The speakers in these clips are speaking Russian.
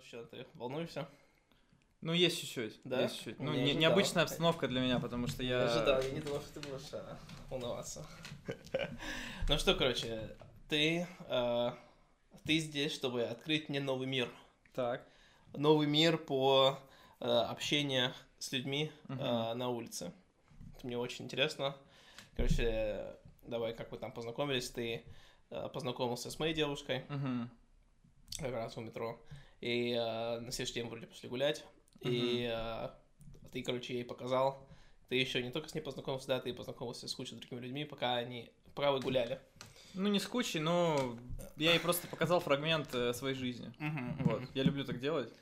Ну что, ты волнуешься? Ну, есть чуть-чуть. Да? Есть чуть-чуть. Ну, Не необычная обстановка для меня, потому что я... Не ожидал, я не думал, что ты будешь а, волноваться. Ну что, короче, ты, а, ты здесь, чтобы открыть мне новый мир. Так. Новый мир по а, общению с людьми а, на улице. Это мне очень интересно. Короче, давай, как вы там познакомились, ты а, познакомился с моей девушкой как раз у метро, и а, на следующий день вроде пошли гулять, и а, ты, короче, ей показал, ты еще не только с ней познакомился, да, ты познакомился с кучей другими людьми, пока они, пока вы гуляли. Ну, не с кучей, но я ей просто показал фрагмент э, своей жизни. Вот. Я люблю так делать,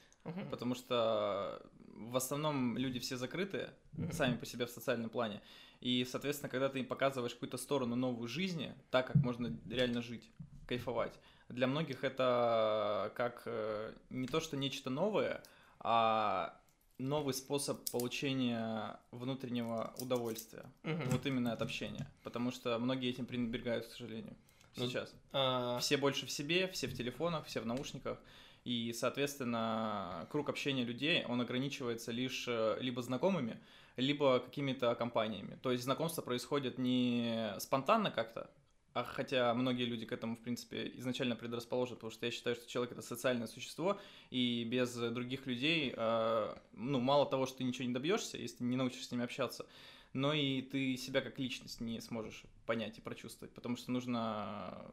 потому что в основном люди все закрытые, сами по себе в социальном плане. И, соответственно, когда ты им показываешь какую-то сторону новую жизни, так, как можно реально жить, кайфовать, для многих это как э, не то, что нечто новое, а новый способ получения внутреннего удовольствия. Мгм. Вот именно от общения. Потому что многие этим пренебрегают, к сожалению, Ну, сейчас. А, Все больше в себе, все в телефонах, все в наушниках. И, соответственно, круг общения людей, он ограничивается лишь э, либо знакомыми, либо какими-то компаниями. То есть знакомство происходит не спонтанно как-то, а хотя многие люди к этому, в принципе, изначально предрасположены, потому что я считаю, что человек это социальное существо, и без других людей, э, ну, мало того, что ты ничего не добьешься, если не научишься с ними общаться, но и ты себя как личность не сможешь понять и прочувствовать, потому что нужно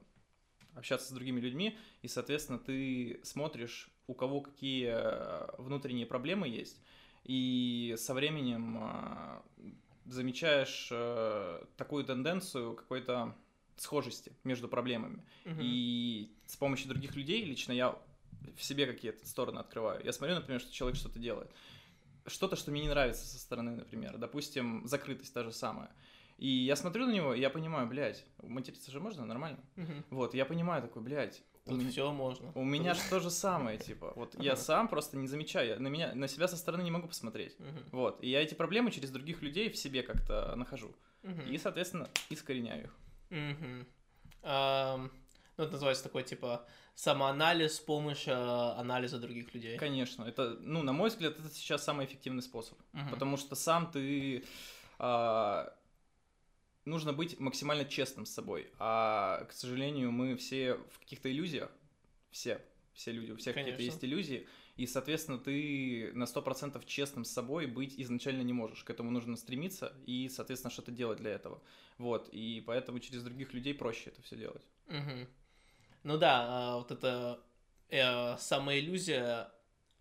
общаться с другими людьми, и, соответственно, ты смотришь, у кого какие э, внутренние проблемы есть, и со временем э, замечаешь э, такую тенденцию какой-то схожести между проблемами. мгм. И с помощью других людей лично я в себе какие-то стороны открываю. Я смотрю, например, что человек что-то делает. Что-то, что мне не нравится со стороны, например. Допустим, закрытость та же самая. И я смотрю на него, и я понимаю, блядь, материться же можно нормально? Мгм. Вот, я понимаю такой, блядь, у Тут меня- все можно. у меня же то же самое, типа. Вот я сам просто не замечаю, я на меня, на себя со стороны не могу посмотреть. Вот, и я эти проблемы через других людей в себе как-то нахожу. И, соответственно, искореняю их. Мгм. Ам, Ну, это называется такой, типа, самоанализ с помощью э, анализа других людей. Конечно, это, ну, на мой взгляд, это сейчас самый эффективный способ. Мгм. Потому что сам ты... а, нужно быть максимально честным с собой. А, к сожалению, мы все в каких-то иллюзиях. Все. Все люди, у всех какие-то есть иллюзии. И, соответственно, ты на 100% честным с собой быть изначально не можешь. К этому нужно стремиться и, соответственно, что-то делать для этого. Вот. И поэтому через других людей проще это все делать. Мгм. Ну да, а, вот эта э, самоиллюзия,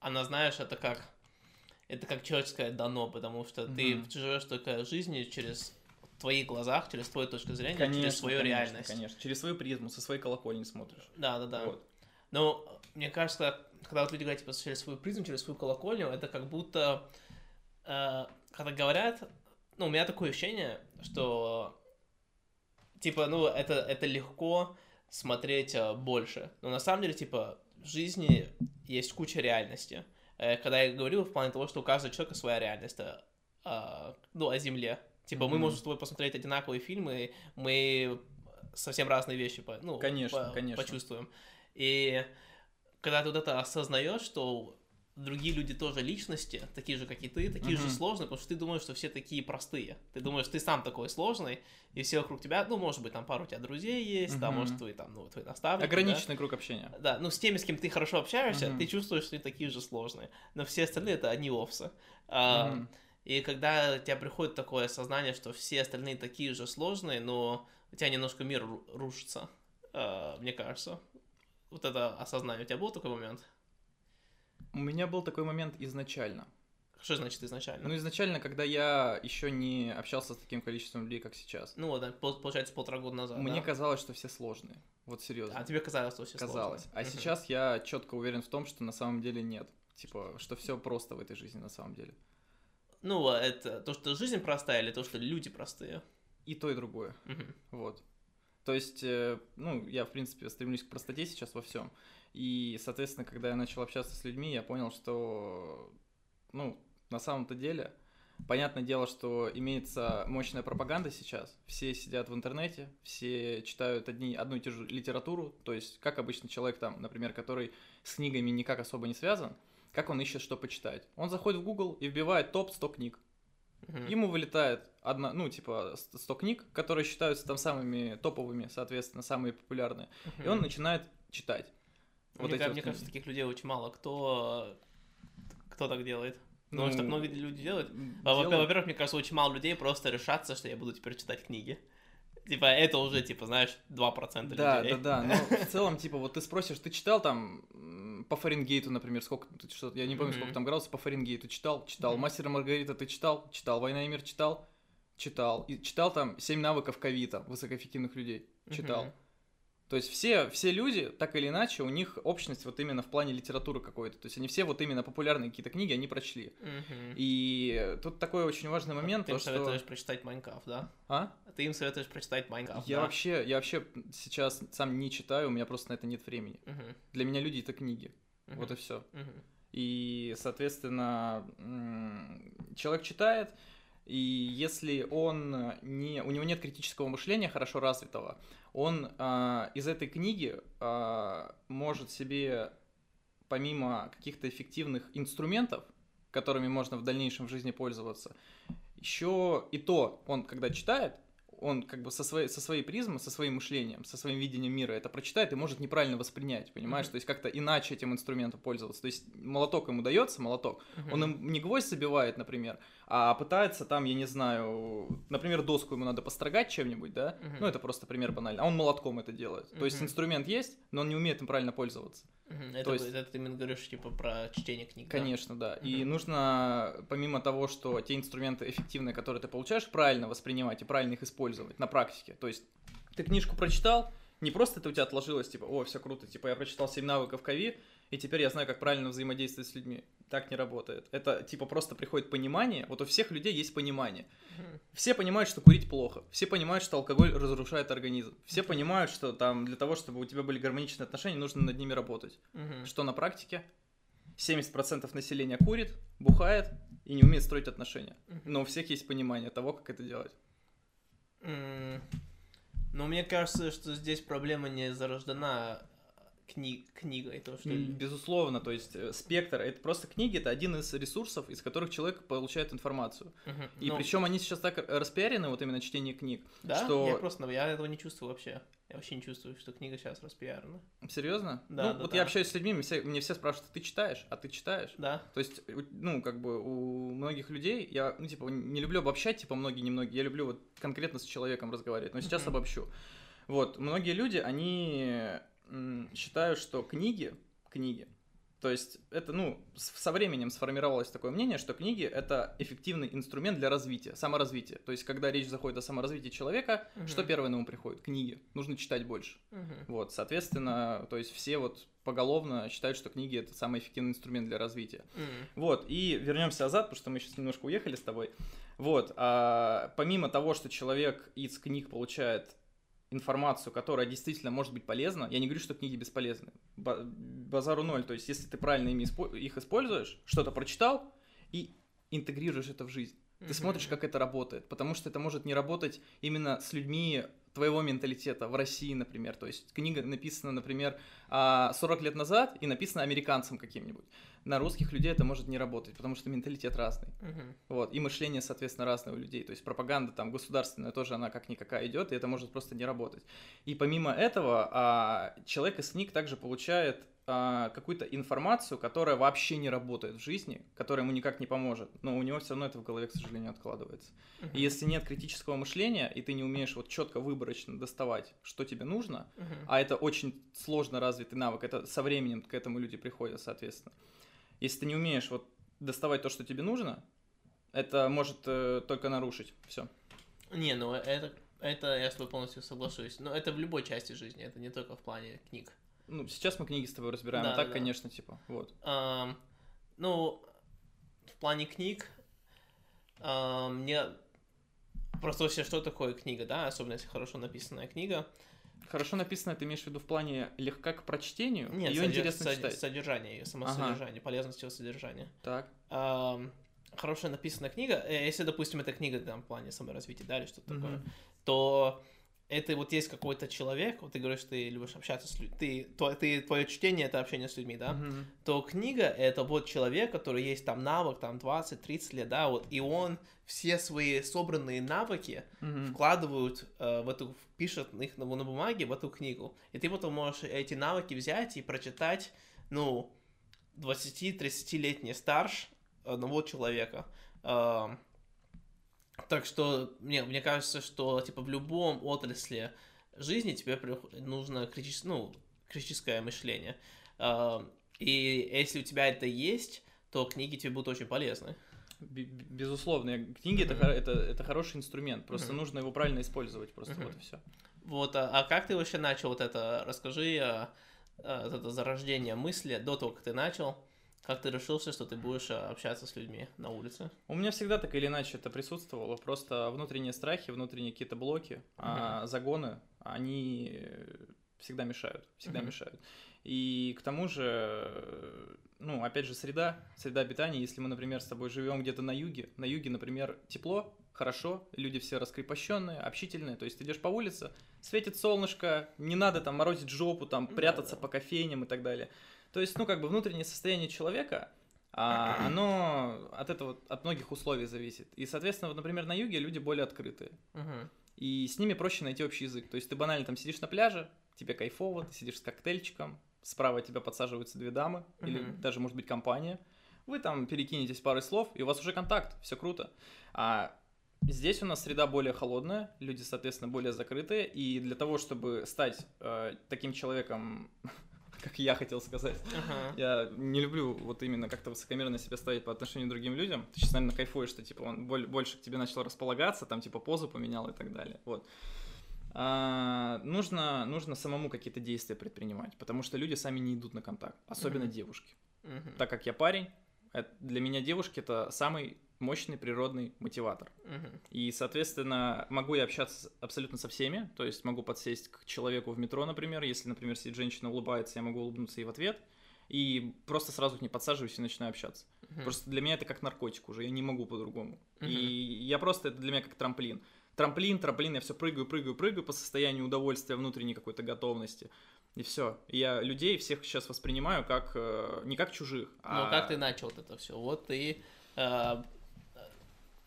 она, знаешь, это как это как человеческое дано, потому что ты Мгм. живешь только жизнью через в твоих глазах, через твою точку зрения, через свою конечно, реальность. Конечно, через свою призму, со своей колокольни смотришь. Да, да, да. Вот. Но мне кажется, когда, вот люди говорят типа через свою призму, через свою колокольню, это как будто э, когда говорят, ну, у меня такое ощущение, что типа, ну, это, это легко смотреть э, больше. Но на самом деле, типа, в жизни есть куча реальности. Э, когда я говорю в плане того, что у каждого человека своя реальность, э, э, ну, о Земле. Типа, мы Мгм. можем с тобой посмотреть одинаковые фильмы, мы совсем разные вещи по- ну, Конечно, по- конечно. почувствуем. И когда ты вот это осознаешь, что другие люди тоже личности, такие же, как и ты, такие же Мгм. сложные, потому что ты думаешь, что все такие простые. Ты думаешь, ты сам такой сложный, и все вокруг тебя, ну, может быть, там пару у тебя друзей есть, там, Мгм. может, твой, там, ну, твой наставник. Ограниченный круг общения. Да? да, ну, с теми, с кем ты хорошо общаешься, Мгм. ты чувствуешь, что они такие же сложные. Но все остальные это одни овцы. А, Мгм. И когда у тебя приходит такое осознание, что все остальные такие же сложные, но у тебя немножко мир ру- рушится, а, мне кажется. Вот это осознание. У тебя был такой момент? У меня был такой момент изначально. Что значит изначально? Ну, изначально, когда я еще не общался с таким количеством людей, как сейчас. Ну вот, да, получается, полтора года назад. Мне да? казалось, что все сложные. Вот серьезно. А тебе казалось, что все казалось. сложно. А Мгм. сейчас я четко уверен в том, что на самом деле нет. Типа, что все просто в этой жизни на самом деле. Ну, это то, что жизнь простая, или то, что люди простые? И то, и другое. Мгм. Вот. То есть, э, ну, я, в принципе, стремлюсь к простоте сейчас во всем. И, соответственно, когда я начал общаться с людьми, я понял, что, ну, на самом-то деле, Понятное дело, что имеется мощная пропаганда сейчас. Все сидят в интернете, все читают одни, одну и ту же литературу. То есть, как обычно человек там, например, который с книгами никак особо не связан, как он ищет, что почитать? Он заходит в Google и вбивает топ 100 книг. Мгм. Ему вылетает одна, ну, типа, 100 книг, которые считаются там самыми топовыми, соответственно, самые популярные. И он начинает читать. Вот мне, эти вот мне кажется, таких людей очень мало. Кто, кто так делает? Потому что Ну, много люди делают. дело- Во-первых, мне кажется, очень мало людей просто решатся, что я буду теперь читать книги. Типа, это уже, типа, знаешь, 2% Да, людей. да, да. Но в целом, типа, вот ты спросишь, ты читал там по Фаренгейту, например, сколько, что, я не помню, Мгм. сколько там градусов по Фаренгейту читал, читал. Мгм. Мастера Маргарита ты читал, читал. Война и мир читал, читал. И читал там семь навыков ковита высокоэффективных людей, читал. Мгм. То есть все, все люди, так или иначе, у них общность вот именно в плане литературы какой-то. То есть они все вот именно популярные какие-то книги, они прочли. Мгм. И тут такой очень важный момент, Ты то им что... советуешь прочитать Майнкрафт, да? А? Ты им советуешь прочитать Майнкрафт, Я да? вообще, я вообще сейчас сам не читаю, у меня просто на это нет времени. Мгм. Для меня люди это книги. Мгм. Вот и все. Мгм. И, соответственно, человек читает, и если он не, у него нет критического мышления хорошо развитого, он а, из этой книги а, может себе, помимо каких-то эффективных инструментов, которыми можно в дальнейшем в жизни пользоваться, еще и то, он когда читает, он как бы со своей, со своей призмы, со своим мышлением, со своим видением мира это прочитает и может неправильно воспринять, понимаешь? Мгм. То есть как-то иначе этим инструментом пользоваться. То есть молоток ему дается, молоток, Мгм. он им не гвоздь забивает, например, а пытается там, я не знаю, например, доску ему надо построгать чем-нибудь, да? Мгм. Ну, это просто пример банальный. А он молотком это делает. То есть инструмент есть, но он не умеет им правильно пользоваться. Это, то есть- это ты именно говоришь, типа, про чтение книг, да? Конечно, да. И Мгм. нужно, помимо того, что те инструменты эффективные, которые ты получаешь, правильно воспринимать и правильно их использовать на практике. То есть ты книжку прочитал, не просто это у тебя отложилось, типа, о, все круто, типа, я прочитал 7 навыков КАВИ, и теперь я знаю, как правильно взаимодействовать с людьми. Так не работает. Это, типа, просто приходит понимание. Вот у всех людей есть понимание. Все понимают, что курить плохо. Все понимают, что алкоголь разрушает организм. Все понимают, что там для того, чтобы у тебя были гармоничные отношения, нужно над ними работать. Мгм. Что на практике? 70% населения курит, бухает и не умеет строить отношения. Но у всех есть понимание того, как это делать. Но мне кажется, что здесь проблема не зарождена кни- книгой, то, что... М, Безусловно, то есть э, спектр, это просто книги, это один из ресурсов, из которых человек получает информацию. Мгм. И Ну, причем они сейчас так распиарены, вот именно чтение книг. Да? что- Я просто, я этого не чувствую вообще. Я вообще не чувствую, что книга сейчас распиарена. Серьезно? Да, ну, да, вот да. я общаюсь с людьми, мне все, мне все спрашивают, ты читаешь? А ты читаешь? Да? То есть, ну, как бы у многих людей, я, ну, типа, не люблю обобщать, типа, многие, немногие, я люблю вот конкретно с человеком разговаривать, но сейчас Мгм. обобщу. Вот, многие люди, они м, считают, что книги, книги, то есть это, ну, со временем сформировалось такое мнение, что книги — это эффективный инструмент для развития, саморазвития. То есть, когда речь заходит о саморазвитии человека, Мгм. что первое на ум приходит? Книги. Нужно читать больше. Мгм. Вот, соответственно, то есть все вот поголовно считают, что книги это самый эффективный инструмент для развития. М. Вот, и вернемся назад, потому что мы сейчас немножко уехали с тобой. Вот, а, помимо того, что человек из книг получает информацию, которая действительно может быть полезна, я не говорю, что книги бесполезны. Ба- Базару ноль, то есть если ты правильно ими испо- их используешь, что-то прочитал и интегрируешь это в жизнь. Ты Мгм. смотришь, как это работает, потому что это может не работать именно с людьми твоего менталитета в России, например. То есть книга написана, например, а, 40 лет назад и написана американцем каким-нибудь. На русских людей это может не работать, потому что менталитет разный. Мгм. Вот, и мышление, соответственно, разное у людей. То есть пропаганда там государственная тоже, она как никакая идет, и это может просто не работать. И помимо этого, а, человек из книг также получает а, какую-то информацию, которая вообще не работает в жизни, которая ему никак не поможет, но у него все равно это в голове, к сожалению, откладывается. Мгм. И если нет критического мышления, и ты не умеешь вот четко выборочно доставать, что тебе нужно, Мгм. а это очень сложно развитый навык, это со временем к этому люди приходят, соответственно. Если ты не умеешь вот доставать то, что тебе нужно, это может э, только нарушить все. Не, ну это, это я с тобой полностью соглашусь. Но это в любой части жизни, это не только в плане книг. Ну, сейчас мы книги с тобой разбираем, Да, а так, да. конечно, типа, вот. Ам, ну, в плане книг, ам, мне просто вообще что такое книга, да, особенно если хорошо написанная книга. Хорошо написано, ты имеешь в виду в плане легка к прочтению? Нет, Ее содер- интересно сод- читать. содержание ее, само Ага. содержание, полезность его содержания. Так. Ам, хорошая написанная книга, э, если, допустим, эта книга там, в плане саморазвития, да, или что-то Мгм. такое, то это вот есть какой-то человек, вот ты говоришь, что ты любишь общаться с людьми, ты, то- ты, твое чтение — это общение с людьми, да, Мгм. то книга — это вот человек, который есть там навык, там 20-30 лет, да, вот, и он все свои собранные навыки Мгм. вкладывают э, в эту, пишет их на, на бумаге в эту книгу. И ты потом можешь эти навыки взять и прочитать, ну, 20-30-летний старш одного человека. Эм, так что мне, мне кажется, что типа в любом отрасли жизни тебе нужно критическое, ну, критическое мышление. Эм, и если у тебя это есть, то книги тебе будут очень полезны. Безусловно, книги это, Мгм. хо- это, это хороший инструмент, просто Мгм. нужно его правильно использовать, просто Мгм. вот и все. Вот, а, а как ты вообще начал вот это? Расскажи а, а, это зарождение мысли до того, как ты начал. Как ты решился, что ты будешь а, общаться с людьми на улице? У меня всегда так или иначе это присутствовало, просто внутренние страхи, внутренние какие-то блоки, а, загоны, они всегда мешают, всегда Мгм. мешают. И к тому же, ну, опять же, среда, среда обитания, если мы, например, с тобой живем где-то на юге, на юге, например, тепло, хорошо, люди все раскрепощенные, общительные, то есть ты идешь по улице, светит солнышко, не надо там морозить жопу, там Да, прятаться по кофейням и так далее. То есть, ну, как бы внутреннее состояние человека, а, оно от этого, от многих условий зависит. И, соответственно, вот, например, на юге люди более открытые. И с ними проще найти общий язык. То есть ты банально там сидишь на пляже, тебе кайфово, ты сидишь с коктейльчиком, справа от тебя подсаживаются две дамы, или Мгм. даже, может быть, компания. Вы там перекинетесь парой слов, и у вас уже контакт, все круто. А здесь у нас среда более холодная, люди, соответственно, более закрытые, и для того, чтобы стать э, таким человеком, как я хотел сказать, Ага. я не люблю вот именно как-то высокомерно себя ставить по отношению к другим людям. Ты сейчас, наверное, кайфуешь, что типа он боль- больше к тебе начал располагаться, там типа позу поменял и так далее. Вот. А, нужно, нужно самому какие-то действия предпринимать, потому что люди сами не идут на контакт, особенно Мгм. девушки. Мгм. Так как я парень, это- для меня девушки это самый мощный природный мотиватор. Мгм. И, соответственно, могу я общаться абсолютно со всеми, то есть могу подсесть к человеку в метро, например, если, например, сидит женщина, улыбается, я могу улыбнуться ей в ответ, и просто сразу к ней подсаживаюсь и начинаю общаться. Мгм. Просто для меня это как наркотик уже, я не могу по-другому. Мгм. И я просто, это для меня как трамплин. Трамплин, трамплин, я все прыгаю, прыгаю, прыгаю по состоянию удовольствия, внутренней какой-то готовности. И все. Я людей всех сейчас воспринимаю как э, не как чужих. Ну, а как ты начал вот это все? Вот ты, э,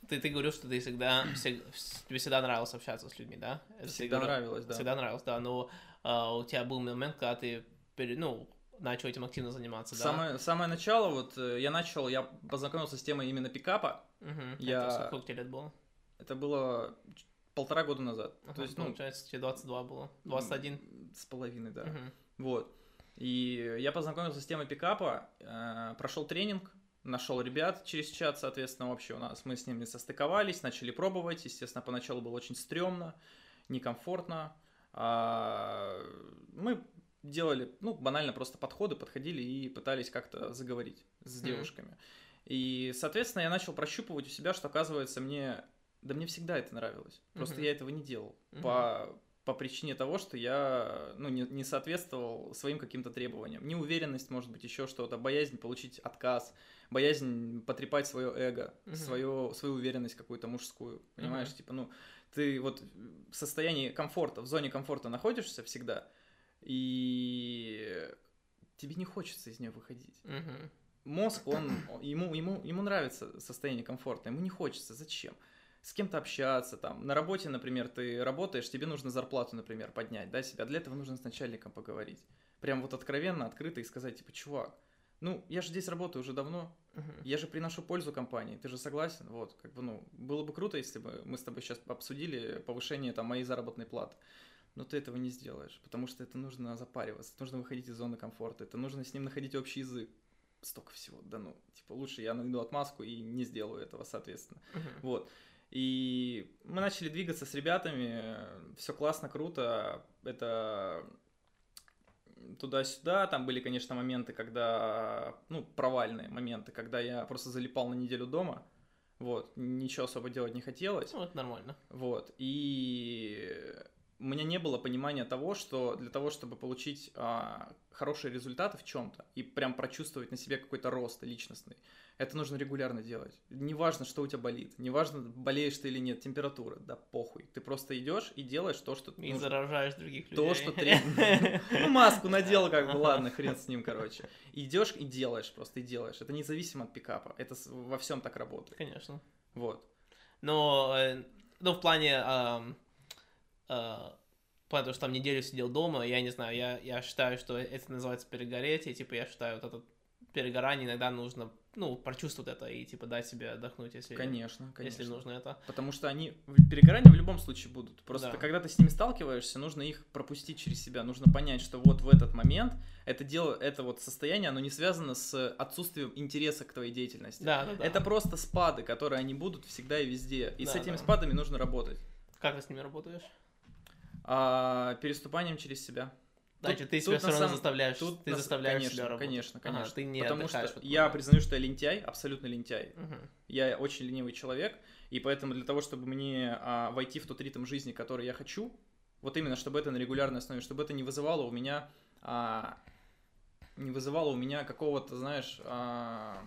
ты, ты говорил, что ты всегда, всег- тебе всегда нравилось общаться с людьми, да? Это Всегда говорил? нравилось, да. Всегда нравилось, да. Но а, у тебя был момент, когда ты, ну, начал этим активно заниматься, да? Самое, самое начало, вот э, я начал, я познакомился с темой именно пикапа. Мгм. я- Это сколько тебе лет было? Это было полтора года назад. Ага, То есть, ну, получается, тебе 22 было. 21. м, с половиной, да. Мгм. Вот. И я познакомился с темой пикапа, э, прошел тренинг, нашел ребят через чат, соответственно, общий у нас. Мы с ними состыковались, начали пробовать. Естественно, поначалу было очень стрёмно, некомфортно. А, Мы делали, ну, банально просто подходы, подходили и пытались как-то заговорить с девушками. И, соответственно, я начал прощупывать у себя, что, оказывается, мне... Да мне всегда это нравилось. Просто я этого не делал. По по причине того, что я ну, не, не соответствовал своим каким-то требованиям. Неуверенность, может быть, еще что-то, боязнь получить отказ, боязнь потрепать свое эго, Мгм. свое, свою уверенность какую-то мужскую. Понимаешь, Мгм. типа, ну, ты вот в состоянии комфорта, в зоне комфорта находишься всегда, и тебе не хочется из нее выходить. Мгм. Мозг, он, ему, ему, ему нравится состояние комфорта, ему не хочется. Зачем? С кем-то общаться, там, на работе, например, ты работаешь, тебе нужно зарплату, например, поднять, да, себя. Для этого нужно с начальником поговорить. Прям вот откровенно, открыто и сказать, типа, чувак, ну, я же здесь работаю уже давно, я же приношу пользу компании, ты же согласен? Вот, как бы, ну, было бы круто, если бы мы с тобой сейчас обсудили повышение, там, моей заработной платы. Но ты этого не сделаешь, потому что это нужно запариваться, это нужно выходить из зоны комфорта, это нужно с ним находить общий язык. Столько всего, да ну, типа, лучше я найду отмазку и не сделаю этого, соответственно. Мгм. Вот. И мы начали двигаться с ребятами, все классно, круто. Это туда-сюда. Там были, конечно, моменты, когда, ну, провальные моменты, когда я просто залипал на неделю дома. Вот, ничего особо делать не хотелось. Ну, это нормально. Вот, и у меня не было понимания того, что для того, чтобы получить а, хорошие результаты в чем-то и прям прочувствовать на себе какой-то рост личностный, это нужно регулярно делать. Неважно, что у тебя болит, неважно, болеешь ты или нет, температура, да похуй. Ты просто идешь и делаешь то, что И нужно. заражаешь других людей. То, что требует. Ну, маску надел, как бы, ладно, хрен с ним, короче. Идешь и делаешь, просто и делаешь. Это независимо от пикапа. Это во всем так работает. Конечно. Вот. Но, э, ну, в плане, в плане того, что там неделю сидел дома, я не знаю, я, я считаю, что это называется перегореть, и, типа, я считаю, вот это перегорание иногда нужно, ну, прочувствовать это и, типа, дать себе отдохнуть, если, Конечно, конечно. если нужно это. Потому что они перегорания в любом случае будут. Просто Да. когда ты с ними сталкиваешься, нужно их пропустить через себя. Нужно понять, что вот в этот момент это дело, это вот состояние, оно не связано с отсутствием интереса к твоей деятельности. Да, да, да. Это просто спады, которые они будут всегда и везде. И с Да, этими да. спадами нужно работать. Как ты с ними работаешь? А, переступанием через себя. Значит, ты себя на все равно самом- заставляешь, Тут ты нас- заставляешь конечно, себя работать. Конечно, Ага, конечно. ты не Потому что этот я признаю, что я лентяй, абсолютно лентяй. Мгм. Я очень ленивый человек, и поэтому для того, чтобы мне а, войти в тот ритм жизни, который я хочу, вот именно, чтобы это на регулярной основе, чтобы это не вызывало у меня, а, не вызывало у меня какого-то, знаешь, а,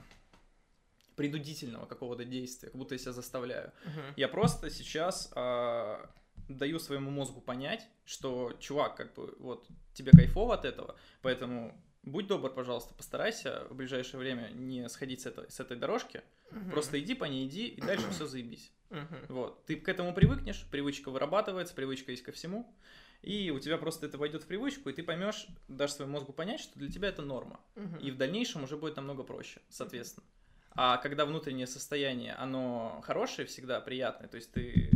принудительного какого-то действия, как будто я себя заставляю. Мгм. Я просто сейчас а, даю своему мозгу понять, что, чувак, как бы, вот, тебе кайфово от этого, поэтому будь добр, пожалуйста, постарайся в ближайшее время не сходить с этой, с этой дорожки, Мгм. Просто иди по ней, иди, и дальше все заебись. Мгм. Вот. Ты к этому привыкнешь, привычка вырабатывается, привычка есть ко всему. И у тебя просто это войдет в привычку, и ты поймешь, дашь своему мозгу понять, что для тебя это норма. Мгм. И в дальнейшем уже будет намного проще, соответственно. А когда внутреннее состояние, оно хорошее всегда, приятное, то есть ты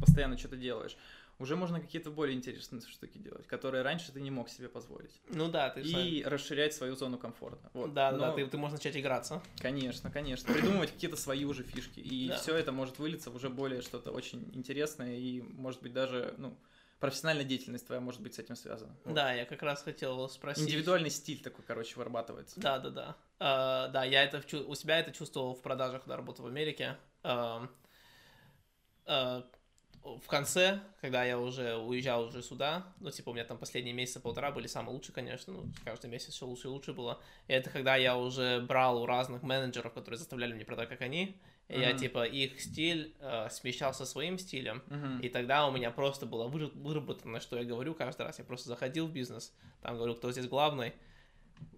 постоянно что-то делаешь, уже можно какие-то более интересные штуки делать, которые раньше ты не мог себе позволить. Ну да, ты сам- И расширять свою зону комфорта. Вот. Да, да, да, Но- ты, ты можешь начать играться. Конечно, конечно. Придумывать какие-то свои уже фишки. И Да. все это может вылиться в уже более что-то очень интересное и, может быть, даже, ну, профессиональная деятельность твоя может быть с этим связана. Вот. Да, я как раз хотел спросить. Индивидуальный стиль такой, короче, вырабатывается. Да, да, да. А, да, я это у себя это чувствовал в продажах, когда работал в Америке. Ам, а, в конце, когда я уже уезжал уже сюда, ну, типа, у меня там последние месяца полтора были самые лучшие, конечно, ну, каждый месяц все лучше и лучше было. И это когда я уже брал у разных менеджеров, которые заставляли мне продать, как они, и я, типа, их стиль э, смещал со своим стилем, Мгм. и тогда у меня просто было выработано, что я говорю каждый раз. Я просто заходил в бизнес, там говорю, кто здесь главный.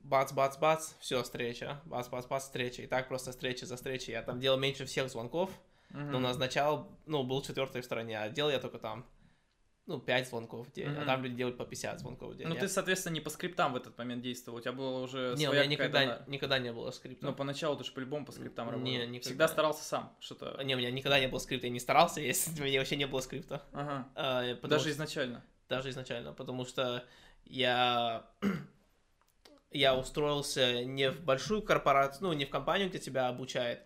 Бац, бац, бац, все, встреча. Бац, бац, бац, встреча. И так просто встреча за встречей. Я там делал меньше всех звонков, Мгм. но назначал, ну, был четвертой в стороне, а делал я только там, ну, 5 звонков в день. А Мгм. там люди делают по 50 звонков в день. Ну, Я- ты, соответственно, не по скриптам в этот момент действовал. У тебя было уже Не, у своя меня никогда, никогда не было скрипта. Но поначалу ты же по-любому по скриптам Не, работал. никогда. Всегда старался сам что-то. Не, у меня никогда не было скрипта, я не старался, если у меня вообще не было скрипта. Ага. А, Даже что- изначально. даже изначально, потому что я я устроился не в большую корпорацию, ну, не в компанию, где тебя обучают.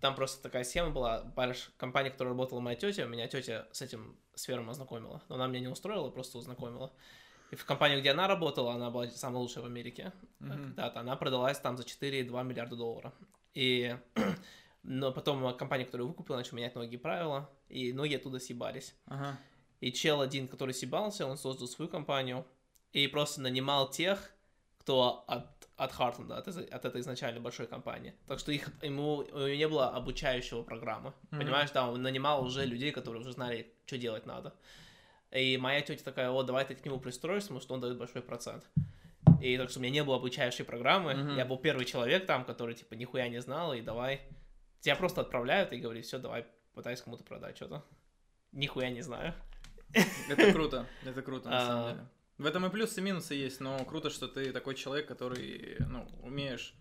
Там просто такая схема была, большая компания, которая работала моя тетя, меня тетя с этим сфером ознакомила. Но она меня не устроила, просто узнакомила. И в компании, где она работала, она была самая лучшая в Америке. Мгм. Когда-то она продалась там за 4,2 миллиарда долларов. И но потом компания, которую выкупила, начала менять многие правила, и многие оттуда съебались. Ага. И чел один, который съебался, он создал свою компанию и просто нанимал тех, кто от, от Хартленда, от, от этой изначально большой компании. Так что их, ему, у него не было обучающего программы. Мгм. Понимаешь, да, он нанимал уже людей, которые уже знали, что делать надо. И моя тетя такая, о, давай ты к нему пристроишься, потому что он дает большой процент. И так что у меня не было обучающей программы. Мгм. Я был первый человек там, который, типа, нихуя не знал, и давай... Тебя просто отправляют и говорят, все, давай, пытайся кому-то продать что-то. Нихуя не знаю. Это круто, это круто, на А. самом деле. В этом и плюсы, и минусы есть, но круто, что ты такой человек, который, ну, умеешь,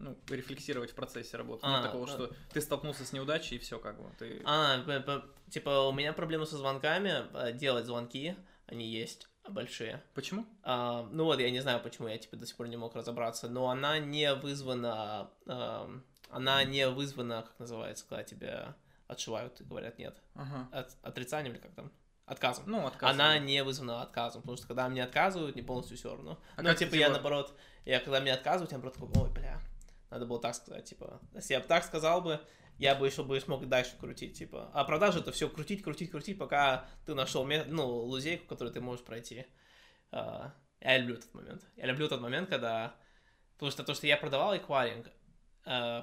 ну, рефлексировать в процессе работы. А, Нет такого, да. что ты столкнулся с неудачей, и все, как бы, ты... А, типа, у меня проблемы со звонками, э, делать звонки, они есть большие. Почему? А, ну вот, я не знаю, почему я, типа, до сих пор не мог разобраться, но она не вызвана, ам, она не вызвана, как называется, когда тебя отшивают, и говорят нет, Ага. От- отрицанием или как там, отказом. Ну, отказ. Она не вызвана отказом, потому что когда мне отказывают, не полностью все равно. А ну, типа, я его- наоборот, я когда мне отказывают, я наоборот такой, ой, бля, надо было так сказать, типа, если я бы так сказал бы, я бы еще бы смог дальше крутить, типа. А продажи это все крутить, крутить, крутить, пока ты нашел, ну, лузейку, которую ты можешь пройти. А, я люблю этот момент. Я люблю тот момент, когда... Потому что то, что я продавал эквайринг, э,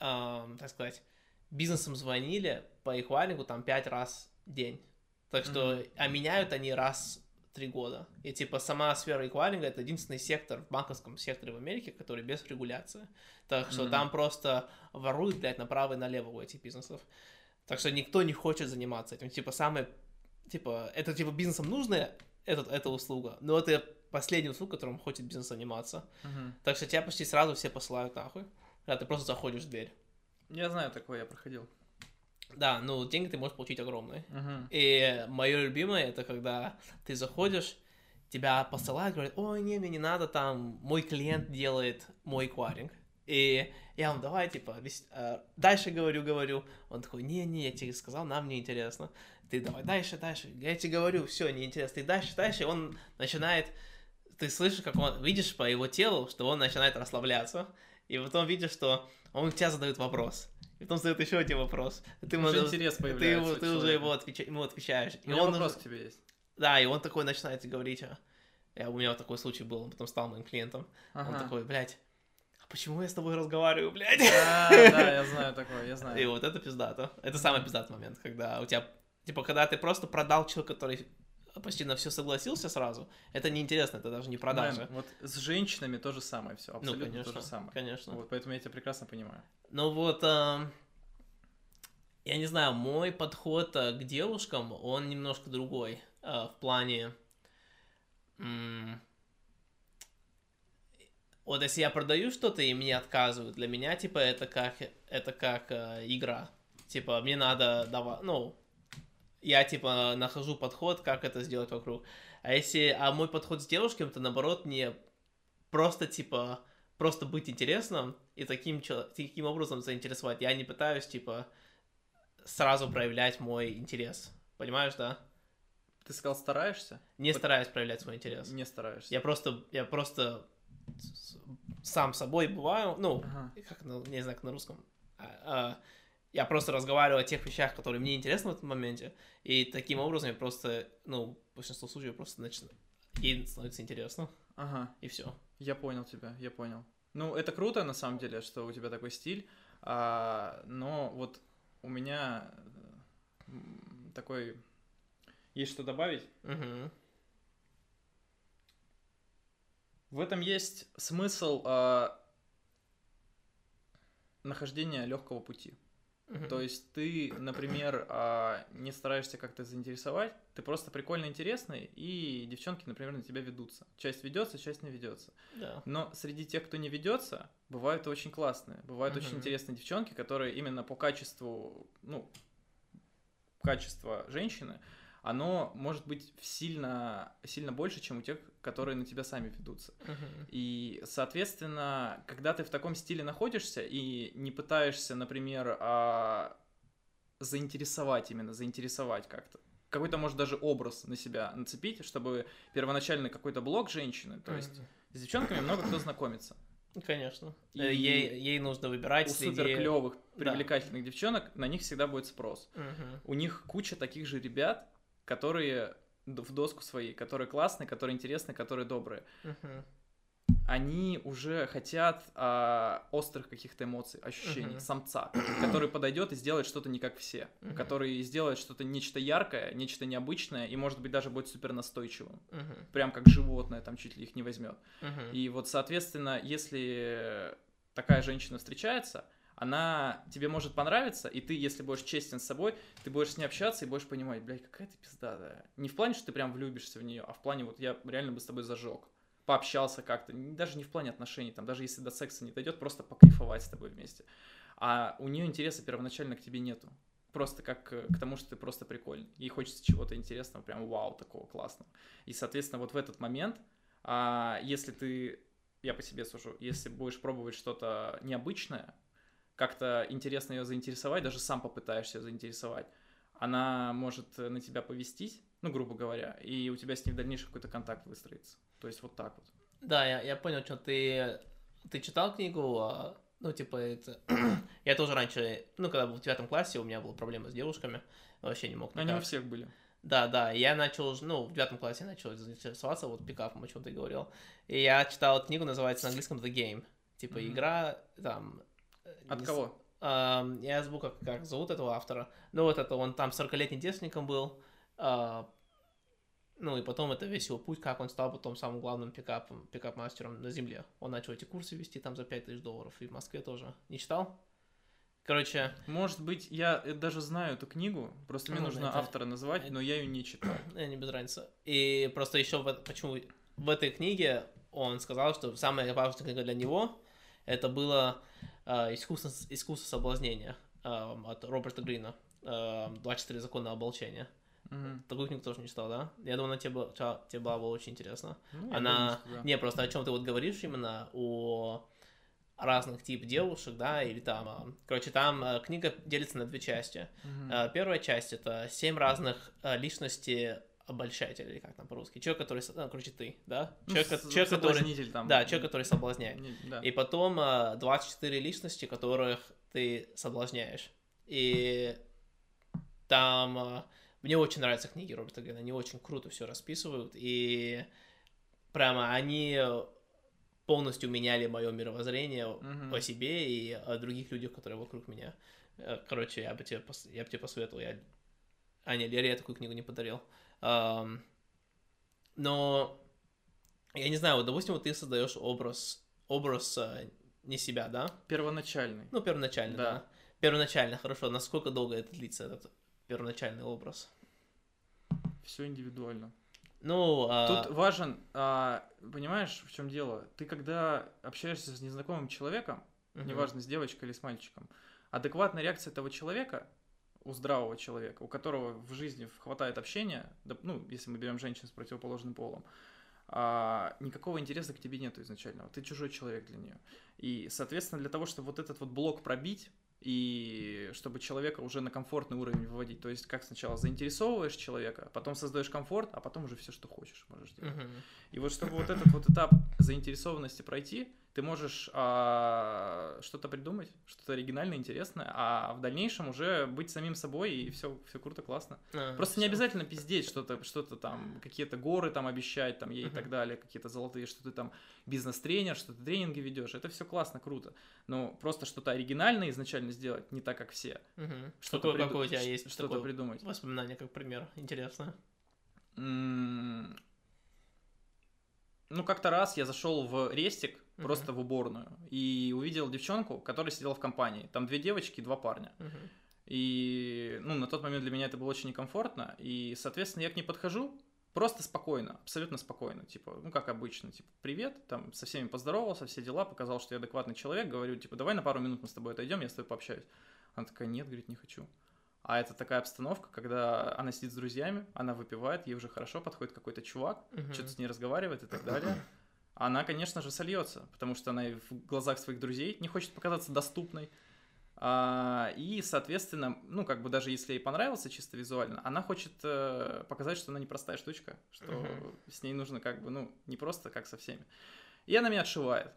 э, так сказать, бизнесом звонили по эквайрингу там пять раз в день. Так что, mm-hmm. а меняют они раз в три года. И типа сама сфера эквайринга это единственный сектор в банковском секторе в Америке, который без регуляции. Так что mm-hmm. там просто воруют, блядь, направо и налево у этих бизнесов. Так что никто не хочет заниматься этим. Типа самое, типа, это типа бизнесом нужная этот, эта услуга, но это последняя услуга, которым хочет бизнес заниматься. Uh-huh. Так что тебя почти сразу все посылают нахуй, когда ты просто заходишь в дверь. Я знаю такое, я проходил. Да, ну деньги ты можешь получить огромные. Uh-huh. И мое любимое это когда ты заходишь, тебя посылают, говорят, ой, не, мне не надо, там, мой клиент делает мой эквайринг. И я вам давай, типа, э, дальше говорю, говорю. Он такой, не-не, я тебе сказал, нам не интересно. Ты давай дальше, дальше. Я тебе говорю, все, неинтересно. Ты дальше, дальше. Он начинает, ты слышишь, как он, видишь по его телу, что он начинает расслабляться. И потом видишь, что он тебя задает вопрос. И потом задает еще один вопрос. Ты, уже ему, интерес появляется. Ты, его, ты уже его отвеча, ему отвечаешь. И он вопрос уже, к тебе есть. Да, и он такой начинает говорить. «А, я, у меня вот такой случай был, он потом стал моим клиентом. Ага. Он такой, блядь, почему я с тобой разговариваю, блядь? Да, да, я знаю такое, я знаю. И вот это пиздато. Это самый пиздатый момент, когда у тебя, типа, когда ты просто продал человека, который почти на все согласился сразу, это неинтересно, это даже не продажа. Мэм, вот с женщинами то же самое все, ну, абсолютно ну, конечно, то же самое. Конечно. Вот, поэтому я тебя прекрасно понимаю. Ну вот, э, я не знаю, мой подход э, к девушкам, он немножко другой э, в плане... М- вот если я продаю что-то и мне отказывают, для меня, типа, это как, это как э, игра. Типа, мне надо давать, ну, я, типа, нахожу подход, как это сделать вокруг. А если, а мой подход с девушками, то, наоборот, не просто, типа, просто быть интересным и таким, таким образом заинтересовать. Я не пытаюсь, типа, сразу проявлять мой интерес. Понимаешь, да? Ты сказал, стараешься? Не стараюсь проявлять свой интерес. Не стараешься. Я просто, я просто сам собой бываю, ну, ага. как, ну, не знаю, как на русском. А, а, я просто разговариваю о тех вещах, которые мне интересны в этом моменте, и таким образом я просто, ну, в большинстве случаев просто начинаю, ей становится интересно. Ага. И все. Я понял тебя, я понял. Ну, это круто, на самом деле, что у тебя такой стиль, а, но вот у меня такой... Есть что добавить? Угу. В этом есть смысл э, нахождения легкого пути. Uh-huh. То есть ты, например, э, не стараешься как-то заинтересовать, ты просто прикольно интересный, и девчонки, например, на тебя ведутся. Часть ведется, часть не ведется. Yeah. Но среди тех, кто не ведется, бывают очень классные, бывают uh-huh. очень интересные девчонки, которые именно по качеству, ну, качества женщины, оно может быть сильно, сильно больше, чем у тех, которые на тебя сами ведутся. Uh-huh. И, соответственно, когда ты в таком стиле находишься и не пытаешься, например, а, заинтересовать именно, заинтересовать как-то, какой-то, может, даже образ на себя нацепить, чтобы первоначально какой-то блок женщины, то есть uh-huh. с девчонками много кто знакомится. Конечно. И ей, ей нужно выбирать у среди... супер клевых, привлекательных да. девчонок на них всегда будет спрос. Угу. У них куча таких же ребят, которые в доску свои, которые классные, которые интересные, которые добрые. Uh-huh. Они уже хотят а, острых каких-то эмоций, ощущений, uh-huh. самца, который подойдет и сделает что-то не как все, uh-huh. который сделает что-то нечто яркое, нечто необычное и, может быть, даже будет супер настойчивым, uh-huh. прям как животное, там чуть ли их не возьмет. Uh-huh. И вот, соответственно, если такая женщина встречается, она тебе может понравиться, и ты, если будешь честен с собой, ты будешь с ней общаться и будешь понимать, блядь, какая ты пиздатая. Не в плане, что ты прям влюбишься в нее, а в плане, вот я реально бы с тобой зажег. Пообщался как-то, даже не в плане отношений, там, даже если до секса не дойдет, просто покайфовать с тобой вместе. А у нее интереса первоначально к тебе нету. Просто как к тому, что ты просто прикольный. Ей хочется чего-то интересного, прям вау, такого классного. И, соответственно, вот в этот момент, а, если ты, я по себе сужу, если будешь пробовать что-то необычное, как-то интересно ее заинтересовать, даже сам попытаешься заинтересовать, она может на тебя повестись, ну, грубо говоря, и у тебя с ней в дальнейшем какой-то контакт выстроится. То есть вот так вот. Да, я, я понял, что ты, ты читал книгу Ну, типа, это... я тоже раньше, ну, когда был в девятом классе, у меня была проблема с девушками, вообще не мог Они у всех были. Да, да, я начал, ну, в девятом классе я начал заинтересоваться вот пикапом, о чем ты говорил. И я читал книгу, называется на английском The Game. Типа, mm-hmm. игра, там... Э, От кого? Uh, я забыл, как, как зовут этого автора. Ну, вот это он там 40-летним девственником был. Uh, ну, и потом это весь его путь, как он стал потом самым главным пикапом, пикап-мастером на земле. Он начал эти курсы вести там за 5000 долларов, и в Москве тоже. Не читал? Короче... Может быть, я даже знаю эту книгу, просто мне ну, нужно это... автора назвать, но я ее не читал. Не без разницы. И просто еще почему в этой книге он сказал, что самая важная книга для него это было э, искусство, искусство соблазнения э, от Роберта Грина. Э, 24 закона оболчения. Угу. Такую книгу тоже не читал, да? Я думаю, она тебе, тебе была очень интересна. Ну, она... Думаю, да. Не, просто о чем ты вот говоришь именно, о разных тип девушек, да, или там, а, короче, там книга делится на две части. Mm-hmm. Первая часть это семь разных личностей обольщатель, или как там по-русски, человек, который, ну, короче, ты, да? Ну, человек, с- человек который, там. Да, человек, который соблазняет. Не, да. И потом 24 личности, которых ты соблазняешь. И там мне очень нравятся книги Роберта Грина, они очень круто все расписывают, и прямо они полностью меняли мое мировоззрение mm-hmm. о себе и о других людях, которые вокруг меня. Э, короче, я бы тебе, пос... я бы тебе посоветовал. Я... А, нет, Лере я такую книгу не подарил. Но я не знаю, вот, допустим, вот ты создаешь образ, образ uh, не себя, да? Первоначальный. Ну, первоначальный, да. да. Первоначально, хорошо. Насколько долго это длится, этот первоначальный образ? Все индивидуально. Ну, а... Тут важен, а, понимаешь, в чем дело? Ты когда общаешься с незнакомым человеком, угу. неважно, с девочкой или с мальчиком, адекватная реакция этого человека, у здравого человека, у которого в жизни хватает общения, ну, если мы берем женщин с противоположным полом, а, никакого интереса к тебе нету изначального. Ты чужой человек для нее. И, соответственно, для того, чтобы вот этот вот блок пробить, и чтобы человека уже на комфортный уровень выводить. То есть, как сначала заинтересовываешь человека, потом создаешь комфорт, а потом уже все, что хочешь, можешь делать. Uh-huh. И вот чтобы вот этот вот этап заинтересованности пройти, ты можешь а, что-то придумать, что-то оригинальное, интересное, а в дальнейшем уже быть самим собой, и все, все круто, классно. А, Просто все. не обязательно пиздеть что-то, что-то там, какие-то горы там обещать там ей uh-huh. и так далее, какие-то золотые, что ты там бизнес-тренер, что ты тренинги ведешь, это все классно, круто. Но просто что-то оригинальное изначально сделать, не так, как все. Uh-huh. Что-то какое, приду... у тебя есть что-то придумать. Воспоминание, как пример, интересно. Mm-hmm. Ну, как-то раз я зашел в рестик, uh-huh. просто в уборную, и увидел девчонку, которая сидела в компании. Там две девочки и два парня. Uh-huh. И, ну, на тот момент для меня это было очень некомфортно. И, соответственно, я к ней подхожу, просто спокойно, абсолютно спокойно, типа, ну, как обычно, типа, привет, там, со всеми поздоровался, все дела, показал, что я адекватный человек, говорю, типа, давай на пару минут мы с тобой отойдем, я с тобой пообщаюсь. Она такая, нет, говорит, не хочу. А это такая обстановка, когда она сидит с друзьями, она выпивает, ей уже хорошо, подходит какой-то чувак, uh-huh. что-то с ней разговаривает и так далее. Она, конечно же, сольется, потому что она в глазах своих друзей не хочет показаться доступной. А, и, соответственно, ну, как бы даже если ей понравился чисто визуально, она хочет э, показать, что она непростая штучка, что uh-huh. с ней нужно как бы, ну, не просто как со всеми. И она меня отшивает.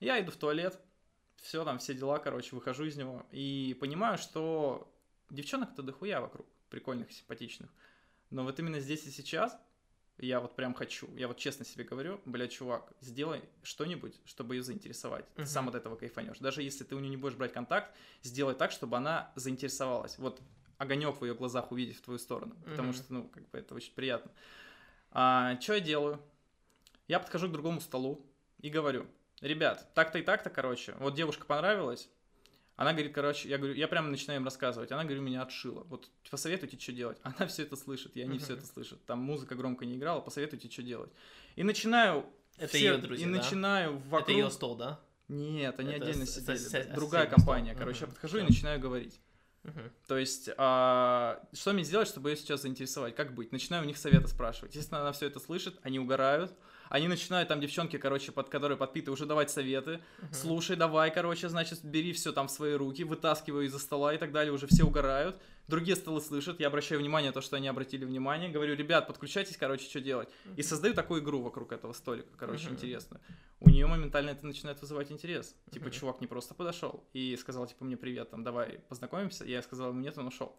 Я иду в туалет, все там, все дела, короче, выхожу из него и понимаю, что Девчонок-то дохуя вокруг, прикольных, симпатичных. Но вот именно здесь и сейчас я вот прям хочу, я вот честно себе говорю, бля, чувак, сделай что-нибудь, чтобы ее заинтересовать. Uh-huh. Ты сам от этого кайфанешь. Даже если ты у нее не будешь брать контакт, сделай так, чтобы она заинтересовалась. Вот огонек в ее глазах увидеть в твою сторону. Uh-huh. Потому что, ну, как бы это очень приятно. А, что я делаю? Я подхожу к другому столу и говорю, ребят, так-то и так-то, короче, вот девушка понравилась, она говорит, короче, я говорю, я прямо начинаю им рассказывать. Она, говорю, меня отшила. Вот посоветуйте, что делать. Она все это слышит, я не все это слышит. Там музыка громко не играла, посоветуйте, что делать. И начинаю... Это все, ее друзья, И да? начинаю вокруг... Это ее стол, да? Нет, они это отдельно сидели. С, с, другая компания. Стол. Короче, я подхожу и начинаю говорить. Uh-huh. То есть, а, что мне сделать, чтобы ее сейчас заинтересовать? Как быть? Начинаю у них совета спрашивать. Естественно, она все это слышит, они угорают. Они начинают там девчонки, короче, под которые подпиты, уже давать советы. Слушай, давай, короче, значит, бери все там в свои руки, вытаскивай из-за стола и так далее. Уже все угорают. Другие столы слышат, я обращаю внимание на то, что они обратили внимание. Говорю, ребят, подключайтесь, короче, что делать. И создаю такую игру вокруг этого столика, короче, Мгм. интересную. У нее моментально это начинает вызывать интерес. Типа, чувак не просто подошел и сказал, типа, мне привет, там, давай познакомимся. Я сказал ему нет, он ушел.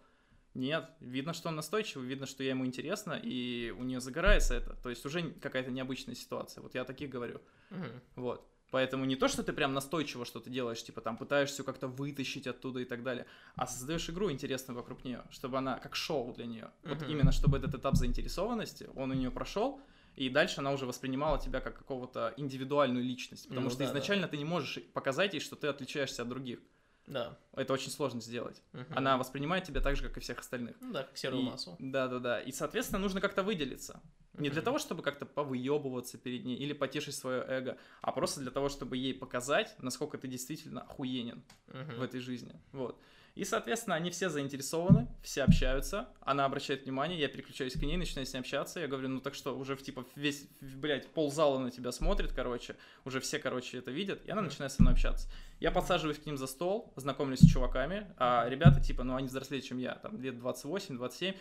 Нет, видно, что он настойчивый, видно, что я ему интересно, и у нее загорается это. То есть уже какая-то необычная ситуация. Вот я о таких говорю. Мгм. Вот. Поэтому не то, что ты прям настойчиво что-то делаешь, типа там пытаешься как-то вытащить оттуда и так далее, а создаешь игру интересную вокруг нее, чтобы она как шоу для нее. Вот Мгм. именно чтобы этот этап заинтересованности, он у нее прошел, и дальше она уже воспринимала тебя как какого-то индивидуальную личность. Потому Ну что да, да. изначально ты не можешь показать ей, что ты отличаешься от других. Да. Это очень сложно сделать. Мгм. Она воспринимает тебя так же, как и всех остальных. Ну да, как серую И- массу. Да, да, да. И, соответственно, нужно как-то выделиться. Не для того, чтобы как-то повыебываться перед ней или потешить свое эго, а просто для того, чтобы ей показать, насколько ты действительно охуенен Мгм. в этой жизни. Вот. И, соответственно, они все заинтересованы, все общаются, она обращает внимание, я переключаюсь к ней, начинаю с ней общаться, я говорю, ну так что, уже, в, типа, весь, блядь, ползала на тебя смотрит, короче, уже все, короче, это видят, и она начинает со мной общаться. Я подсаживаюсь к ним за стол, знакомлюсь с чуваками, а ребята, типа, ну, они взрослее, чем я, там, лет 28-27,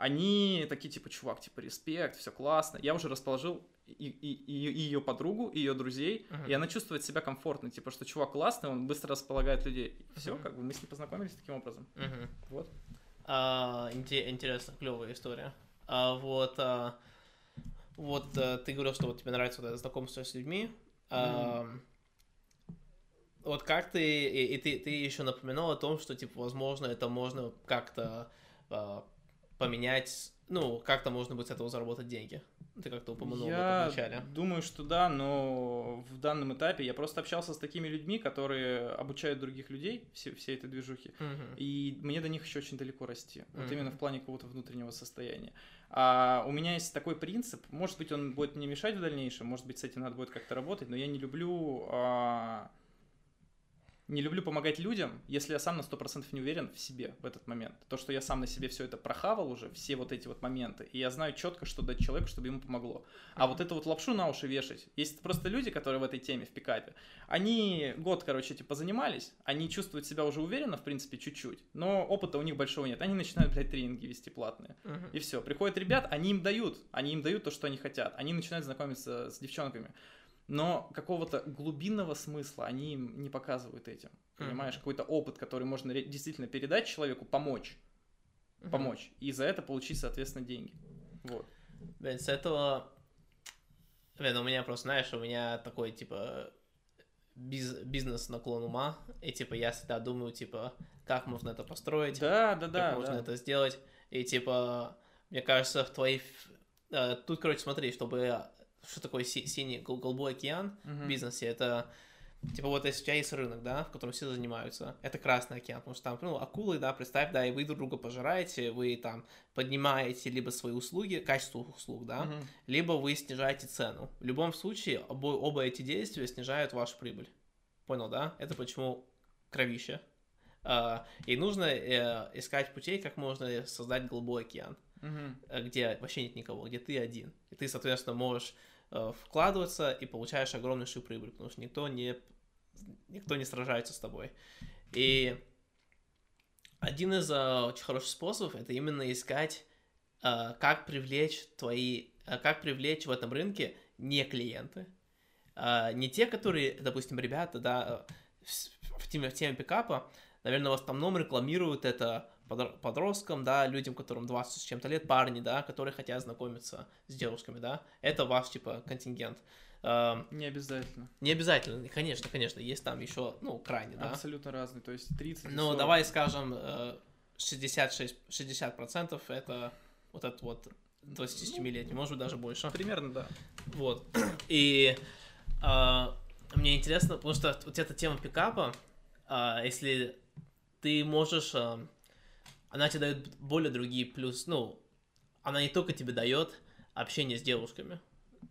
они такие, типа, чувак, типа, респект, все классно. Я уже расположил и, и, и ее подругу, и ее друзей, Мгм. и она чувствует себя комфортно, типа, что чувак классный, он быстро располагает людей. Все, Мгм. как бы мы с ней познакомились таким образом. Мгм. Вот. А, инте- интересно, клевая история. А, вот, а, вот а, ты говорил, что вот тебе нравится вот это знакомство с людьми. А, вот как ты, и, и ты, ты еще напоминал о том, что, типа, возможно, это можно как-то а, поменять, ну, как-то можно будет с этого заработать деньги. Ты как-то упомянул об я этом вначале. думаю, что да, но в данном этапе я просто общался с такими людьми, которые обучают других людей все, всей этой движухи. Мгм. И мне до них еще очень далеко расти. Вот Мгм. именно в плане какого-то внутреннего состояния. А у меня есть такой принцип, может быть, он будет мне мешать в дальнейшем, может быть, с этим надо будет как-то работать, но я не люблю... а, Не люблю помогать людям, если я сам на 100% не уверен в себе в этот момент. То, что я сам на себе все это прохавал уже, все вот эти вот моменты, и я знаю четко, что дать человеку, чтобы ему помогло. А вот эту вот лапшу на уши вешать. Есть просто люди, которые в этой теме, в пикапе, они год, короче, типа занимались, они чувствуют себя уже уверенно, в принципе, чуть-чуть, но опыта у них большого нет. Они начинают, блядь, тренинги вести платные. Мгм. И все. Приходят ребят, они им дают, они им дают то, что они хотят. Они начинают знакомиться с девчонками. Но какого-то глубинного смысла они им не показывают этим. Понимаешь, Мгм. какой-то опыт, который можно действительно передать человеку, помочь, Мгм. помочь. И за это получить, соответственно, деньги. Вот. Блин, с этого... Блин, у меня просто, знаешь, у меня такой, типа, биз- бизнес-наклон ума, и, типа, я всегда думаю, типа, как можно это построить, Да, да, как да. можно да. это сделать, и, типа, мне кажется, в твоей... э, Тут, короче, смотри, чтобы... Что такое си- синий гол- голубой океан Мгм. в бизнесе? Это Типа вот если у тебя есть рынок, да, в котором все занимаются, это Красный океан, потому что там, ну, акулы, да, представь, да, и вы друг друга пожираете, вы там поднимаете либо свои услуги, качество услуг, да, Мгм. либо вы снижаете цену. В любом случае, обо- оба эти действия снижают вашу прибыль. Понял, да? Это почему кровище. А, и нужно э, искать путей, как можно создать голубой океан, Э, где вообще нет никого, где ты один. И ты, соответственно, можешь э, вкладываться и получаешь огромнейшую прибыль, потому что никто не, никто не сражается с тобой. И один из э, очень хороших способов это именно искать, э, как привлечь твои, э, как привлечь в этом рынке не клиенты, а, не те, которые, допустим, ребята, да, э, в, в теме, в теме пикапа, наверное, в основном рекламируют это подросткам, да, людям, которым 20 с чем-то лет, парни, да, которые хотят знакомиться с девушками, да, это ваш, типа, контингент. Эм, Не обязательно. не обязательно, конечно, конечно, есть там еще, ну, крайне, да. Абсолютно разный. То есть 30 и Ну, 40. давай скажем, э, 66, 60% это вот этот вот 27-летний, может быть, даже больше. Примерно, да. Вот. И а, мне интересно, потому что вот эта тема пикапа, а, если ты можешь, она тебе дает более другие плюс, ну, она не только тебе дает общение с девушками,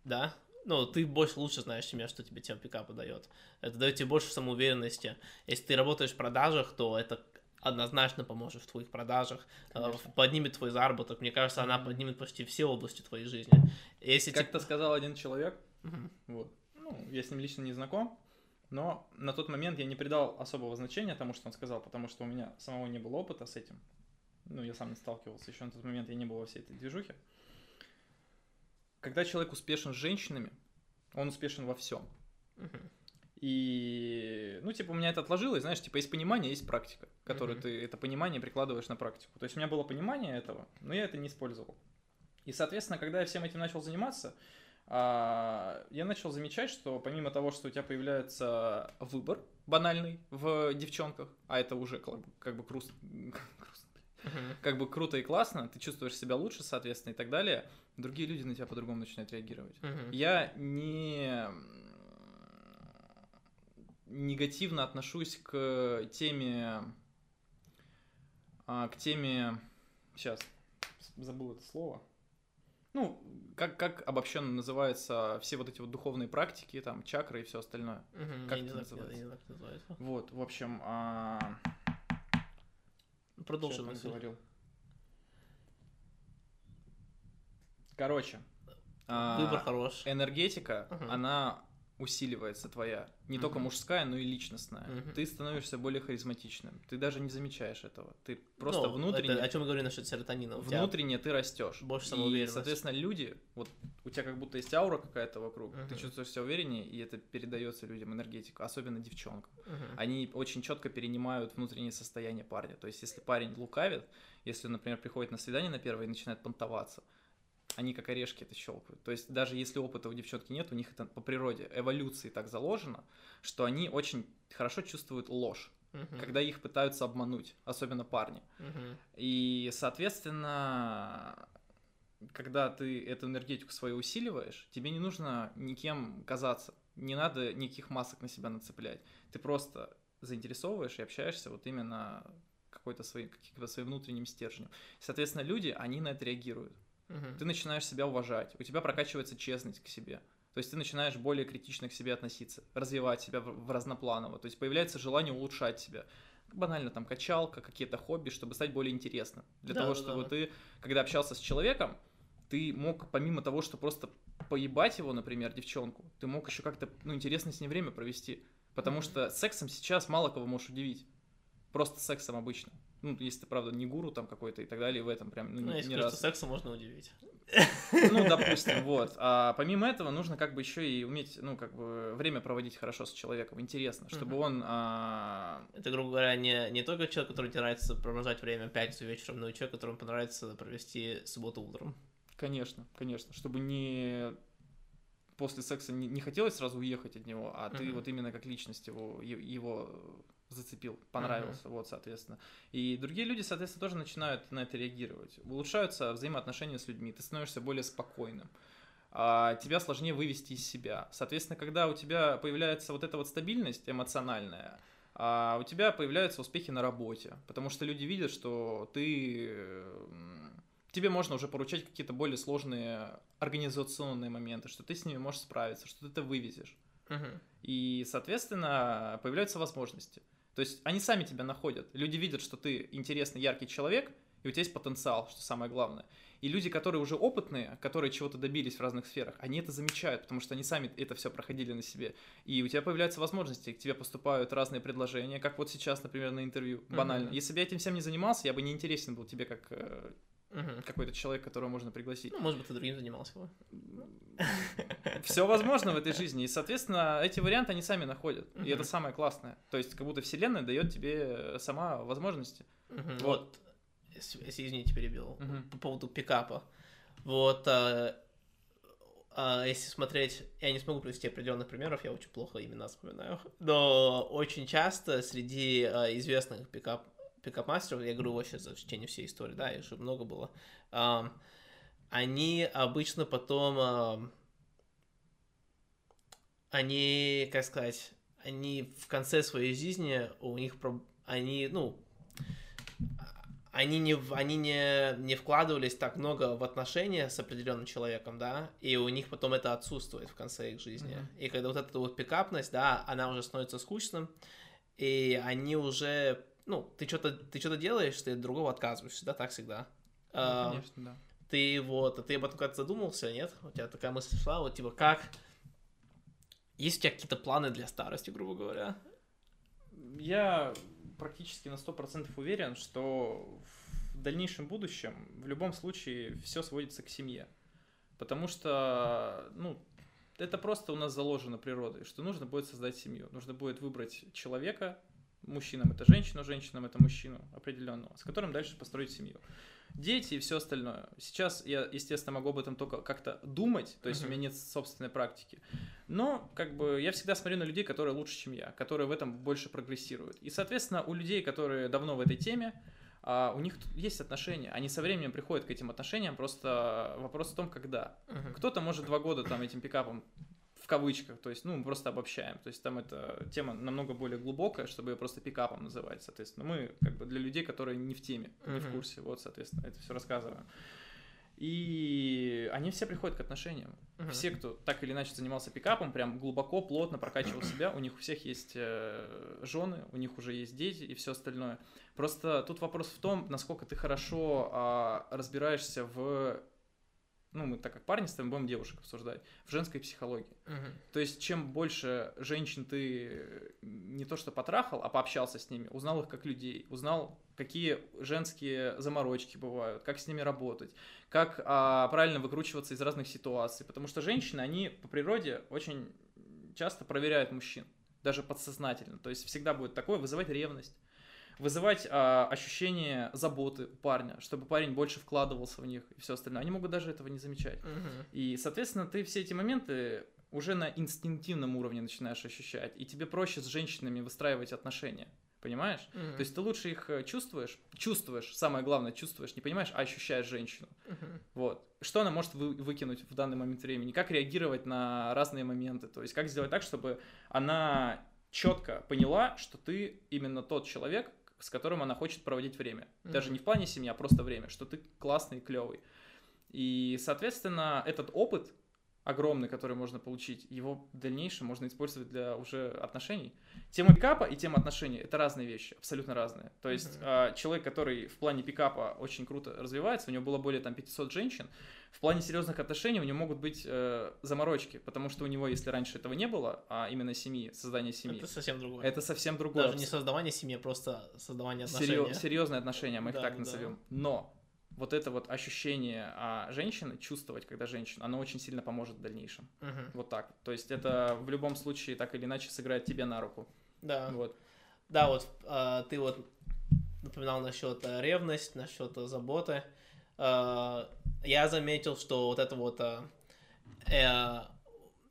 да, ну, ты больше лучше знаешь, чем я, что тебе тема пикапа дает. Это дает тебе больше самоуверенности. Если ты работаешь в продажах, то это однозначно поможет в твоих продажах, а, Конечно. поднимет твой заработок. Мне кажется, она поднимет почти все области твоей жизни. Если Как-то сказал один человек, Мгм. Вот. Ну, я с ним лично не знаком, но на тот момент я не придал особого значения тому, что он сказал, потому что у меня самого не было опыта с этим. Ну, я сам не сталкивался, еще на тот момент я не был во всей этой движухе. Когда человек успешен с женщинами, он успешен во всем. И, ну, типа, у меня это отложилось, знаешь, типа, есть понимание, есть практика, которую ты, это понимание прикладываешь на практику. То есть у меня было понимание этого, но я это не использовал. И, соответственно, когда я всем этим начал заниматься, а, я начал замечать, что помимо того, что у тебя появляется выбор банальный в девчонках, а это уже как бы, как бы как бы круто и классно, ты чувствуешь себя лучше, соответственно, и так далее, другие люди на тебя по-другому начинают реагировать. Мгм. Я не негативно отношусь к теме, а, к теме, сейчас забыл это слово. Ну, как, как обобщенно называются все вот эти вот духовные практики, там, чакры и все остальное. Мгм. как Я не это как- называется? я не знаю, как называется. Вот, в общем, а, Продолжи Чё я там мысль. говорил? Короче, а, Выбор хорош. энергетика, Ага. она усиливается твоя, не только Мгм. мужская, но и личностная. Мгм. Ты становишься более харизматичным. Ты даже не замечаешь этого. Ты просто Ну, внутренне, это о чем мы говорили насчет серотонина. У тебя внутренне ты растешь. больше И, самоуверенности. соответственно, люди, вот у тебя как будто есть аура какая-то вокруг, ты Мгм. чувствуешь себя увереннее, и это передается людям энергетику, особенно девчонкам Мгм. они очень четко перенимают внутреннее состояние парня. То есть, если парень лукавит, если, например, приходит на свидание на первое и начинает понтоваться, они как орешки это щелкают. То есть, даже если опыта у девчонки нет, у них это по природе, эволюции так заложено, что они очень хорошо чувствуют ложь, Мгм. когда их пытаются обмануть, особенно парни. Мгм. И, соответственно, когда ты эту энергетику свою усиливаешь, тебе не нужно никем казаться, не надо никаких масок на себя нацеплять. Ты просто заинтересовываешь и общаешься вот именно какой-то своим, каким-то своим внутренним стержнем. Соответственно, люди, они на это реагируют. Мгм. Ты начинаешь себя уважать, у тебя прокачивается честность к себе. То есть ты начинаешь более критично к себе относиться, развивать себя в, разнопланово. То есть появляется желание улучшать себя. Банально там качалка, какие-то хобби, чтобы стать более интересным. Для Да, того, да, чтобы да. ты, когда общался с человеком, ты мог, помимо того, что просто поебать его, например, девчонку, ты мог еще как-то, ну, интересно с ней время провести. Потому что сексом сейчас мало кого можешь удивить. Просто сексом обычно. Ну, если ты, правда, не гуру там какой-то и так далее, в этом прям, ну, Ну, если скажу, разу. что сексом можно удивить. Ну, допустим, вот. А помимо этого нужно как бы еще и уметь, ну, как бы время проводить хорошо с человеком, интересно, чтобы он... а, Это, грубо говоря, не, не только человек, который тебе нравится промножать время пятницу вечером, но и человек, которому понравится провести субботу утром. Конечно, конечно, чтобы не после секса не, не хотелось сразу уехать от него, а ты вот именно как личность его, его зацепил, понравился, вот, соответственно. И другие люди, соответственно, тоже начинают на это реагировать. Улучшаются взаимоотношения с людьми, ты становишься более спокойным. а тебя сложнее вывести из себя. Соответственно, когда у тебя появляется вот эта вот стабильность эмоциональная, а у тебя появляются успехи на работе, потому что люди видят, что ты тебе можно уже поручать какие-то более сложные организационные моменты, что ты с ними можешь справиться, что ты это вывезешь. Мгм. И, соответственно, появляются возможности. То есть они сами тебя находят. Люди видят, что ты интересный, яркий человек, и у тебя есть потенциал, что самое главное. И люди, которые уже опытные, которые чего-то добились в разных сферах, они это замечают, потому что они сами это все проходили на себе. И у тебя появляются возможности, к тебе поступают разные предложения, как вот сейчас, например, на интервью, банально. Мгм. Если бы я этим всем не занимался, я бы не интересен был тебе как э, Мгм. какой-то человек, которого можно пригласить. Ну, может быть, ты другим занимался бы. Все возможно в этой жизни, и, соответственно, эти варианты они сами находят. И Мгм. это самое классное. То есть, как будто Вселенная дает тебе сама возможности. Мгм. Вот. Если, извините, перебил, Мгм. по поводу пикапа. Вот, а, а, если смотреть, я не смогу привести определенных примеров, я очень плохо имена вспоминаю, но очень часто среди а, известных пикап, пикап-мастеров, я говорю вообще за чтение всей истории, да, их же много было, ам, они обычно потом, ам, они, как сказать, они в конце своей жизни, у них, они, ну, они не, они не, не вкладывались так много в отношения с определенным человеком, да, и у них потом это отсутствует в конце их жизни. Мгм. И когда вот эта вот пикапность, да, она уже становится скучным, и они уже, ну, ты что-то ты что-то делаешь, ты от другого отказываешься, да, так всегда. Ну, А, конечно, да. ты вот, а ты об этом как-то задумался, нет? У тебя такая мысль шла, вот типа как Есть у тебя какие-то планы для старости, грубо говоря? Я практически на 100% уверен, что в дальнейшем будущем в любом случае все сводится к семье. Потому что, ну, это просто у нас заложено природой, что нужно будет создать семью. Нужно будет выбрать человека, мужчинам это женщину, женщинам это мужчину определенного, с которым дальше построить семью. Дети и все остальное. Сейчас я, естественно, могу об этом только как-то думать, то есть uh-huh. у меня нет собственной практики. Но, как бы, я всегда смотрю на людей, которые лучше, чем я, которые в этом больше прогрессируют. И, соответственно, у людей, которые давно в этой теме, а у них есть отношения, они со временем приходят к этим отношениям, просто вопрос в том, когда. Uh-huh. Кто-то может два года там этим пикапом кавычках, то есть, ну, мы просто обобщаем, то есть там эта тема намного более глубокая, чтобы ее просто пикапом называть, соответственно. Мы, как бы, для людей, которые не в теме, uh-huh. не в курсе, вот, соответственно, это все рассказываем. И они все приходят к отношениям. Uh-huh. Все, кто так или иначе занимался пикапом, прям глубоко, плотно прокачивал себя, у них у всех есть э, жены, у них уже есть дети и все остальное. Просто тут вопрос в том, насколько ты хорошо а, разбираешься в ну, мы так как парни с тобой будем девушек обсуждать, в женской психологии. Uh-huh. То есть, чем больше женщин ты не то что потрахал, а пообщался с ними, узнал их как людей, узнал, какие женские заморочки бывают, как с ними работать, как а, правильно выкручиваться из разных ситуаций. Потому что женщины, они по природе очень часто проверяют мужчин, даже подсознательно. То есть, всегда будет такое вызывать ревность вызывать а, ощущение заботы у парня, чтобы парень больше вкладывался в них и все остальное. Они могут даже этого не замечать. Угу. И, соответственно, ты все эти моменты уже на инстинктивном уровне начинаешь ощущать, и тебе проще с женщинами выстраивать отношения. Понимаешь? Mm-hmm. То есть ты лучше их э, чувствуешь, чувствуешь, самое главное, чувствуешь, не понимаешь, а ощущаешь женщину. Mm-hmm. Вот. Что она может вы, выкинуть в данный момент времени, как реагировать на разные моменты, то есть как сделать так, чтобы она четко поняла, что ты именно тот человек, с которым она хочет проводить время. Mm-hmm. Даже не в плане семьи, а просто время, что ты классный, клевый. И, соответственно, этот опыт огромный, который можно получить, его в дальнейшем можно использовать для уже отношений. Тема пикапа и тема отношений — это разные вещи, абсолютно разные. То есть mm-hmm. человек, который в плане пикапа очень круто развивается, у него было более там 500 женщин, в плане серьезных отношений у него могут быть э, заморочки, потому что у него, если раньше этого не было, а именно семьи, создание семьи. Это совсем другое. Это совсем другое. Даже не создавание семьи, а просто создавание отношений. Серьез, серьезные отношения, мы их да, так да. назовем. Но вот это вот ощущение а, женщины, чувствовать, когда женщина, оно очень сильно поможет в дальнейшем. Угу. Вот так. То есть это в любом случае так или иначе сыграет тебе на руку. Да. Вот. Да, вот а, ты вот напоминал насчет э, ревность, насчет э, заботы. А, я заметил, что вот это вот... А, э,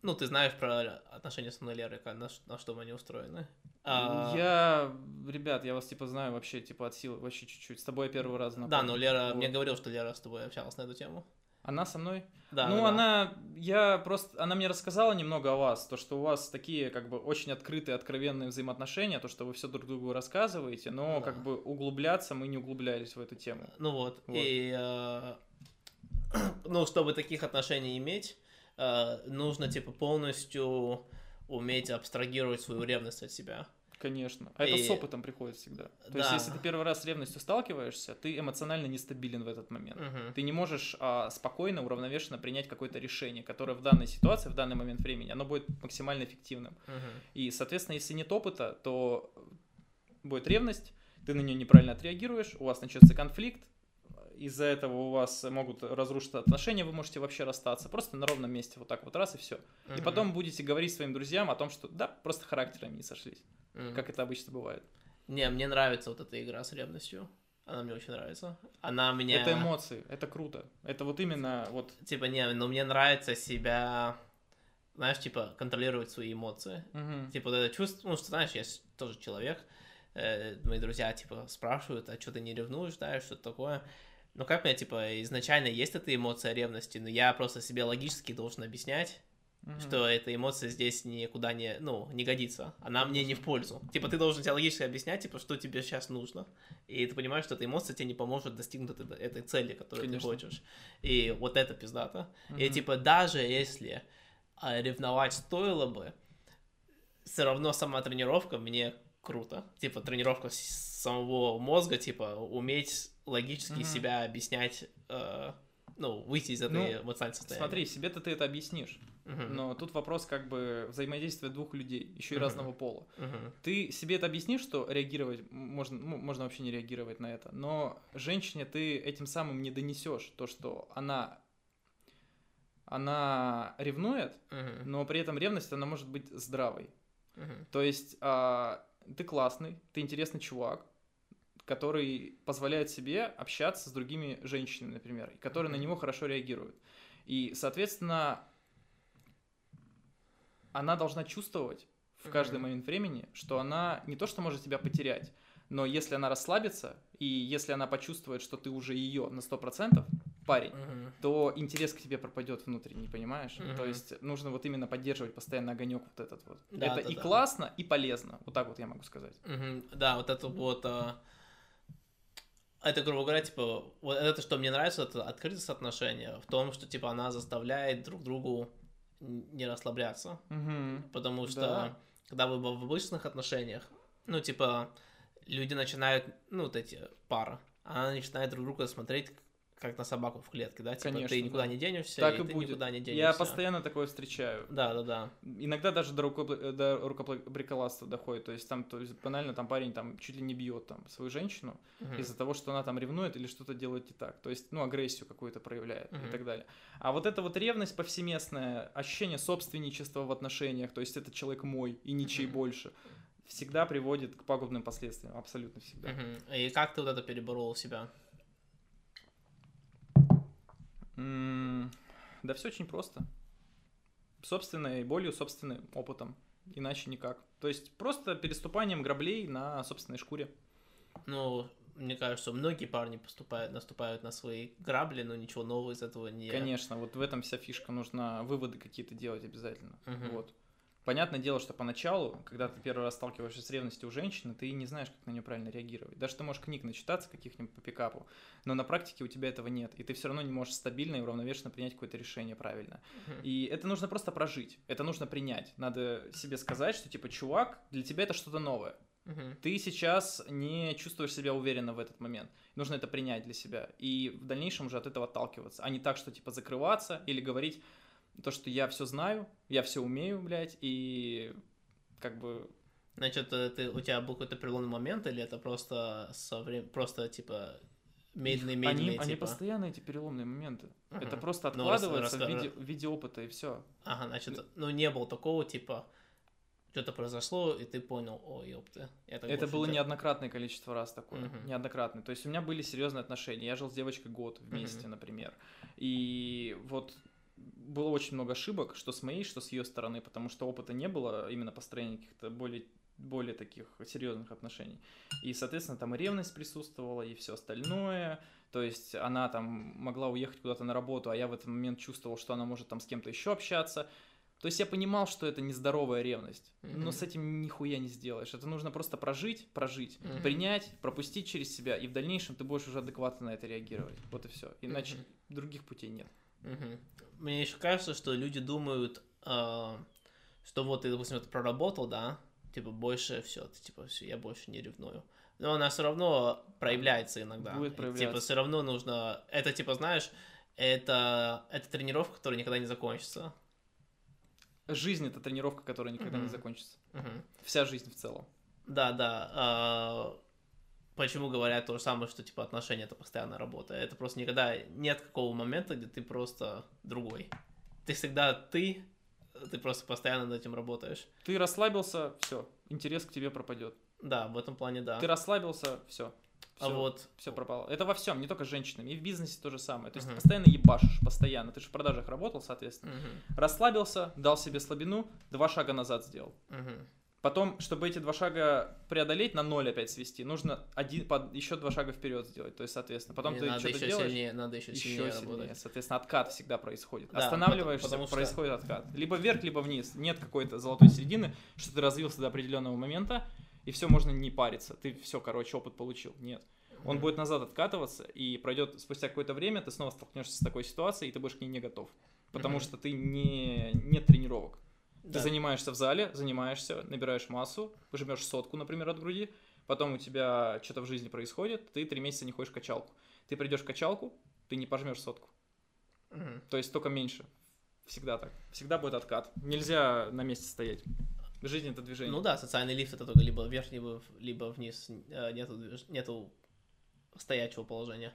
ну, ты знаешь про отношения с мной Лерой, на, на что они устроены. А... Я, ребят, я вас типа знаю вообще типа от силы, вообще чуть-чуть. С тобой я первый раз знаком. Да, но Лера, вот. мне говорил, что Лера с тобой общалась на эту тему. Она со мной? Да. Ну, да, она, я просто, она мне рассказала немного о вас, то, что у вас такие, как бы, очень открытые, откровенные взаимоотношения, то, что вы все друг другу рассказываете, но, да. как бы, углубляться мы не углублялись в эту тему. Ну вот, вот. и, э, ну, чтобы таких отношений иметь, э, нужно, типа, полностью уметь абстрагировать свою ревность от себя. Конечно. А и... это с опытом приходит всегда. То да. есть, если ты первый раз с ревностью сталкиваешься, ты эмоционально нестабилен в этот момент. Угу. Ты не можешь а, спокойно, уравновешенно принять какое-то решение, которое в данной ситуации, в данный момент времени, оно будет максимально эффективным. Угу. И, соответственно, если нет опыта, то будет ревность, ты на нее неправильно отреагируешь, у вас начнется конфликт, из-за этого у вас могут разрушиться отношения, вы можете вообще расстаться, просто на ровном месте вот так вот раз и все. Угу. И потом будете говорить своим друзьям о том, что да, просто характерами не сошлись mm. как это обычно бывает. Не, мне нравится вот эта игра с ревностью. Она мне очень нравится. Она мне... Это эмоции, это круто. Это вот именно вот... Типа, не, но мне нравится себя, знаешь, типа, контролировать свои эмоции. Угу. Типа, вот это чувство, ну, что, знаешь, я тоже человек, э, мои друзья, типа, спрашивают, а что ты не ревнуешь, да, что-то такое. Ну, как мне, типа, изначально есть эта эмоция ревности, но я просто себе логически должен объяснять, mm-hmm. что эта эмоция здесь никуда не, ну, не годится. Она мне не в пользу. Типа, ты должен себе логически объяснять, типа, что тебе сейчас нужно. И ты понимаешь, что эта эмоция тебе не поможет достигнуть этой, этой цели, которую Конечно. ты хочешь. И вот это пиздато. Mm-hmm. И, типа, даже если а, ревновать стоило бы, все равно сама тренировка мне круто. Типа, тренировка самого мозга, типа, уметь логически mm-hmm. себя объяснять э, ну, выйти из этой Ну, эмоциональной состояния. Смотри, себе-то ты это объяснишь. Мгм. Но тут вопрос как бы взаимодействия двух людей, еще и Мгм. разного пола. Мгм. Ты себе это объяснишь, что реагировать можно, ну, можно вообще не реагировать на это, но женщине ты этим самым не донесешь то, что она она ревнует, Мгм. но при этом ревность она может быть здравой. Мгм. То есть а, ты классный, ты интересный чувак, который позволяет себе общаться с другими женщинами, например, и которые на Мгм. него хорошо реагируют. И, соответственно, она должна чувствовать в каждый Мгм. момент времени, что она не то что может тебя потерять, но если она расслабится, и если она почувствует, что ты уже ее на 100% парень, Мгм. то интерес к тебе пропадет внутренний, понимаешь? То Мгм. есть нужно вот именно поддерживать постоянно огонек вот этот вот. Да, это да, и да. классно, и полезно. Вот так вот я могу сказать. Мгм. Да, вот это вот... а, Это, грубо говоря, типа, вот это, что мне нравится, это открытость отношения в том, что, типа, она заставляет друг другу не расслабляться. Потому что, Да. когда вы в обычных отношениях, ну, типа, люди начинают, ну, вот эти пара, она начинает друг друга смотреть как на собаку в клетке, да? Типа, Конечно, ты никуда да. не денешься, Так и, и ты будет. никуда не денешься. Я постоянно такое встречаю. Да, да, да. Иногда даже до, рукобла- до рукоприколаства доходит. То есть там, то есть банально там парень там чуть ли не бьет там свою женщину Мгм. из-за того, что она там ревнует или что-то делает не так. То есть, ну, агрессию какую-то проявляет Мгм. и так далее. А вот эта вот ревность повсеместная, ощущение собственничества в отношениях, то есть этот человек мой и ничей Мгм. больше, всегда приводит к пагубным последствиям. Абсолютно всегда. Мгм. И как ты вот это переборол себя? Да все очень просто. Собственной болью, собственным опытом. Иначе никак. То есть просто переступанием граблей на собственной шкуре. Ну, мне кажется, многие парни поступают, наступают на свои грабли, но ничего нового из этого не... Конечно, вот в этом вся фишка. Нужно выводы какие-то делать обязательно. Мгм. Вот. Понятное дело, что поначалу, когда ты первый раз сталкиваешься с ревностью у женщины, ты не знаешь, как на нее правильно реагировать. Даже ты можешь книг начитаться каких-нибудь по пикапу, но на практике у тебя этого нет, и ты все равно не можешь стабильно и уравновешенно принять какое-то решение правильно. И это нужно просто прожить, это нужно принять. Надо себе сказать, что типа, чувак, для тебя это что-то новое. Ты сейчас не чувствуешь себя уверенно в этот момент. Нужно это принять для себя. И в дальнейшем уже от этого отталкиваться. А не так, что типа закрываться или говорить то, что я все знаю, я все умею, блядь, и как бы Значит, э, ты, у тебя был какой-то переломный момент, или это просто со врем... просто, типа, медленные, они, медленные, они типа? постоянно эти переломные моменты. Мгм. Это просто Ну, откладывается в, раска- виде, в виде опыта, и все. Ага, значит, ну, не было такого, типа, что-то произошло, и ты понял, ой, ёпты. Это было делаю». неоднократное количество раз такое. Мгм. Неоднократное. То есть у меня были серьезные отношения. Я жил с девочкой год вместе, Мгм. например. И вот было очень много ошибок, что с моей, что с ее стороны, потому что опыта не было именно построения каких-то более более таких серьезных отношений. И, соответственно, там и ревность присутствовала, и все остальное. То есть она там могла уехать куда-то на работу, а я в этот момент чувствовал, что она может там с кем-то еще общаться. То есть я понимал, что это нездоровая ревность. Но Мгм. с этим нихуя не сделаешь. Это нужно просто прожить, прожить, Мгм. принять, пропустить через себя, и в дальнейшем ты будешь уже адекватно на это реагировать. Вот и все. Иначе Мгм. других путей нет. Мгм. Мне еще кажется, что люди думают, а, что вот ты, допустим, это проработал, да, типа больше все, ты типа все, я больше не ревную. Но она все равно проявляется иногда. Будет И, проявляться. Типа все равно нужно, это типа знаешь, это это тренировка, которая никогда не закончится. Жизнь это тренировка, которая никогда не Мгм. закончится. Мгм. Вся жизнь в целом. Да, да. а, почему говорят то же самое, что типа отношения это постоянная работа? Это просто никогда нет какого момента, где ты просто другой. Ты всегда ты, ты просто постоянно над этим работаешь. Ты расслабился, все, интерес к тебе пропадет. Да, в этом плане да. Ты расслабился, все. а вот Все пропало. Это во всем, не только с женщинами. И в бизнесе то же самое. То есть Мгм. ты постоянно ебашишь, постоянно. Ты же в продажах работал, соответственно. Мгм, Расслабился, дал себе слабину, два шага назад сделал. мгм. Потом, чтобы эти два шага преодолеть, на ноль опять свести, нужно один, под, еще два шага вперед сделать. То есть, соответственно, потом И ты что-то делаешь, сильнее, надо еще, еще сильнее, сильнее. работать. Соответственно, откат всегда происходит. Да, Останавливаешься, потому- потому что- происходит откат. Либо вверх, либо вниз. Нет какой-то золотой середины, что ты развился до определенного момента, и все, можно не париться. Ты все, короче, опыт получил. Нет. Он будет назад откатываться, и пройдет спустя какое-то время, ты снова столкнешься с такой ситуацией, и ты будешь к ней не готов. Потому что ты не... нет тренировок. Ты Да. занимаешься в зале, занимаешься, набираешь массу, жмешь сотку, например, от груди, потом у тебя что-то в жизни происходит, ты три месяца не ходишь в качалку. Ты придешь в качалку, ты не пожмешь сотку. Мгм. То есть только меньше. Всегда так. Всегда будет откат. Нельзя на месте стоять. Жизнь это движение. Ну да, социальный лифт это только либо вверх, либо, либо вниз. Э, Нету, нету стоячего положения.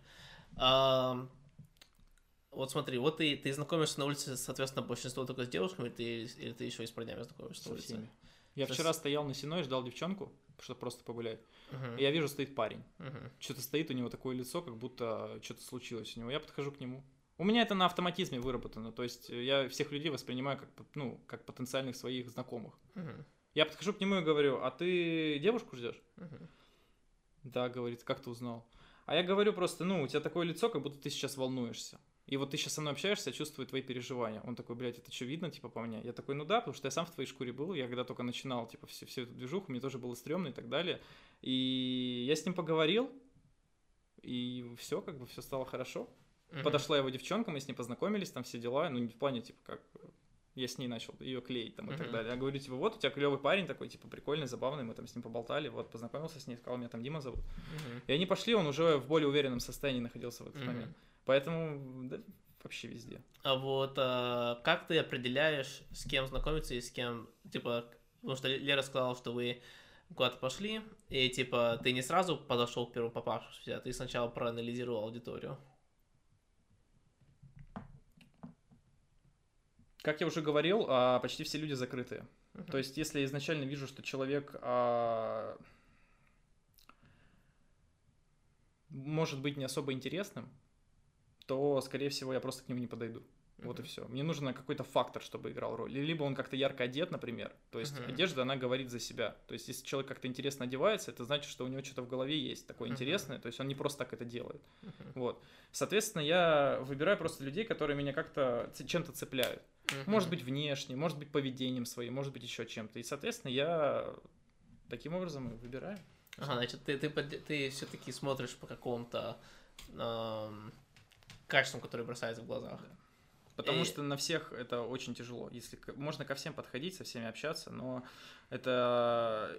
Вот смотри, вот ты, ты знакомишься на улице, соответственно, большинство только с девушками, ты, или ты еще и с парнями знакомишься на Со улице? всеми. Я Сейчас- вчера стоял на Синой, ждал девчонку, чтобы просто погулять. Мгм. И я вижу, стоит парень. Мгм. Что-то стоит у него такое лицо, как будто что-то случилось у него. Я подхожу к нему. У меня это на автоматизме выработано. То есть э, я всех людей воспринимаю как, ну, как потенциальных своих знакомых. Мгм. Я подхожу к нему и говорю, а ты девушку ждешь? Мгм. Да, говорит, как ты узнал? А я говорю просто, ну, у тебя такое лицо, как будто ты сейчас волнуешься. И вот ты сейчас со мной общаешься, я чувствую твои переживания. Он такой, блядь, это что, видно, типа, по мне? Я такой, ну да, потому что я сам в твоей шкуре был, я когда только начинал, типа, всю, всю эту движуху, мне тоже было стрёмно и так далее. И я с ним поговорил, и все, как бы, все стало хорошо. Мгм. Подошла его девчонка, мы с ней познакомились, там все дела, ну, не в плане, типа, как я с ней начал ее клеить там и так Мгм. далее. Я говорю, типа, вот у тебя клевый парень такой, типа, прикольный, забавный, мы там с ним поболтали, вот, познакомился с ней, сказал, меня там Дима зовут. Мгм. И они пошли, он уже в более уверенном состоянии находился в этот Мгм. момент. Поэтому, да, вообще везде. А вот а, как ты определяешь, с кем знакомиться и с кем, типа, потому что Лера сказала, что вы куда-то пошли, и, типа, ты не сразу подошел к первому попавшемуся, а ты сначала проанализировал аудиторию. Как я уже говорил, а, почти все люди закрытые. Мгм. То есть, если я изначально вижу, что человек а, может быть не особо интересным, то, скорее всего, я просто к нему не подойду. Вот и все. Мне нужен какой-то фактор, чтобы играл роль. Либо он как-то ярко одет, например. То есть Мгм. одежда, она говорит за себя. То есть если человек как-то интересно одевается, это значит, что у него что-то в голове есть такое Мгм. интересное. То есть он не просто так это делает. Мгм. Вот. Соответственно, я выбираю просто людей, которые меня как-то чем-то цепляют. Может Мгм. быть, внешне, может быть, поведением своим, может быть, еще чем-то. И, соответственно, я таким образом и выбираю. Ага, значит, ты, ты, ты все-таки смотришь по какому-то ам, качествам, которые бросаются в глазах. Потому И- что на всех это очень тяжело. Если можно ко всем подходить, со всеми общаться, но это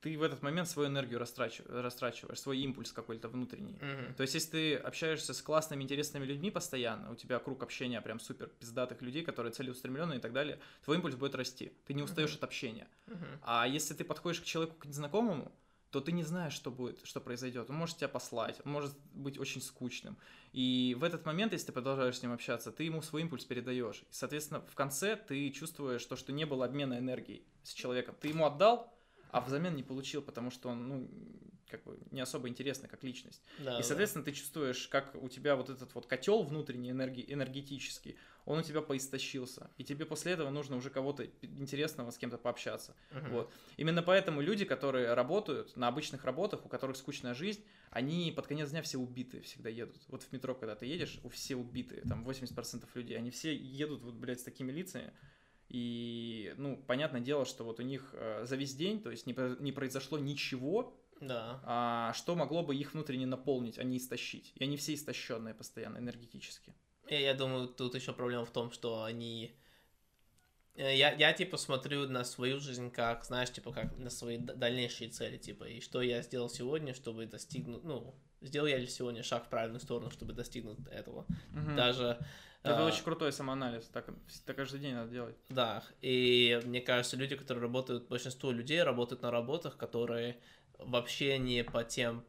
ты в этот момент свою энергию растрач- растрачиваешь, свой импульс какой-то внутренний. Мгм. То есть, если ты общаешься с классными, интересными людьми постоянно, у тебя круг общения прям супер пиздатых людей, которые целеустремленные и так далее, твой импульс будет расти. Ты не устаешь Мгм. от общения. Мгм. А если ты подходишь к человеку к незнакомому, то ты не знаешь, что будет, что произойдет. Он может тебя послать, он может быть очень скучным. И в этот момент, если ты продолжаешь с ним общаться, ты ему свой импульс передаешь. И, соответственно, в конце ты чувствуешь то, что не было обмена энергией с человеком. Ты ему отдал, а взамен не получил, потому что он, ну, как бы не особо интересный как личность. Да, И, да. соответственно, ты чувствуешь, как у тебя вот этот вот котел внутренний энерги- энергетический, он у тебя поистощился. И тебе после этого нужно уже кого-то интересного с кем-то пообщаться. Мгм. Вот. Именно поэтому люди, которые работают на обычных работах, у которых скучная жизнь, они под конец дня все убитые всегда едут. Вот в метро, когда ты едешь, у все убитые, там 80% людей, они все едут вот, блядь, с такими лицами. И, ну, понятное дело, что вот у них э, за весь день, то есть не, не произошло ничего, Да. а, что могло бы их внутренне наполнить, а не истощить. И они все истощенные постоянно энергетически. Я, я думаю, тут еще проблема в том, что они... Э, Я, я, типа, смотрю на свою жизнь как, знаешь, типа, как на свои дальнейшие цели, типа, и что я сделал сегодня, чтобы достигнуть, ну, сделал я ли сегодня шаг в правильную сторону, чтобы достигнуть этого. Даже... Это а, очень крутой самоанализ, так, так каждый день надо делать. Да, и мне кажется, люди, которые работают, большинство людей работают на работах, которые вообще не по тем,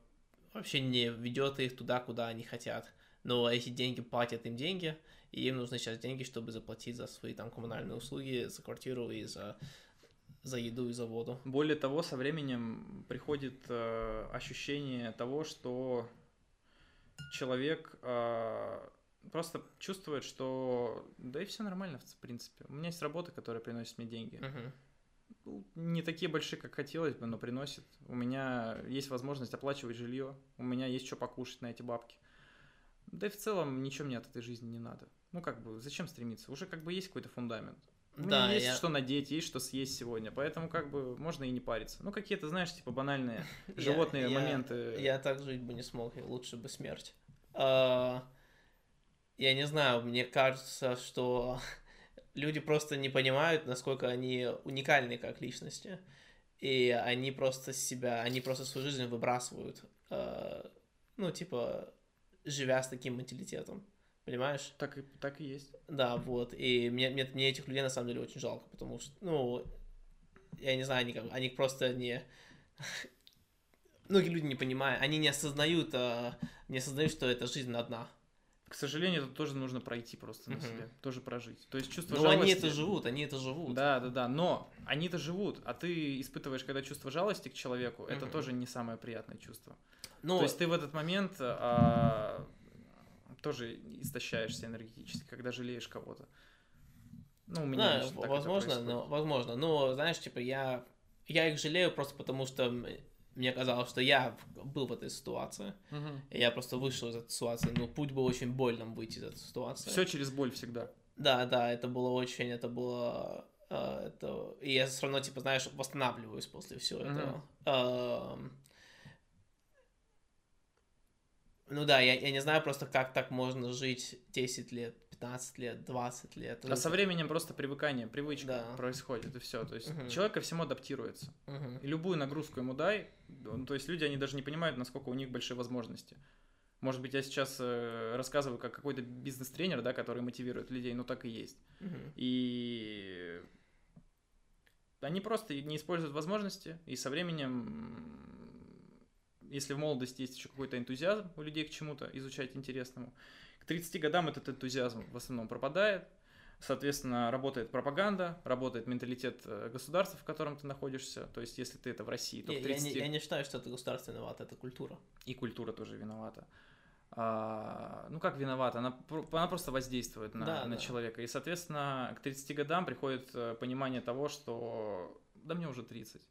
вообще не ведет их туда, куда они хотят. Но эти деньги платят им деньги, и им нужны сейчас деньги, чтобы заплатить за свои там коммунальные услуги, за квартиру и за, за еду и за воду. Более того, со временем приходит э, ощущение того, что человек э, просто чувствует, что да и все нормально, в принципе. У меня есть работа, которая приносит мне деньги. Ну, Не такие большие, как хотелось бы, но приносит. У меня есть возможность оплачивать жилье, у меня есть что покушать на эти бабки. Да и в целом ничего мне от этой жизни не надо. Ну как бы, зачем стремиться? Уже как бы есть какой-то фундамент. У меня Да, есть я- что надеть, есть что съесть сегодня, поэтому как бы можно и не париться. Ну какие-то, знаешь, типа банальные животные я- моменты. Я так жить бы не смог, и лучше бы смерть. А, я не знаю, мне кажется, что люди просто не понимают, насколько они уникальны как личности. И они просто себя, они просто свою жизнь выбрасывают. а, ну, типа, живя с таким менталитетом. Понимаешь? Так и, так и есть. Да, вот. И мне, мне, мне этих людей на самом деле очень жалко, потому что, ну, я не знаю, они, как, они просто не... Многие люди не понимают, они не осознают, а, не осознают, что эта жизнь одна. К сожалению, это тоже нужно пройти просто на себе, тоже прожить. То есть чувство Но жалости... они это живут, они это живут. Да, да, да, но они это живут, а ты испытываешь, когда чувство жалости к человеку, это тоже не самое приятное чувство. Ну, То есть ты в этот момент а, тоже истощаешься энергетически, когда жалеешь кого-то. Ну, у меня да, лично возможно, но, возможно. Но, знаешь, типа, я, я их жалею просто потому, что мне казалось, что я был в этой ситуации. Мгм. И я просто вышел из этой ситуации. Ну, путь был очень больным выйти из этой ситуации. Все через боль всегда. Да, да, это было очень, это было, э, это, и я все равно, типа, знаешь, восстанавливаюсь после всего Мгм. этого. Ну да, я, я не знаю просто, как так можно жить 10 лет, 15 лет, 20 лет. А со временем просто привыкание, привычка Да. происходит, и все. То есть Мгм. человек ко всему адаптируется. Мгм. И любую нагрузку ему дай, то есть люди, они даже не понимают, насколько у них большие возможности. Может быть, я сейчас э, рассказываю как какой-то бизнес-тренер, да, который мотивирует людей, но так и есть. Мгм. И они просто не используют возможности, и со временем, если в молодости есть еще какой-то энтузиазм у людей к чему-то, изучать интересному, к 30 годам этот энтузиазм в основном пропадает, соответственно, работает пропаганда, работает менталитет э, государства, в котором ты находишься, то есть если ты это в России, то Я, в я 30 не, я не считаю, что это государство виновато, это культура. и культура тоже виновата. А, ну как виновата? Она, она просто воздействует на, Да, на да. человека. И, соответственно, к 30 годам приходит э, понимание того, что да мне уже 30.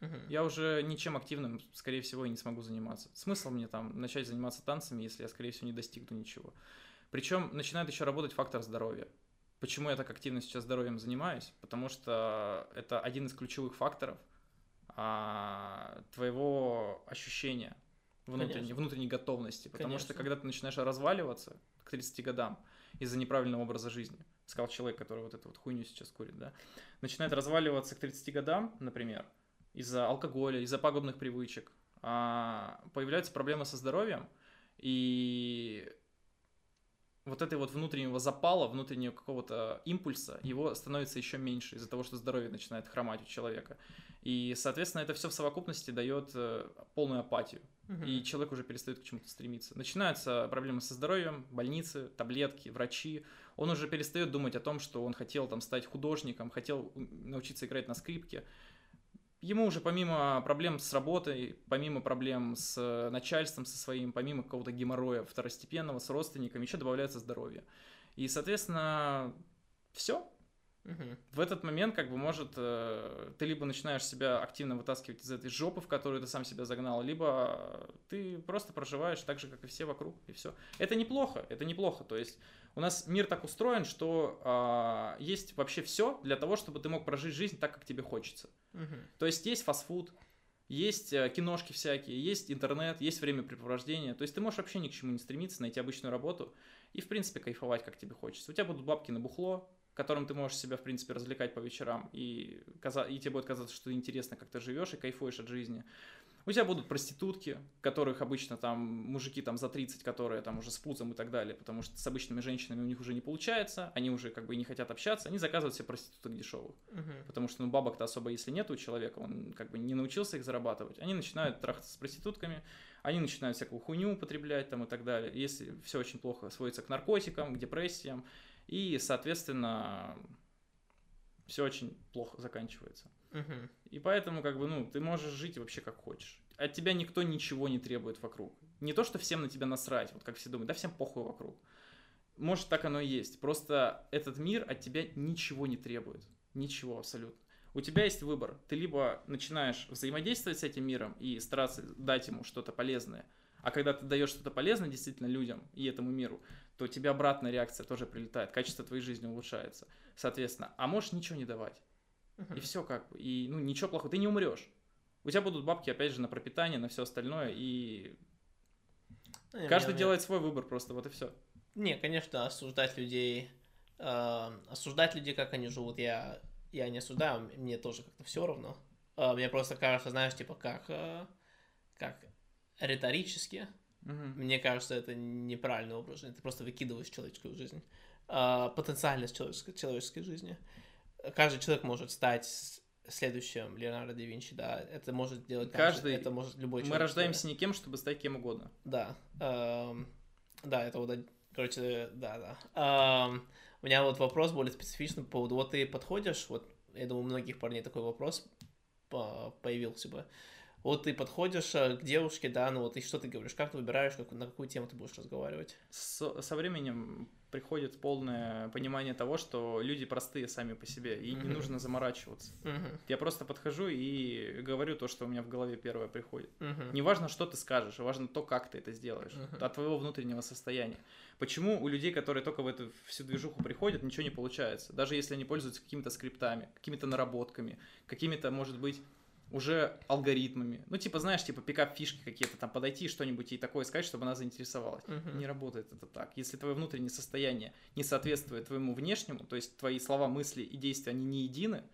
Мгм. Я уже ничем активным, скорее всего, и не смогу заниматься. Смысл мне там начать заниматься танцами, если я, скорее всего, не достигну ничего. Причем начинает еще работать фактор здоровья. Почему я так активно сейчас здоровьем занимаюсь? Потому что это один из ключевых факторов а, твоего ощущения внутренней, Конечно. внутренней готовности. Потому что Конечно. когда ты начинаешь разваливаться к 30 годам из-за неправильного образа жизни, сказал человек, который вот эту вот хуйню сейчас курит, да, начинает разваливаться к 30 годам, например, из-за алкоголя, из-за пагубных привычек, а, появляются проблемы со здоровьем, и вот этой вот внутреннего запала, внутреннего какого-то импульса, его становится еще меньше из-за того, что здоровье начинает хромать у человека. И, соответственно, это все в совокупности дает э, полную апатию. Мгм. И человек уже перестает к чему-то стремиться. Начинаются проблемы со здоровьем, больницы, таблетки, врачи. Он уже перестает думать о том, что он хотел там стать художником, хотел научиться играть на скрипке. Ему уже помимо проблем с работой, помимо проблем с э, начальством со своим, помимо какого-то геморроя второстепенного, с родственниками, еще добавляется здоровье. И, соответственно, все, Мгм. в этот момент, как бы, может, э, ты либо начинаешь себя активно вытаскивать из этой жопы, в которую ты сам себя загнал, либо ты просто проживаешь так же, как и все вокруг, и все. Это неплохо, это неплохо. То есть у нас мир так устроен, что а, есть вообще все для того, чтобы ты мог прожить жизнь так, как тебе хочется. Мгм. То есть есть фастфуд, есть э, киношки всякие, есть интернет, есть времяпрепровождение. То есть ты можешь вообще ни к чему не стремиться, найти обычную работу и, в принципе, кайфовать, как тебе хочется. У тебя будут бабки на бухло, которым ты можешь себя, в принципе, развлекать по вечерам, и, каза- и тебе будет казаться, что интересно, как ты живешь и кайфуешь от жизни. У тебя будут проститутки, которых обычно там мужики там за 30, которые там уже с пузом и так далее, потому что с обычными женщинами у них уже не получается, они уже как бы не хотят общаться, они заказывают себе проституток дешевых. Мгм. Потому что ну, бабок-то особо, если нет у человека, он как бы не научился их зарабатывать. Они начинают трахаться с проститутками, они начинают всякую хуйню употреблять там и так далее. Если все очень плохо сводится к наркотикам, к депрессиям, и, соответственно, все очень плохо заканчивается. Мгм. И поэтому, как бы, ну, ты можешь жить вообще как хочешь. От тебя никто ничего не требует вокруг. Не то, что всем на тебя насрать, вот как все думают, да всем похуй вокруг. Может, так оно и есть. Просто этот мир от тебя ничего не требует. Ничего абсолютно. У тебя есть выбор. Ты либо начинаешь взаимодействовать с этим миром и стараться дать ему что-то полезное, а когда ты даешь что-то полезное действительно людям и этому миру, то у тебя обратная реакция тоже прилетает, качество твоей жизни улучшается. Соответственно, а можешь ничего не давать. Мгм. И все как бы. И ну ничего плохого. Ты не умрешь. У тебя будут бабки, опять же, на пропитание, на все остальное, и не, каждый мне- делает свой выбор просто, вот и все. Не, конечно, осуждать людей, э, осуждать людей, как они живут, я, я не осуждаю, мне тоже как-то все равно. Э, мне просто кажется, знаешь, типа, как, э, как риторически Мгм. Мне кажется, это неправильный образ жизни. Ты просто выкидываешь человеческую жизнь. А, потенциальность человеческой, человеческой жизни. Каждый человек может стать следующим Леонардо да Винчи, да. Это может сделать Каждый- Это может любой Мы человек. рождаемся не кем, чтобы стать кем угодно. Да. эм, да, это вот, короче, да, да. Эм, у меня вот вопрос более специфичный по поводу, вот ты подходишь, вот, я думаю, у многих парней такой вопрос по- появился бы. Вот ты подходишь э, к девушке, да, ну вот и что ты говоришь, как ты выбираешь, как, на какую тему ты будешь разговаривать? Со, со временем приходит полное понимание того, что люди простые сами по себе, и не Мгм. нужно заморачиваться. Мгм, Я просто подхожу и говорю то, что у меня в голове первое приходит. мгм, Не важно, что ты скажешь, важно то, как ты это сделаешь, Мгм. от твоего внутреннего состояния. Почему у людей, которые только в эту всю движуху приходят, ничего не получается? Даже если они пользуются какими-то скриптами, какими-то наработками, какими-то, может быть, уже алгоритмами. Ну, типа, знаешь, типа пикап-фишки какие-то, там, подойти что-нибудь ей такое сказать, чтобы она заинтересовалась. мгм. Не работает это так. Если твое внутреннее состояние не соответствует твоему внешнему, то есть твои слова, мысли и действия, они не едины,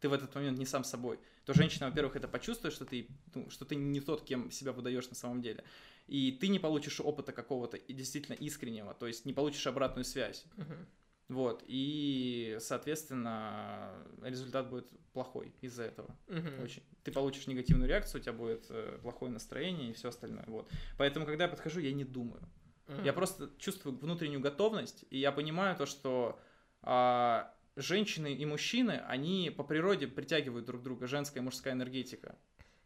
ты в этот момент не сам собой, то женщина, во-первых, это почувствует, что ты, ну, что ты не тот, кем себя выдаешь на самом деле. И ты не получишь опыта какого-то действительно искреннего, то есть не получишь обратную связь. Мгм. Вот. И, соответственно, результат будет плохой из-за этого. Мгм. Очень. Ты получишь негативную реакцию, у тебя будет э, плохое настроение и все остальное. Вот. Поэтому, когда я подхожу, я не думаю. Мгм. Я просто чувствую внутреннюю готовность, и я понимаю то, что а, женщины и мужчины, они по природе притягивают друг друга, женская и мужская энергетика,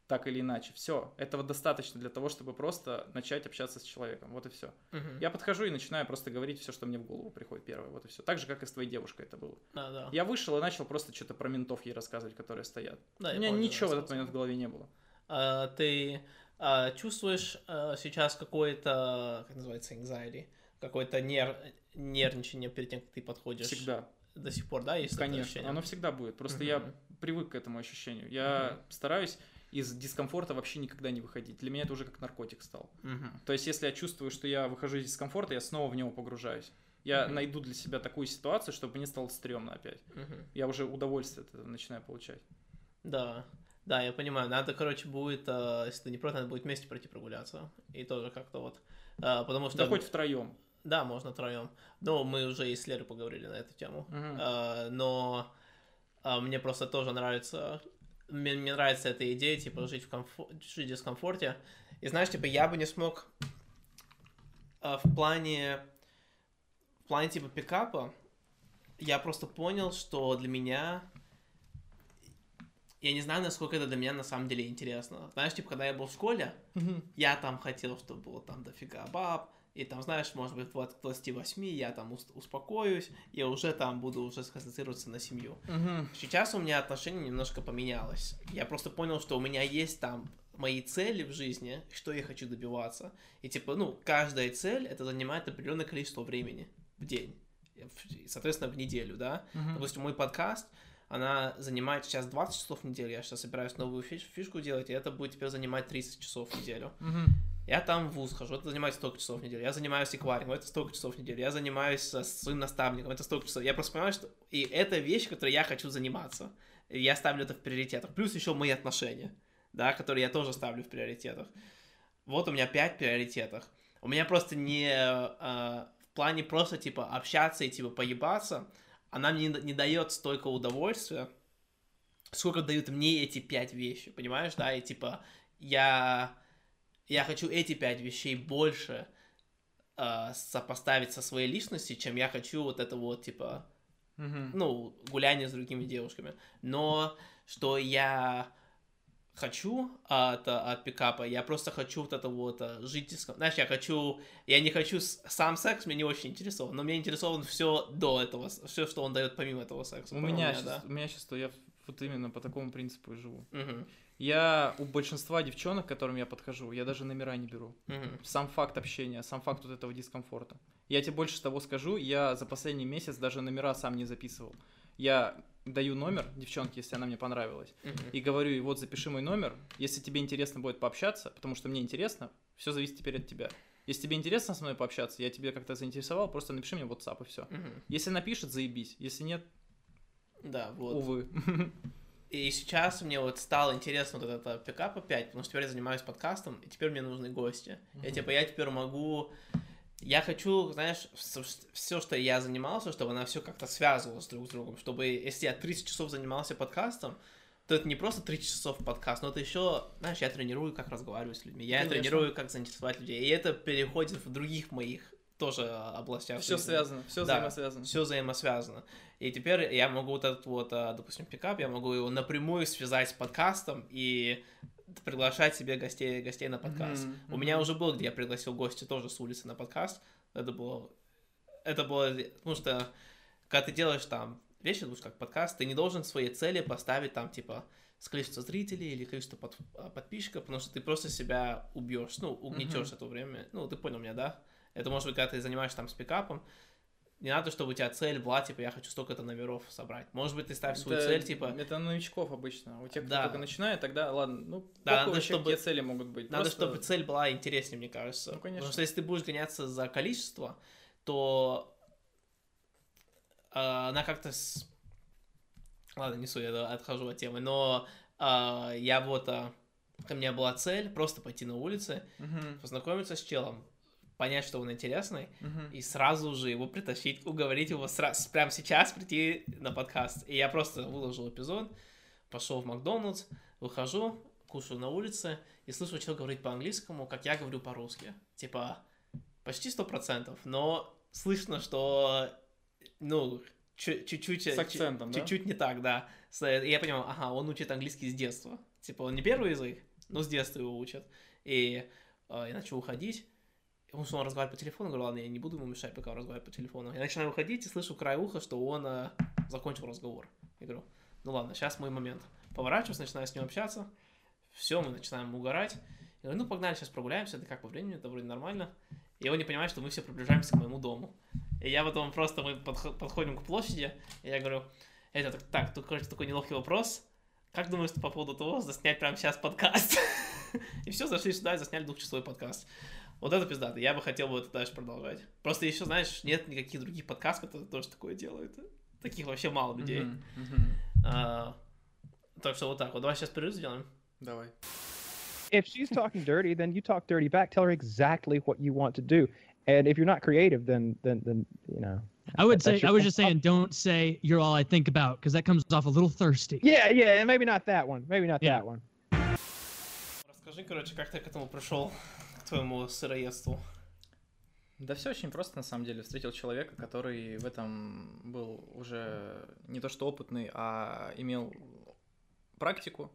так или иначе. Все, этого достаточно для того, чтобы просто начать общаться с человеком. Вот и все. Мгм. Я подхожу и начинаю просто говорить все, что мне в голову приходит первое. Вот и все. Так же, как и с твоей девушкой это было. Да, да. Я вышел и начал просто что-то про ментов ей рассказывать, которые стоят. Да, У меня помню, ничего в этот момент в голове не было. А, ты а, чувствуешь а, сейчас какое-то, как называется, anxiety, какое-то нер... нервничание перед тем, как ты подходишь? Всегда. До сих пор, да, есть Конечно, оно всегда будет. Просто Мгм. я привык к этому ощущению. Я стараюсь из дискомфорта вообще никогда не выходить. Для меня это уже как наркотик стал. Мгм. То есть, если я чувствую, что я выхожу из дискомфорта, я снова в него погружаюсь. Я Мгм. найду для себя такую ситуацию, чтобы мне стало стрёмно опять. Мгм. Я уже удовольствие от этого начинаю получать. Да, да, я понимаю. Надо, короче, будет, а, если ты не против, надо будет вместе пройти прогуляться. И тоже как-то вот. а, потому что... Да хоть втроем. Да, можно втроем. Но мы уже и с Лерой поговорили на эту тему. Мгм. А, но а, мне просто тоже нравится, мне, мне нравится эта идея, типа, жить в, комфор- жить в дискомфорте. И знаешь, типа, я бы не смог а, в плане, в плане, типа, пикапа, я просто понял, что для меня, я не знаю, насколько это для меня на самом деле интересно. Знаешь, типа, когда я был в школе, я там хотел, чтобы было там дофига баб, и там, знаешь, может быть, к 28 я там ус- успокоюсь, и уже там буду уже сконцентрироваться на семью. Мгм. Сейчас у меня отношение немножко поменялось. Я просто понял, что у меня есть там мои цели в жизни, что я хочу добиваться. И типа, ну, каждая цель, это занимает определенное количество времени в день. Соответственно, в неделю, да. Мгм. Допустим, мой подкаст, она занимает сейчас 20 часов в неделю, я сейчас собираюсь новую фиш- фишку делать, и это будет теперь занимать 30 часов в неделю. Мгм. Я там в ВУЗ хожу, это занимает столько часов в неделю. Я занимаюсь эквайрингом, это столько часов в неделю. Я занимаюсь со своим наставником, это столько часов. Я просто понимаю, что и это вещь, которой я хочу заниматься. И я ставлю это в приоритетах. Плюс еще мои отношения, да, которые я тоже ставлю в приоритетах. Вот у меня пять приоритетов. У меня просто не а, в плане просто типа общаться и типа поебаться, она мне не, не дает столько удовольствия, сколько дают мне эти пять вещей, понимаешь, да, и типа я я хочу эти пять вещей больше э, сопоставить со своей личностью, чем я хочу вот это вот, типа, Мгм. ну, гуляние с другими девушками. Но что я хочу от, от пикапа, я просто хочу вот это вот э, жить, знаешь, я хочу, я не хочу, сам секс меня не очень интересован, но мне интересован все до этого, все, что он дает помимо этого секса. У меня, меня, сейчас, у меня сейчас, то я вот именно по такому принципу и живу. Мгм, Я у большинства девчонок, к которым я подхожу, я даже номера не беру. мгм, Сам факт общения, сам факт вот этого дискомфорта. Я тебе больше того скажу, я за последний месяц даже номера сам не записывал. Я даю номер девчонке, если она мне понравилась, мгм. и говорю, ей, вот запиши мой номер, если тебе интересно будет пообщаться, потому что мне интересно, все зависит теперь от тебя. Если тебе интересно со мной пообщаться, я тебе как-то заинтересовал, просто напиши мне в WhatsApp и все. Мгм. Если напишет, заебись. Если нет, Да, вот. увы. И сейчас мне вот стало интересно вот это пикап опять, потому что теперь я занимаюсь подкастом, и теперь мне нужны гости. Mm-hmm. Я типа, я теперь могу... Я хочу, знаешь, все, что я занимался, чтобы она все как-то связывалась друг с другом, чтобы если я 30 часов занимался подкастом, то это не просто 3 часов подкаст, но это еще, знаешь, я тренирую, как разговаривать с людьми, я Конечно. тренирую, как заинтересовать людей, и это переходит в других моих тоже областях. Все связано, все да, взаимосвязано. Все взаимосвязано. И теперь я могу вот этот вот, а, допустим, пикап, я могу его напрямую связать с подкастом и приглашать себе гостей, гостей на подкаст. Mm-hmm. У меня уже был, где я пригласил гостя тоже с улицы на подкаст. Это было... Это было... Потому что, когда ты делаешь там вещи, лучше как подкаст, ты не должен свои цели поставить там, типа, с количества зрителей или количество под, а, подписчиков, потому что ты просто себя убьешь, ну, угнетешь mm-hmm. это время. Ну, ты понял меня, да? Это может быть, когда ты занимаешься там с пикапом, не надо, чтобы у тебя цель была, типа, я хочу столько-то номеров собрать. Может быть, ты ставишь свою это, цель, типа... Это новичков обычно. У тех, кто да. только начинает, тогда, ладно, ну, да, надо, вообще, чтобы... цели могут быть? Надо, Просто... чтобы цель была интереснее, мне кажется. Ну, конечно. Потому что если ты будешь гоняться за количество, то э, она как-то... С... Ладно, несу, я отхожу от темы, но э, я вот... Э, у меня была цель просто пойти на улице, угу. познакомиться с челом, понять, что он интересный, uh-huh. и сразу же его притащить, уговорить его сразу, прямо сейчас прийти на подкаст. И я просто выложил эпизод, пошел в Макдональдс, выхожу, кушаю на улице, и слышу человека говорить по-английскому, как я говорю по-русски. Типа, почти сто процентов, но слышно, что, ну, чуть-чуть... С акцентом, Чуть-чуть да? не так, да. И я понимаю, ага, он учит английский с детства. Типа, он не первый язык, но с детства его учат. И э, я начал уходить, Потому что он разговаривает по телефону, говорю, ладно, я не буду ему мешать, пока он разговаривает по телефону. Я начинаю уходить и слышу край уха, что он э, закончил разговор. Я говорю, ну ладно, сейчас мой момент. Поворачиваюсь, начинаю с ним общаться. Все, мы начинаем угорать. Я говорю, ну погнали, сейчас прогуляемся, это как по времени, это вроде нормально. И он не понимает, что мы все приближаемся к моему дому. И я потом просто, мы подходим к площади, и я говорю, это так, так тут, короче, такой неловкий вопрос. Как думаешь по поводу того, заснять прямо сейчас подкаст? И все, зашли сюда и засняли двухчасовой подкаст. Вот это пиздато. Я бы хотел бы это дальше продолжать. Просто еще, знаешь, нет никаких других подкастов, которые тоже такое делают. Таких вообще мало людей. Uh-huh, uh-huh. А, так что вот так вот. Давай сейчас перерыв сделаем. Давай. If she's talking dirty, then you talk dirty back. Tell her exactly what you want to do. And if you're not creative, then then then you know. I would say I was just saying don't say you're all I think about because that comes off a little thirsty. Yeah, yeah, and maybe not that one. Maybe not yeah. that one. Расскажи, короче, как ты к этому пришел? Твоему сыроедству? Да все очень просто, на самом деле. Встретил человека, который в этом был уже не то что опытный, а имел практику,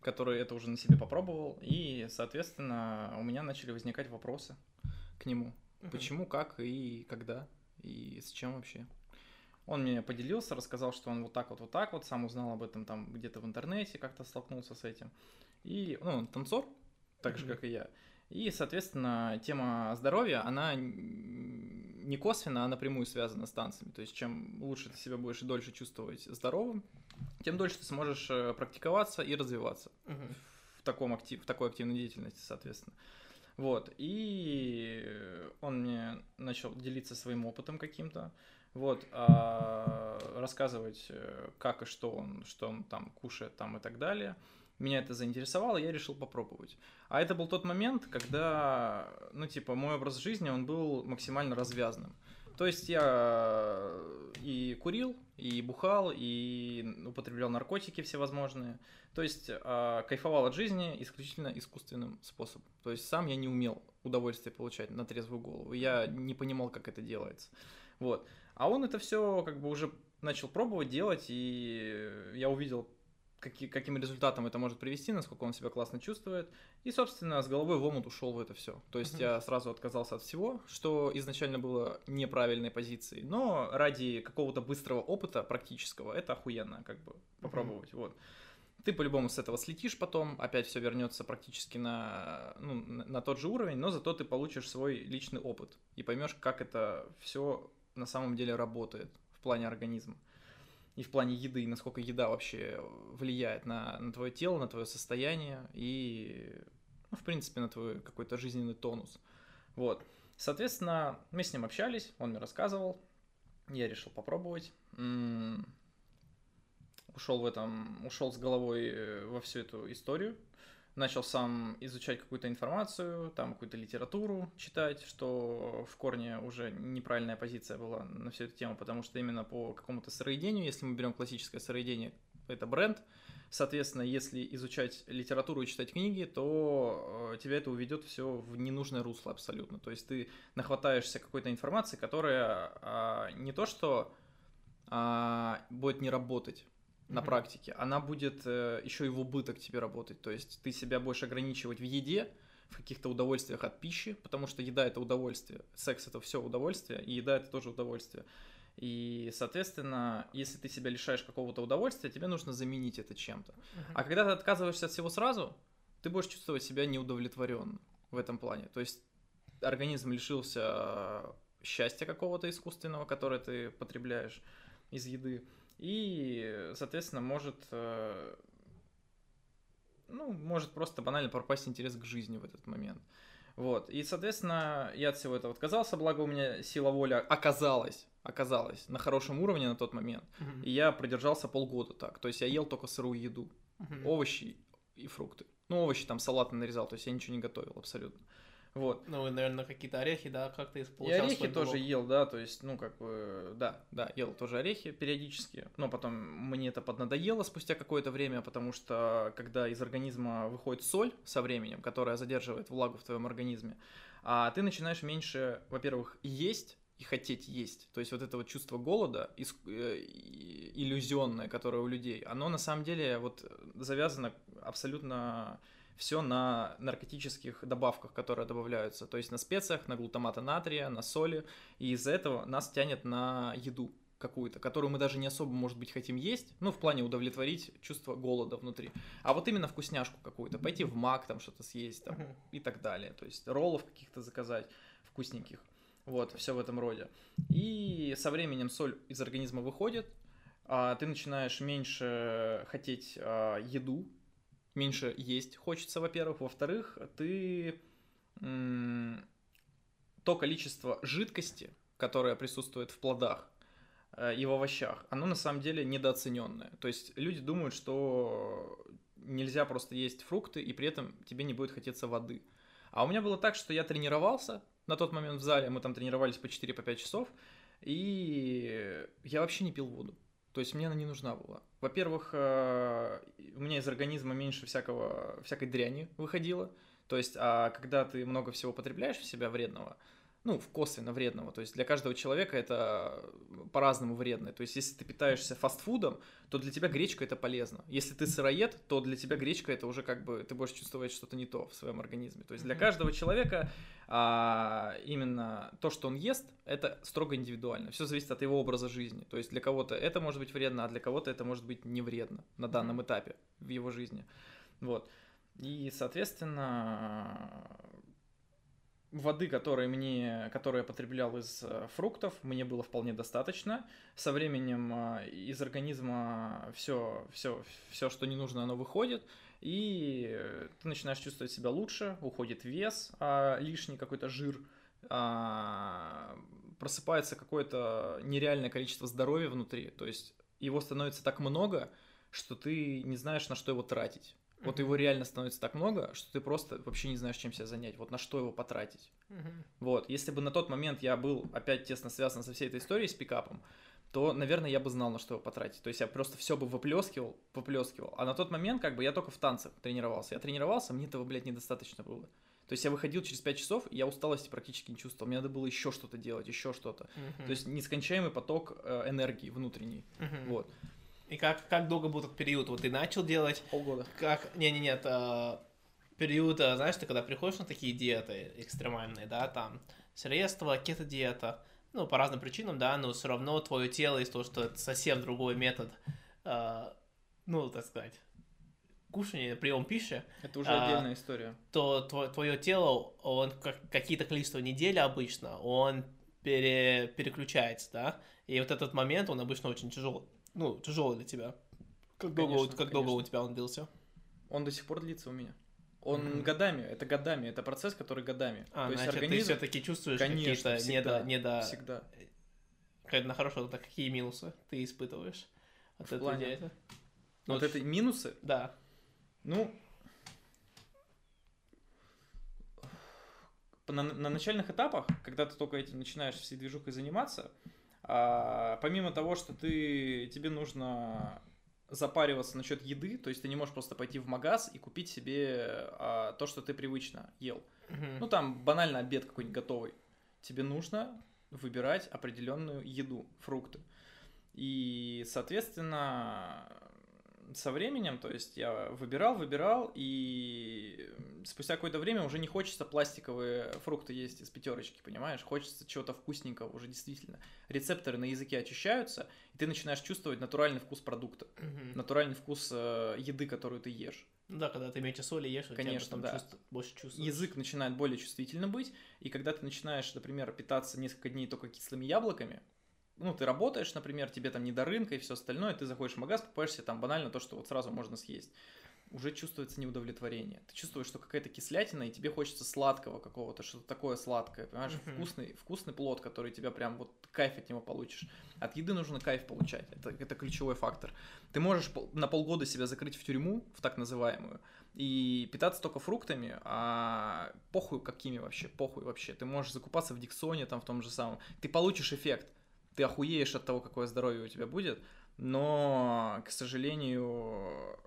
который это уже на себе попробовал, и, соответственно, у меня начали возникать вопросы к нему. Почему, как и когда, и с чем вообще. Он мне поделился, рассказал, что он вот так вот, вот так вот, сам узнал об этом там где-то в интернете, как-то столкнулся с этим. И, ну, он танцор, так же, как и я. И, соответственно, тема здоровья, она не косвенно, а напрямую связана с танцами. То есть, чем лучше ты себя будешь и дольше чувствовать здоровым, тем дольше ты сможешь э, практиковаться и развиваться угу. в, таком актив, в такой активной деятельности, соответственно. Вот, и он мне начал делиться своим опытом каким-то, вот, а, рассказывать, э, как и что он, что он там кушает там и так далее меня это заинтересовало, я решил попробовать. А это был тот момент, когда, ну, типа, мой образ жизни, он был максимально развязным. То есть я и курил, и бухал, и употреблял наркотики всевозможные. То есть э, кайфовал от жизни исключительно искусственным способом. То есть сам я не умел удовольствие получать на трезвую голову. Я не понимал, как это делается. Вот. А он это все как бы уже начал пробовать делать, и я увидел какие, каким результатом это может привести, насколько он себя классно чувствует. И, собственно, с головой в омут ушел в это все. То есть я сразу отказался от всего, что изначально было неправильной позицией. Но ради какого-то быстрого опыта практического это охуенно, как бы попробовать. Вот. Ты по-любому с этого слетишь потом, опять все вернется практически на, ну, на тот же уровень, но зато ты получишь свой личный опыт и поймешь, как это все на самом деле работает в плане организма и в плане еды, насколько еда вообще влияет на, на твое тело, на твое состояние и, ну, в принципе, на твой какой-то жизненный тонус. Вот. Соответственно, мы с ним общались, он мне рассказывал, я решил попробовать. ушел в этом, ушел с головой э, во всю эту историю, начал сам изучать какую-то информацию, там какую-то литературу читать, что в корне уже неправильная позиция была на всю эту тему, потому что именно по какому-то сыроедению, если мы берем классическое сыроедение, это бренд, соответственно, если изучать литературу и читать книги, то э, тебя это уведет все в ненужное русло абсолютно. То есть ты нахватаешься какой-то информации, которая а, не то что а, будет не работать, на практике, она будет э, еще и в убыток тебе работать. То есть ты себя будешь ограничивать в еде, в каких-то удовольствиях от пищи, потому что еда это удовольствие, секс это все удовольствие, и еда это тоже удовольствие. И, соответственно, если ты себя лишаешь какого-то удовольствия, тебе нужно заменить это чем-то. А когда ты отказываешься от всего сразу, ты будешь чувствовать себя неудовлетворенно в этом плане. То есть организм лишился счастья какого-то искусственного, которое ты потребляешь из еды. И, соответственно, может, э, ну, может просто банально пропасть интерес к жизни в этот момент. Вот. И, соответственно, я от всего этого отказался, благо у меня сила воли оказалась, оказалась на хорошем уровне на тот момент. Мгм. И я продержался полгода так. То есть я ел только сырую еду, Мгм. овощи и фрукты. Ну, овощи там салаты нарезал, то есть я ничего не готовил абсолютно. Вот. Ну, и, наверное, какие-то орехи, да, как ты И орехи тоже белок? ел, да, то есть, ну, как бы, да, да, ел тоже орехи периодически, но потом мне это поднадоело спустя какое-то время, потому что когда из организма выходит соль со временем, которая задерживает влагу в твоем организме, а ты начинаешь меньше, во-первых, есть и хотеть есть. То есть вот это вот чувство голода, ис- э, иллюзионное, которое у людей, оно на самом деле вот завязано абсолютно все на наркотических добавках, которые добавляются, то есть на специях, на глутамата натрия, на соли, и из-за этого нас тянет на еду какую-то, которую мы даже не особо, может быть, хотим есть, ну, в плане удовлетворить чувство голода внутри, а вот именно вкусняшку какую-то, пойти в мак там что-то съесть там, и так далее, то есть роллов каких-то заказать вкусненьких, вот, все в этом роде. И со временем соль из организма выходит, а ты начинаешь меньше хотеть а, еду, меньше есть хочется, во-первых. Во-вторых, ты то количество жидкости, которое присутствует в плодах э, и в овощах, оно на самом деле недооцененное. То есть люди думают, что нельзя просто есть фрукты, и при этом тебе не будет хотеться воды. А у меня было так, что я тренировался на тот момент в зале, мы там тренировались по 4-5 часов, и я вообще не пил воду. То есть мне она не нужна была. Во-первых, э, у меня из организма меньше всякого, всякой дряни выходило. То есть, а когда ты много всего потребляешь в себя вредного, ну, в косвенно вредного, то есть для каждого человека это по-разному вредно. То есть, если ты питаешься фастфудом, то для тебя гречка это полезно. Если ты сыроед, то для тебя гречка это уже как бы ты будешь чувствовать что-то не то в своем организме. То есть для каждого человека а, именно то, что он ест, это строго индивидуально. Все зависит от его образа жизни. То есть для кого-то это может быть вредно, а для кого-то это может быть не вредно на данном этапе в его жизни. Вот. И, соответственно, воды, которые мне, которые я потреблял из э, фруктов, мне было вполне достаточно. Со временем э, из организма все, все, все, что не нужно, оно выходит, и ты начинаешь чувствовать себя лучше, уходит вес, а лишний какой-то жир, а, просыпается какое-то нереальное количество здоровья внутри, то есть его становится так много, что ты не знаешь, на что его тратить. Вот его реально становится так много, что ты просто вообще не знаешь, чем себя занять. Вот на что его потратить. Мгм. Вот, если бы на тот момент я был опять тесно связан со всей этой историей с пикапом, то, наверное, я бы знал, на что его потратить. То есть я просто все бы выплескивал, выплескивал. А на тот момент, как бы, я только в танцах тренировался. Я тренировался, мне этого, блядь, недостаточно было. То есть я выходил через 5 часов, и я усталости практически не чувствовал. Мне надо было еще что-то делать, еще что-то. Мгм. То есть нескончаемый поток э, энергии внутренней. Мгм. Вот. И как, как долго был этот период? Вот ты начал делать, Полгода. как... Не-не-не, это период, а, знаешь, ты когда приходишь на такие диеты экстремальные, да, там, средства, кето-диета, ну, по разным причинам, да, но все равно твое тело из того, что это совсем другой метод, а, ну, так сказать, кушания, прием пищи, Это уже А, отдельная история. то твое тело, он как, какие-то количество недель обычно, он пере, переключается, да, и вот этот момент, он обычно очень тяжелый, ну, тяжелый для тебя. Как долго, Конечно, как долго у конечно. тебя он длился? Он до сих пор длится у меня. Он Мгм. годами, это годами, это процесс, который годами. А, То есть значит, ты организм все-таки чувствуешь Конечно, какие-то всегда, недо, недо... всегда. Как на хорошо, так какие минусы ты испытываешь от В этой плане? диеты? Ну, вот это минусы, Да. ну, на, на начальных этапах, когда ты только этим начинаешь всей движухой заниматься, а, помимо того, что ты, тебе нужно запариваться насчет еды, то есть ты не можешь просто пойти в магаз и купить себе а, то, что ты привычно ел. Ну, там банально обед какой-нибудь готовый. Тебе нужно выбирать определенную еду, фрукты. И, соответственно, со временем, то есть я выбирал, выбирал, и спустя какое-то время уже не хочется пластиковые фрукты есть из пятерочки, понимаешь? Хочется чего-то вкусненького уже действительно. Рецепторы на языке очищаются, и ты начинаешь чувствовать натуральный вкус продукта, Мгм. натуральный вкус э, еды, которую ты ешь. Ну Да, когда ты меньше соли ешь, Конечно, да. чувств- больше чувствуешь. язык начинает более чувствительным быть, и когда ты начинаешь, например, питаться несколько дней только кислыми яблоками, ну, ты работаешь, например, тебе там не до рынка и все остальное, ты заходишь в магаз, покупаешь себе там банально то, что вот сразу можно съесть. Уже чувствуется неудовлетворение. Ты чувствуешь, что какая-то кислятина, и тебе хочется сладкого какого-то, что-то такое сладкое, понимаешь? Мгм. Вкусный, вкусный плод, который тебя прям вот кайф от него получишь. От еды нужно кайф получать. Это, это ключевой фактор. Ты можешь на полгода себя закрыть в тюрьму, в так называемую, и питаться только фруктами, а похуй какими вообще, похуй вообще. Ты можешь закупаться в Диксоне, там в том же самом. Ты получишь эффект. Ты охуеешь от того, какое здоровье у тебя будет, но, к сожалению,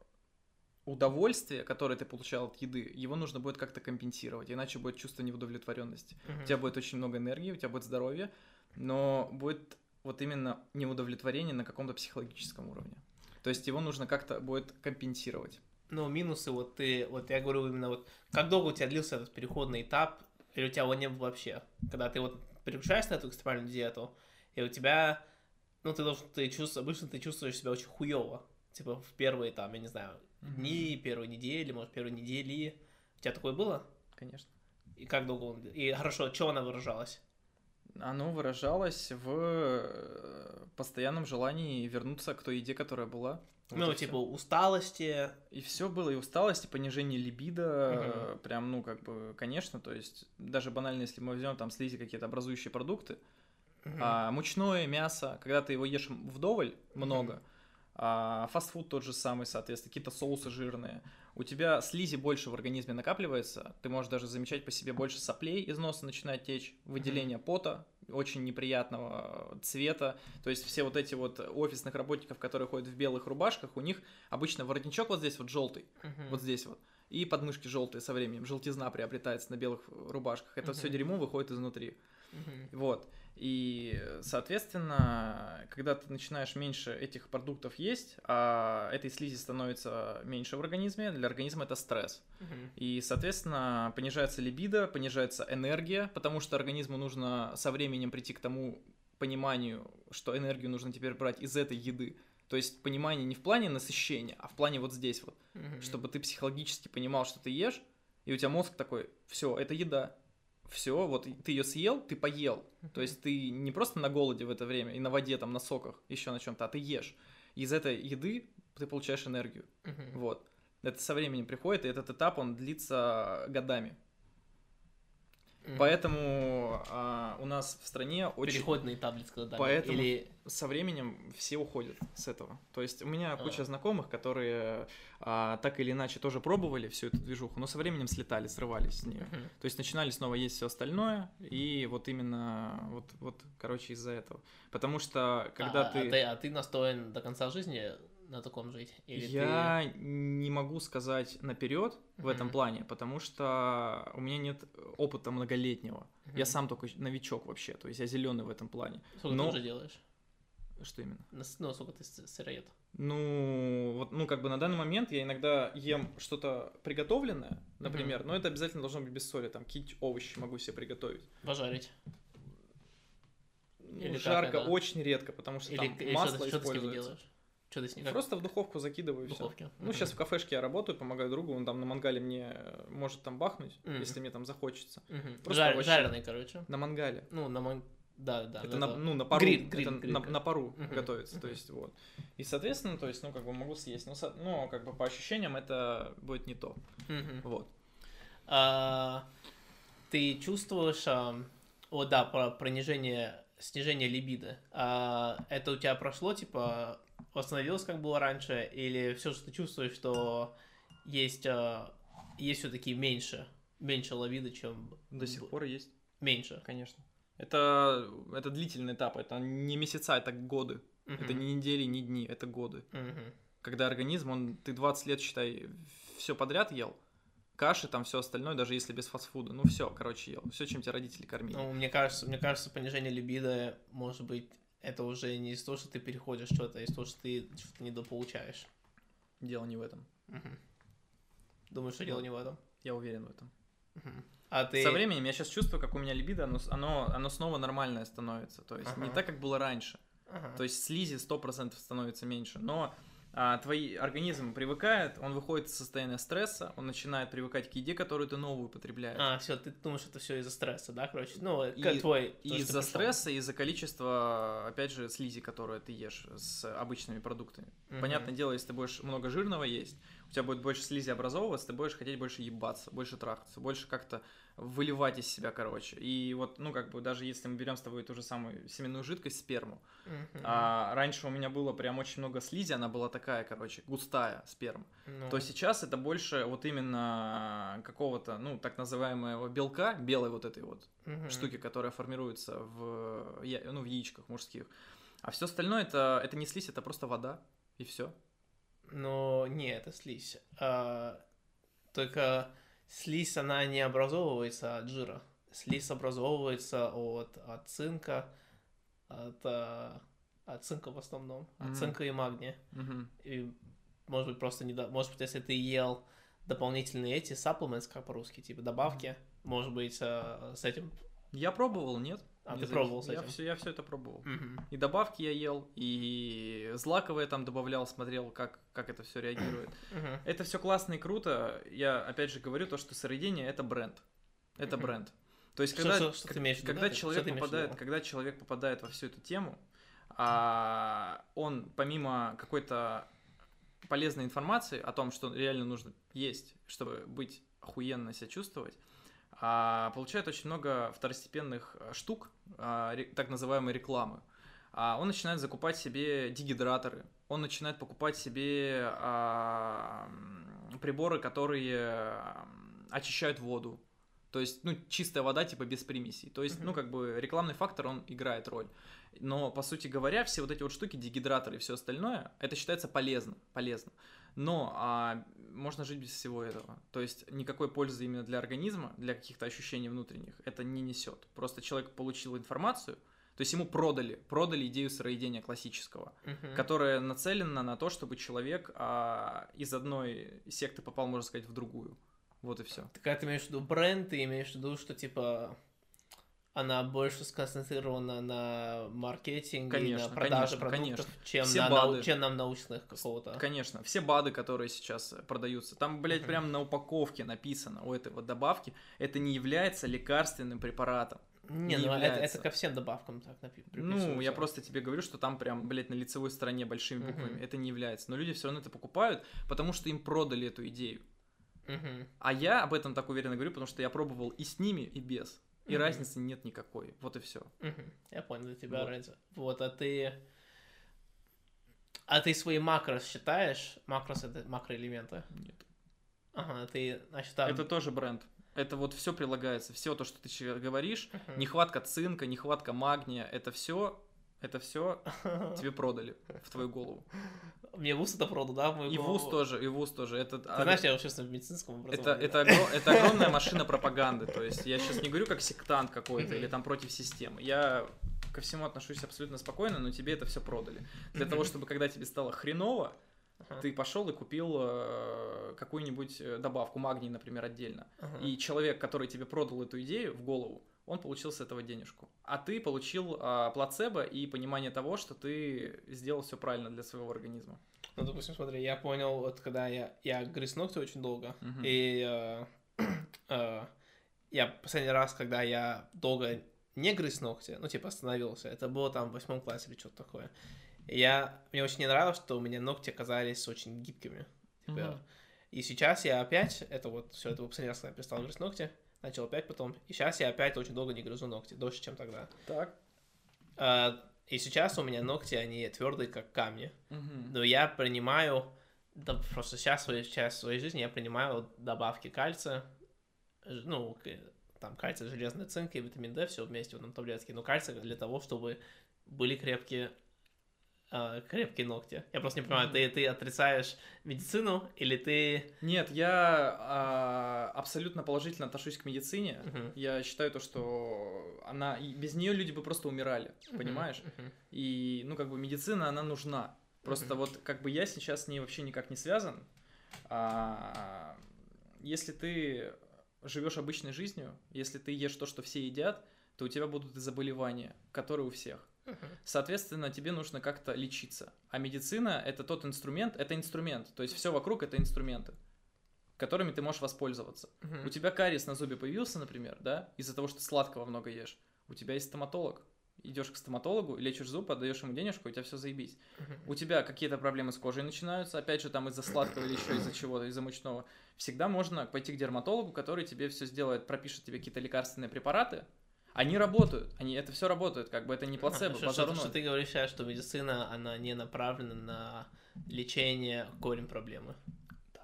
удовольствие, которое ты получал от еды, его нужно будет как-то компенсировать, иначе будет чувство неудовлетворенности. Мгм. У тебя будет очень много энергии, у тебя будет здоровье, но будет вот именно неудовлетворение на каком-то психологическом уровне. То есть его нужно как-то будет компенсировать. Но минусы, вот ты, вот я говорю именно вот, как долго у тебя длился этот переходный этап, или у тебя его не было вообще? Когда ты вот переключаешься на эту экстремальную диету, и у тебя, ну, ты должен, ты чувствуешь, обычно ты чувствуешь себя очень хуево, типа в первые там, я не знаю, дни, первые недели, может, первые недели. У тебя такое было? Конечно. И как долго он... И хорошо, что она выражалась? Оно выражалось в э, постоянном желании вернуться к той еде, которая была. Вот ну, типа, всё. усталости. И все было, и усталость, и понижение либидо, э, прям, ну, как бы, конечно, то есть, даже банально, если мы возьмем там слизи какие-то образующие продукты, А, мучное мясо, когда ты его ешь вдоволь, много, а, фастфуд тот же самый, соответственно, какие-то соусы жирные, у тебя слизи больше в организме накапливается, ты можешь даже замечать по себе больше соплей из носа начинает течь, выделение пота очень неприятного цвета, то есть все вот эти вот офисных работников, которые ходят в белых рубашках, у них обычно воротничок вот здесь вот желтый, вот здесь вот. И подмышки желтые со временем, желтизна приобретается на белых рубашках. Это все дерьмо выходит изнутри. Вот. И, соответственно, когда ты начинаешь меньше этих продуктов есть, а этой слизи становится меньше в организме, для организма это стресс. Мгм. И, соответственно, понижается либидо, понижается энергия, потому что организму нужно со временем прийти к тому пониманию, что энергию нужно теперь брать из этой еды. То есть понимание не в плане насыщения, а в плане вот здесь вот Мгм. чтобы ты психологически понимал, что ты ешь, и у тебя мозг такой, все, это еда. Все, вот ты ее съел, ты поел. То есть ты не просто на голоде в это время и на воде, там, на соках, еще на чем-то, а ты ешь. Из этой еды ты получаешь энергию. Вот. Это со временем приходит, и этот этап, он длится годами. Поэтому а, у нас в стране очень... Переходный этап, для. Поэтому- Или... со временем все уходят с этого. То есть у меня А. куча знакомых, которые а, так или иначе тоже пробовали всю эту движуху, но со временем слетали, срывались с нее. Мгм. То есть начинали снова есть все остальное, и вот именно вот, вот, короче, из-за этого. Потому что когда а, ты... А ты, а ты настроен до конца жизни на таком жить? Или Я не могу сказать наперед в этом плане, потому что у меня нет опыта многолетнего. ты... Я сам только новичок вообще, то есть я зеленый в этом плане. Сколько но- ты уже делаешь? Что именно? Ну, сколько ты сыроед? Ну, вот, ну, как бы на данный момент я иногда ем что-то приготовленное, например, но это обязательно должно быть без соли, там, какие-нибудь овощи могу себе приготовить. Пожарить? Ну, Или жарко это? очень редко, потому что Или, там или масло что, ты, что ты с ними используется. делаешь? Что ты с как Просто в духовку закидываю в все. духовке? Ну, сейчас в кафешке я работаю, помогаю другу, он там на мангале мне э, может там бахнуть, Мгм. если мне там захочется. Мгм. просто Жар- овощи. жареный, короче. На мангале. Ну, на мой... Да, да. это да, на, ну, на пару, Гриль, гриль, это гриль, на, как. на пару Мгм, готовится, то есть вот. И, соответственно, то есть, ну, как бы могу съесть, но, со- но как бы по ощущениям это будет не то, Мгм. вот. А, ты чувствуешь, а, о да, про понижение, снижение либидо. А, это у тебя прошло, типа, восстановилось, как было раньше, или все же ты чувствуешь, что есть, э, есть все-таки меньше, меньше лавиды, чем... До сих пор есть, Меньше. конечно. Это, это длительный этап, это не месяца, это годы. Это Мгм. не недели, не дни, это годы. Мгм. Когда организм, он, ты 20 лет, считай, все подряд ел, каши, там все остальное, даже если без фастфуда, ну все, короче, ел. Все, чем тебя родители кормили. Ну, мне кажется, мне кажется, понижение либидо, может быть, это уже не из того, что ты переходишь что-то, а из того, что ты что-то недополучаешь. Дело не в этом. Мгм. Думаю, что дело не в этом. Я уверен в этом. Мгм. А ты... Со временем я сейчас чувствую, как у меня либидо, оно, оно, оно снова нормальное становится. То есть не Ага. так, как было раньше. Ага. То есть слизи 100% становится меньше. Но а, твой организм привыкает, он выходит из состояния стресса, он начинает привыкать к еде, которую ты новую потребляешь. А, все, ты думаешь, это все из-за стресса, да, короче? Ну, И- как твой... И что из-за стресса, и из-за количества, опять же, слизи, которое ты ешь с обычными продуктами. Мгм. Понятное дело, если ты будешь много жирного есть, тебя будет больше слизи образовываться, ты будешь хотеть больше ебаться, больше трахаться, больше как-то выливать из себя, короче. И вот, ну, как бы, даже если мы берем с тобой ту же самую семенную жидкость, сперму, Мгм. а раньше у меня было прям очень много слизи, она была такая, короче, густая сперма, Ну, то сейчас это больше вот именно какого-то, ну, так называемого белка, белой вот этой вот мгм. штуки, которая формируется в, ну, в яичках мужских. А все остальное это, это не слизь, это просто вода, и все. Но не, это слизь. А, только слизь, она не образовывается от жира. Слизь образовывается от, от цинка, от, а, от цинка в основном, от Мгм. цинка и магния. И, может быть, просто не... до- Может быть, если ты ел дополнительные эти supplements, как по-русски, типа добавки, может быть, а, с этим... Я пробовал, нет? А, ты пробовал с я этим? Все, я все это пробовал. И добавки я ел, и злаковые там добавлял, смотрел, как, как это все реагирует. Это все классно и круто. Я опять же говорю то, что сыроедение это бренд. Это бренд. То есть, Что- когда, что- что ты как- имеешь когда да? Что человек попадает, когда человек попадает во всю эту тему, а, он помимо какой-то полезной информации о том, что реально нужно есть, чтобы быть охуенно себя чувствовать, получает очень много второстепенных а, штук, а, так называемой рекламы. А, он начинает закупать себе дегидраторы, он начинает покупать себе а, приборы, которые а, очищают воду. То есть, ну, чистая вода, типа, без примесей. То есть, ну, как бы, рекламный фактор, он играет роль. Но, по сути говоря, все вот эти вот штуки, дегидраторы и все остальное, это считается полезно, полезно. Но а, можно жить без всего этого. То есть никакой пользы именно для организма, для каких-то ощущений внутренних, это не несет. Просто человек получил информацию, то есть ему продали, продали идею сыроедения классического, Мгм. которая нацелена на то, чтобы человек а, из одной секты попал, можно сказать, в другую. Вот и все. Ты когда ты имеешь в виду бренд, ты имеешь в виду, что типа она больше сконцентрирована на маркетинге Конечно, на продаже конечно, продуктов, конечно. чем Все на, БАДы. чем на научных какого-то. Конечно, все БАДы, которые сейчас э, продаются, там, блядь, Мгм. прям на упаковке написано у этой вот добавки, это не является лекарственным препаратом. Не, не ну это, является. это ко всем добавкам так напи- Ну, я просто тебе говорю, что там прям, блядь, на лицевой стороне большими буквами это не является. Но люди все равно это покупают, потому что им продали эту идею. Мгм. А я об этом так уверенно говорю, потому что я пробовал и с ними, и без. И Мгм. разницы нет никакой. Вот и все. Мгм. Я понял, для тебя Вот. разница. Вот, а ты... А ты свои макрос считаешь? Макрос это макроэлементы. Нет. Ага, ты, значит, там... Это тоже бренд. Это вот все прилагается. Все то, что ты говоришь, Мгм. нехватка цинка, нехватка магния, это все, это все тебе продали в твою голову. Мне вуз это продал, да? мою И вуз тоже, и вуз тоже. Это, Ты знаешь, я учился в медицинском это, образовании. это, огро- это огромная машина пропаганды. То есть я сейчас не говорю как сектант какой-то или там против системы. Я ко всему отношусь абсолютно спокойно, но тебе это все продали. Для того, чтобы когда тебе стало хреново, Ага, ты пошел и купил э, какую-нибудь э, добавку, магний, например, отдельно. ага. И человек, который тебе продал эту идею в голову, он получил с этого денежку. А ты получил а, плацебо и понимание того, что ты сделал все правильно для своего организма. Ну, допустим, смотри, я понял, вот когда я, я грыз ногти очень долго, Мгм. и э, э, я последний раз, когда я долго не грыз ногти, ну, типа, остановился, это было там в восьмом классе или что-то такое. И я, мне очень не нравилось, что у меня ногти оказались очень гибкими. Типа, Мгм. И сейчас я опять, это вот все, это был последний раз, когда я перестал грызть ногти, начал опять потом, и сейчас я опять очень долго не грызу ногти, дольше, чем тогда. Так. А, И сейчас у меня ногти, они твердые, как камни. Мгм. Но я принимаю, да, просто сейчас, свою часть своей жизни я принимаю добавки кальция, ну, там кальций, железный цинк и витамин D, все вместе в одном таблетке. Но кальций для того, чтобы были крепкие, а, крепкие ногти. Я просто не понимаю, ты, ты отрицаешь медицину или ты... Нет, я а, абсолютно положительно отношусь к медицине. Мгм. Я считаю то, что она и без нее люди бы просто умирали, понимаешь? Мгм. И ну как бы медицина она нужна. Просто Мгм. вот как бы я сейчас с ней вообще никак не связан. А, если ты живешь обычной жизнью, если ты ешь то, что все едят, то у тебя будут и заболевания, которые у всех. Соответственно, тебе нужно как-то лечиться. А медицина это тот инструмент, это инструмент. То есть все вокруг это инструменты, которыми ты можешь воспользоваться. У тебя кариес на зубе появился, например, да, из-за того, что сладкого много ешь. У тебя есть стоматолог. Идешь к стоматологу, лечишь зуб, отдаешь ему денежку, у тебя все заебись. У тебя какие-то проблемы с кожей начинаются, опять же, там из-за сладкого или еще из-за чего-то, из-за мучного. Всегда можно пойти к дерматологу, который тебе все сделает, пропишет тебе какие-то лекарственные препараты. Они работают, они, это все работает, как бы это не плацебо, А, что, что- что ты говоришь сейчас, что медицина, она не направлена на лечение корень проблемы. Да.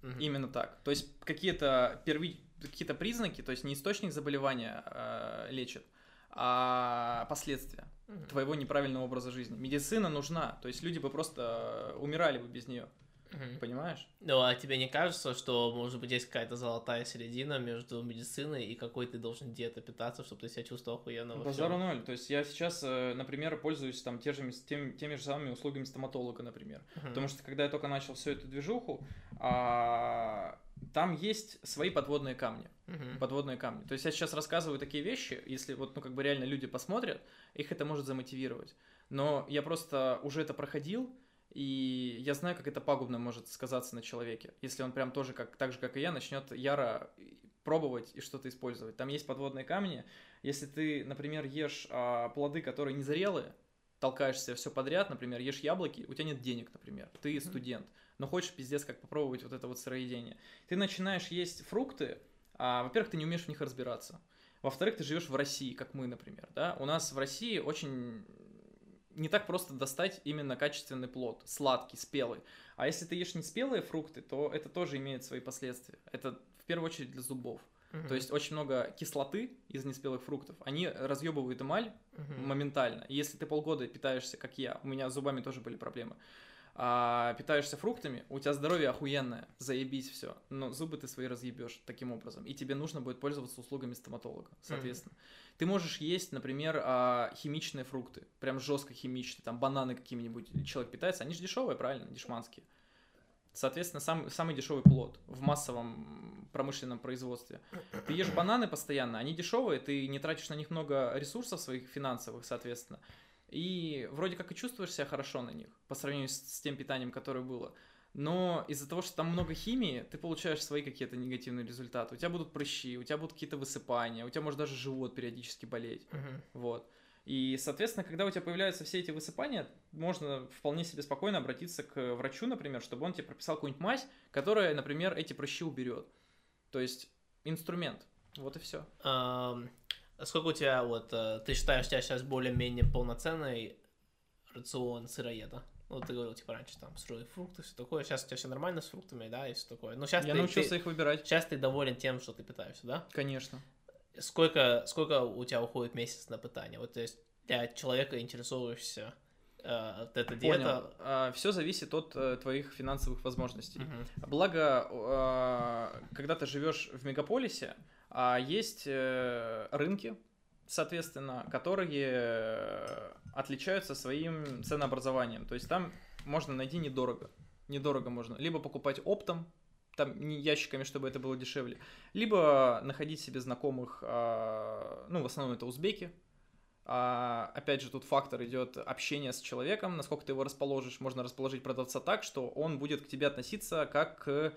Мгм. Именно так. То есть какие-то перви... какие-то признаки, то есть не источник заболевания э, лечит, а последствия Мгм. твоего неправильного образа жизни. Медицина нужна, то есть люди бы просто э, умирали бы без нее, Мгм. понимаешь? Ну, а тебе не кажется, что, может быть, есть какая-то золотая середина между медициной и какой ты должен диета питаться, чтобы ты себя чувствовал охуенно Базару ноль. То есть я сейчас, э, например, пользуюсь там те же, тем- теми же самыми услугами стоматолога, например. Мгм. Потому что когда я только начал всю эту движуху, а, там есть свои подводные камни. Мгм. подводные камни. То есть я сейчас рассказываю такие вещи, если вот, ну, как бы реально люди посмотрят, их это может замотивировать. Но я просто уже это проходил, и я знаю, как это пагубно может сказаться на человеке, если он прям тоже, как, так же, как и я, начнет яро пробовать и что-то использовать. Там есть подводные камни. Если ты, например, ешь а, плоды, которые незрелые, толкаешься все подряд, например, ешь яблоки, у тебя нет денег, например, ты студент, но хочешь пиздец как попробовать вот это вот сыроедение. Ты начинаешь есть фрукты, а, во-первых, ты не умеешь в них разбираться. Во-вторых, ты живешь в России, как мы, например, да? У нас в России очень не так просто достать именно качественный плод, сладкий, спелый. А если ты ешь не спелые фрукты, то это тоже имеет свои последствия. Это в первую очередь для зубов. Мгм. То есть очень много кислоты из неспелых фруктов. Они разъебывают эмаль Мгм. моментально. И если ты полгода питаешься, как я, у меня с зубами тоже были проблемы, а, питаешься фруктами, у тебя здоровье охуенное, заебись все, но зубы ты свои разъебешь таким образом, и тебе нужно будет пользоваться услугами стоматолога, соответственно. Ты можешь есть, например, а, химичные фрукты, прям жестко химичные, там бананы какими-нибудь человек питается, они же дешевые, правильно, дешманские. Соответственно, сам, самый дешевый плод в массовом промышленном производстве. Ты ешь бананы постоянно, они дешевые, ты не тратишь на них много ресурсов своих финансовых, соответственно. И вроде как и чувствуешь себя хорошо на них по сравнению с, с тем питанием, которое было. Но из-за того, что там много химии, ты получаешь свои какие-то негативные результаты. У тебя будут прыщи, у тебя будут какие-то высыпания, у тебя может даже живот периодически болеть. Мгм. Вот. И, соответственно, когда у тебя появляются все эти высыпания, можно вполне себе спокойно обратиться к врачу, например, чтобы он тебе прописал какую-нибудь мазь, которая, например, эти прыщи уберет. То есть инструмент. Вот и все. Сколько у тебя, вот, э, ты считаешь, у тебя сейчас более-менее полноценный рацион сыроеда? Ну, ты говорил, типа, раньше там сырые фрукты, все такое. Сейчас у тебя все нормально с фруктами, да, и все такое. Но сейчас Я ты, научился ты- их выбирать. сейчас ты доволен тем, что ты питаешься, да? Конечно. Сколько, сколько у тебя уходит месяц на питание? Вот, то есть, для человека, интересующегося э, вот эта диета... Все зависит от э, твоих финансовых возможностей. Мгм. Благо, э, когда ты живешь в мегаполисе, а есть э, рынки, соответственно, которые э, отличаются своим ценообразованием. То есть там можно найти недорого. Недорого можно. Либо покупать оптом, там ящиками, чтобы это было дешевле, либо находить себе знакомых, а, ну, в основном это узбеки. А, опять же, тут фактор идет общение с человеком, насколько ты его расположишь. Можно расположить продавца так, что он будет к тебе относиться как к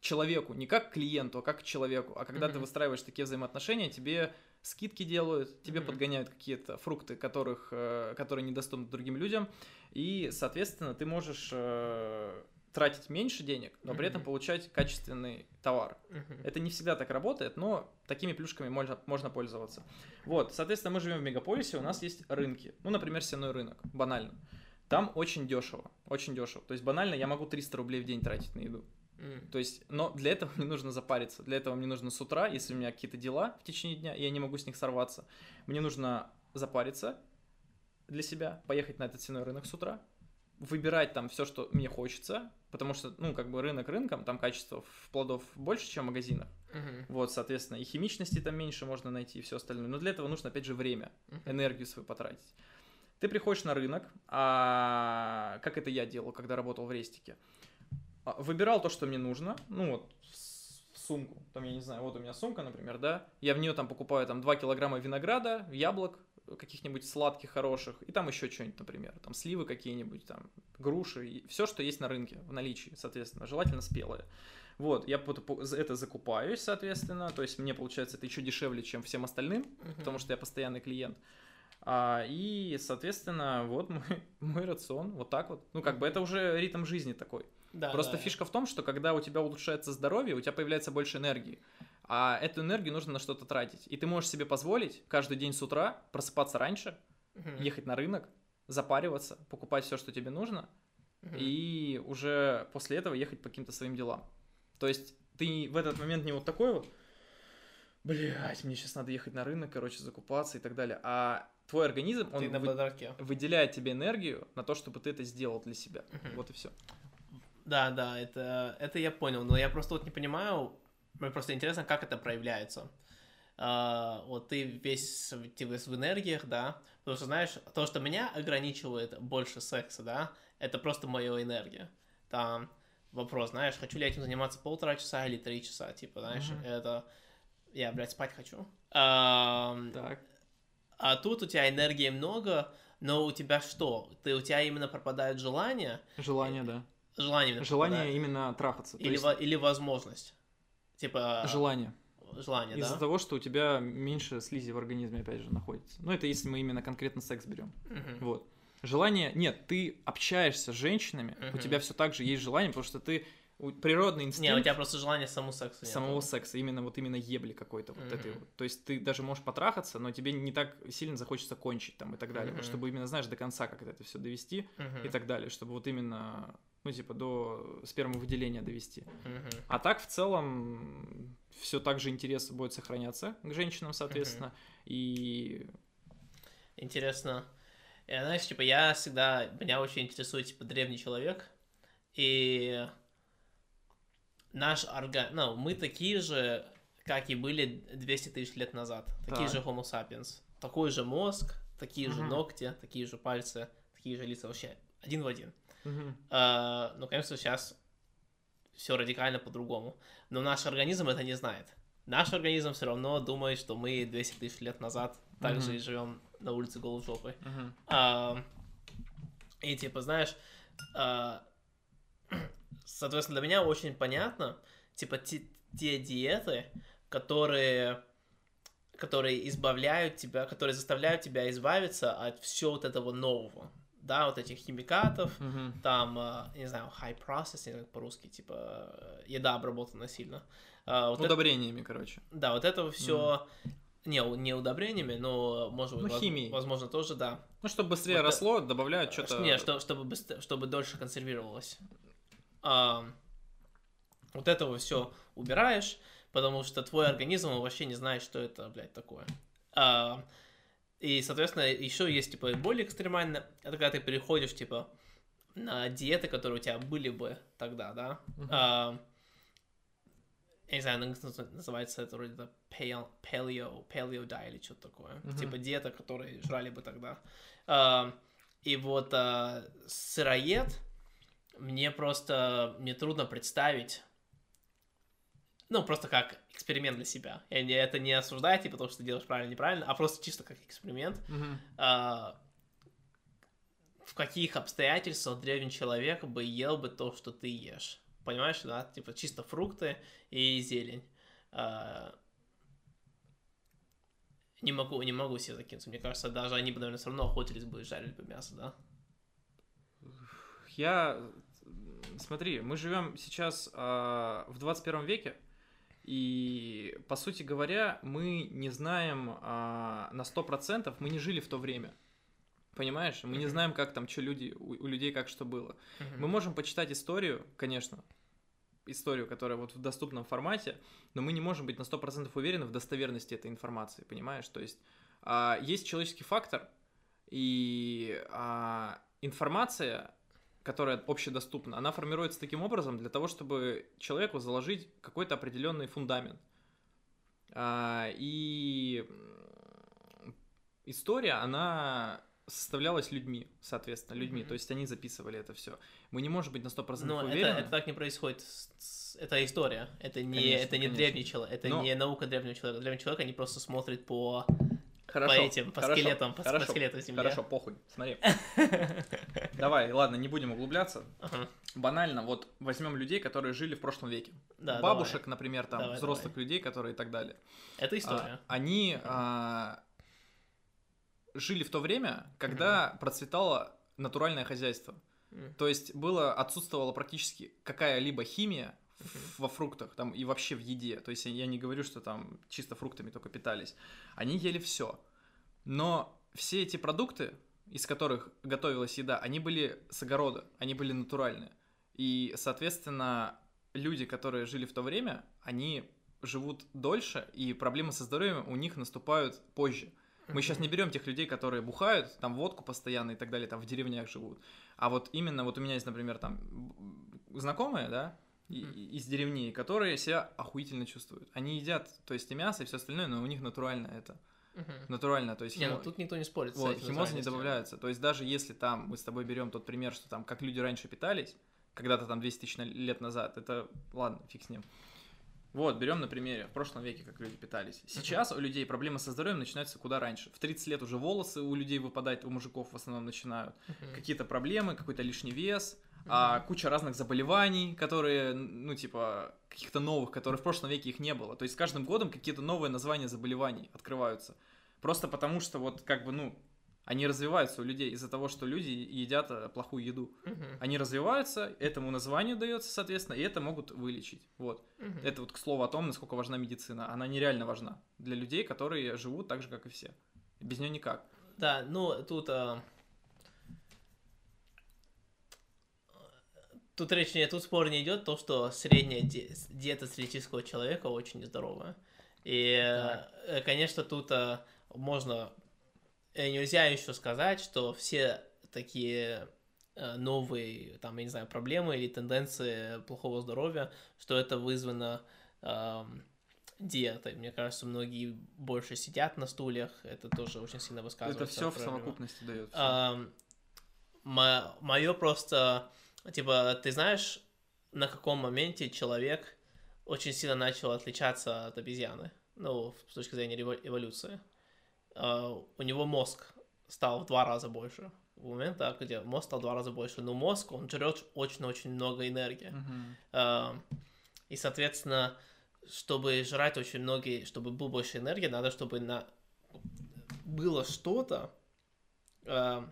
человеку, не как клиенту, а как человеку. А когда ты Мгм. выстраиваешь такие взаимоотношения, тебе скидки делают, тебе Мгм. подгоняют какие-то фрукты, которых, э, которые недоступны другим людям, и, соответственно, ты можешь э, тратить меньше денег, но при этом получать качественный товар. Это не всегда так работает, но такими плюшками можно, можно пользоваться. Вот, соответственно, мы живем в мегаполисе, у нас есть рынки. Ну, например, сенной рынок, банально. Там очень дешево, очень дешево. То есть банально я могу 300 рублей в день тратить на еду. То есть, но для этого мне нужно запариться. Для этого мне нужно с утра, если у меня какие-то дела в течение дня, и я не могу с них сорваться, мне нужно запариться для себя, поехать на этот сеной рынок с утра, выбирать там все, что мне хочется, потому что, ну, как бы рынок рынком, там качество плодов больше, чем в магазинах. Мгм. Вот, соответственно, и химичности там меньше можно найти, и все остальное. Но для этого нужно, опять же, время, Мгм. энергию свою потратить. Ты приходишь на рынок, а как это я делал, когда работал в Рестике? А, Выбирал то, что мне нужно, ну вот, в сумку, там, я не знаю, вот у меня сумка, например, да, я в нее там покупаю там 2 килограмма винограда, яблок, каких-нибудь сладких, хороших, и там еще что-нибудь, например, там сливы какие-нибудь, там груши, все, что есть на рынке в наличии, соответственно, желательно спелые. Вот, я это закупаюсь, соответственно, то есть мне получается это еще дешевле, чем всем остальным, Мгм. потому что я постоянный клиент. А, и, соответственно, вот мой, мой рацион, вот так вот. Ну, как бы это уже ритм жизни такой. Да, Просто да. фишка в том, что когда у тебя улучшается здоровье, у тебя появляется больше энергии. А эту энергию нужно на что-то тратить. И ты можешь себе позволить каждый день с утра просыпаться раньше, Мгм. ехать на рынок, запариваться, покупать все, что тебе нужно, Мгм. и уже после этого ехать по каким-то своим делам. То есть ты в этот момент не вот такой вот, блять, мне сейчас надо ехать на рынок, короче, закупаться и так далее. А твой организм, он Ты на вы- выделяет тебе энергию на то, чтобы ты это сделал для себя. Мгм. Вот и все. Да, да, это, это я понял, но я просто вот не понимаю, мне просто интересно, как это проявляется. А, вот ты весь в- ты весь в энергиях, да, потому что, знаешь, то, что меня ограничивает больше секса, да, это просто моя энергия. Там вопрос, знаешь, хочу ли я этим заниматься полтора часа или три часа, типа, знаешь, Мгм. это... Я, блядь, спать хочу. Ам, Так. а тут у тебя энергии много, но у тебя что? Ты, у тебя именно пропадает желание, Желание, да. Желание именно Желание пропадает. именно трахаться. Или, есть во- или возможность. Типа... желание. Желание, Из-за да? того, что у тебя меньше слизи в организме, опять же, находится. Ну, это если мы именно конкретно секс берем. Мгм. Вот. Желание, нет, ты общаешься с женщинами, у Мгм. тебя все так же есть желание, потому что ты у- природный инстинкт Не, у тебя просто желание саму секса нет. самого секса, именно вот именно ебли какой-то вот этой Мгм. вот. То есть ты даже можешь потрахаться, но тебе не так сильно захочется кончить там и так далее, Мгм. чтобы именно, знаешь, до конца как это все довести Мгм. и так далее, чтобы вот именно, ну, типа, до спермовыделения довести. Мгм. А так, в целом, все так же интерес будет сохраняться к женщинам, соответственно, и... Интересно. И, знаешь, типа, я всегда... Меня очень интересует, типа, древний человек. И наш орган... Ну, мы такие же, как и были 200 тысяч лет назад. Такие Так. же Homo sapiens. Такой же мозг, такие же Мгм. ногти, такие же пальцы, такие же лица. Вообще, один в один. Мгм. А, ну, конечно, сейчас все радикально по-другому. Но наш организм это не знает. Наш организм все равно думает, что мы 200 тысяч лет назад также Мгм. и живем на улице голой Мгм. А, и типа, знаешь, а, соответственно, для меня очень понятно, типа, те, те диеты, которые которые избавляют тебя, которые заставляют тебя избавиться от всего вот этого нового, да, вот этих химикатов, Мгм. там, а, не знаю, high processing по-русски, типа, э, еда обработана сильно. А, вот это- Удобрениями, короче. да, вот этого все не, у- не удобрениями, но, может быть, Ну, химией. возможно, тоже, да. Ну, чтобы быстрее Вот, росло, добавляют что-то... Не, что, чтобы, быстр- чтобы дольше консервировалось. А, вот этого все убираешь, потому что твой организм вообще не знает, что это, блядь, такое. А, и, соответственно, еще есть, типа, более экстремально, это когда ты переходишь, типа, на диеты, которые у тебя были бы тогда, да. Мгм. А, я не знаю, называется это вроде paleo, paleo, diet или что-то такое. Мгм. Типа диета, которые жрали бы тогда. А, и вот а, сыроед, мне просто, мне трудно представить, ну, просто как эксперимент для себя. Я не, это не осуждаю, типа, то, что ты делаешь правильно, неправильно, а просто чисто как эксперимент. Мгм. А, в каких обстоятельствах древний человек бы ел бы то, что ты ешь. Понимаешь, да? Типа чисто фрукты и зелень. А, не могу, не могу себе закинуться. Мне кажется, даже они бы, наверное, все равно охотились бы и жарили бы мясо, да? Я смотри, мы живем сейчас а, в 21 веке, и, по сути говоря, мы не знаем а, на 100%, мы не жили в то время. Понимаешь? Мы не Мгм. знаем, как там, что люди, у, у людей как что было. Мгм. Мы можем почитать историю, конечно, историю, которая вот в доступном формате, но мы не можем быть на 100% уверены в достоверности этой информации, понимаешь? То есть а, есть человеческий фактор, и а, информация, которая общедоступна, она формируется таким образом для того, чтобы человеку заложить какой-то определенный фундамент. А, и история, она составлялась людьми, соответственно, людьми, Мгм. то есть они записывали это все. Мы не можем быть на 100% Но это, уверены. это так не происходит. Это история. Это не, Конечно, это не конечно. древний человек. Это Но- не наука древнего человека. Древний человек, они просто смотрят по, Хорошо, по этим, по хорошо, скелетам, по, по хорошо, скелету земли. Хорошо, похуй, смотри. Давай, ладно, не будем углубляться. Ага. Банально, вот возьмем людей, которые жили в прошлом веке. Да, Бабушек, например, там, Давай, взрослых людей, которые и так далее. давай. Это А, история. они а, жили в то время, когда процветало натуральное хозяйство. М. То есть было, отсутствовала практически какая-либо химия во фруктах там и вообще в еде. То есть я- не говорю, что там чисто фруктами только питались. Они ели все. Но все эти продукты, из которых готовилась еда, они были с огорода, они были натуральные. И, соответственно, люди, которые жили в то время, они живут дольше, и проблемы со здоровьем у них наступают позже. Мы сейчас не берем тех людей, которые бухают, там водку постоянно и так далее, там в деревнях живут. А вот именно, вот у меня есть, например, там знакомые, да, и- из деревни, которые себя охуительно чувствуют. Они едят, то есть и мясо, и все остальное, но у них натурально это. Мгм. Натурально, то есть Не, ну химо- тут никто не спорит вот, химозы не добавляются. То есть даже если там мы с тобой берем тот пример, что там как люди раньше питались, когда-то там 200 тысяч лет назад, это ладно, фиг с ним. Вот, берем на примере, в прошлом веке, как люди питались. Сейчас у людей проблемы со здоровьем начинаются куда раньше. В 30 лет уже волосы у людей выпадать, у мужиков в основном начинают. Мгм. Какие-то проблемы, какой-то лишний вес, а, куча разных заболеваний, которые, ну, типа, каких-то новых, которые в прошлом веке их не было. То есть с каждым годом какие-то новые названия заболеваний открываются. Просто потому что вот как бы, ну, они развиваются у людей из-за того, что люди едят э, плохую еду. Мгм. Они развиваются, этому названию дается, соответственно, и это могут вылечить. Вот. Мгм. Это вот к слову о том, насколько важна медицина. Она нереально важна для людей, которые живут так же, как и все. Без нее никак. Да, ну тут... а, Тут речь не, тут спор не идет то, что средняя ди- диета среднестатистического человека очень нездоровая. И, э, конечно, тут а, можно... э, Нельзя еще сказать, что все такие э, новые, там, я не знаю, проблемы или тенденции плохого здоровья, что это вызвано ам, диетой. Мне кажется, многие больше сидят на стульях, это тоже очень сильно высказывается. это все в совокупности дает. Мое просто, типа, ты знаешь, на каком моменте человек очень сильно начал отличаться от обезьяны, ну, с точки зрения эволюции. А, у него мозг стал в два раза больше. В момент, да, где мозг стал в два раза больше, но мозг, он жрет очень-очень много энергии. А, И, соответственно, чтобы жрать очень многие, чтобы было больше энергии, надо, чтобы на... было что-то, а,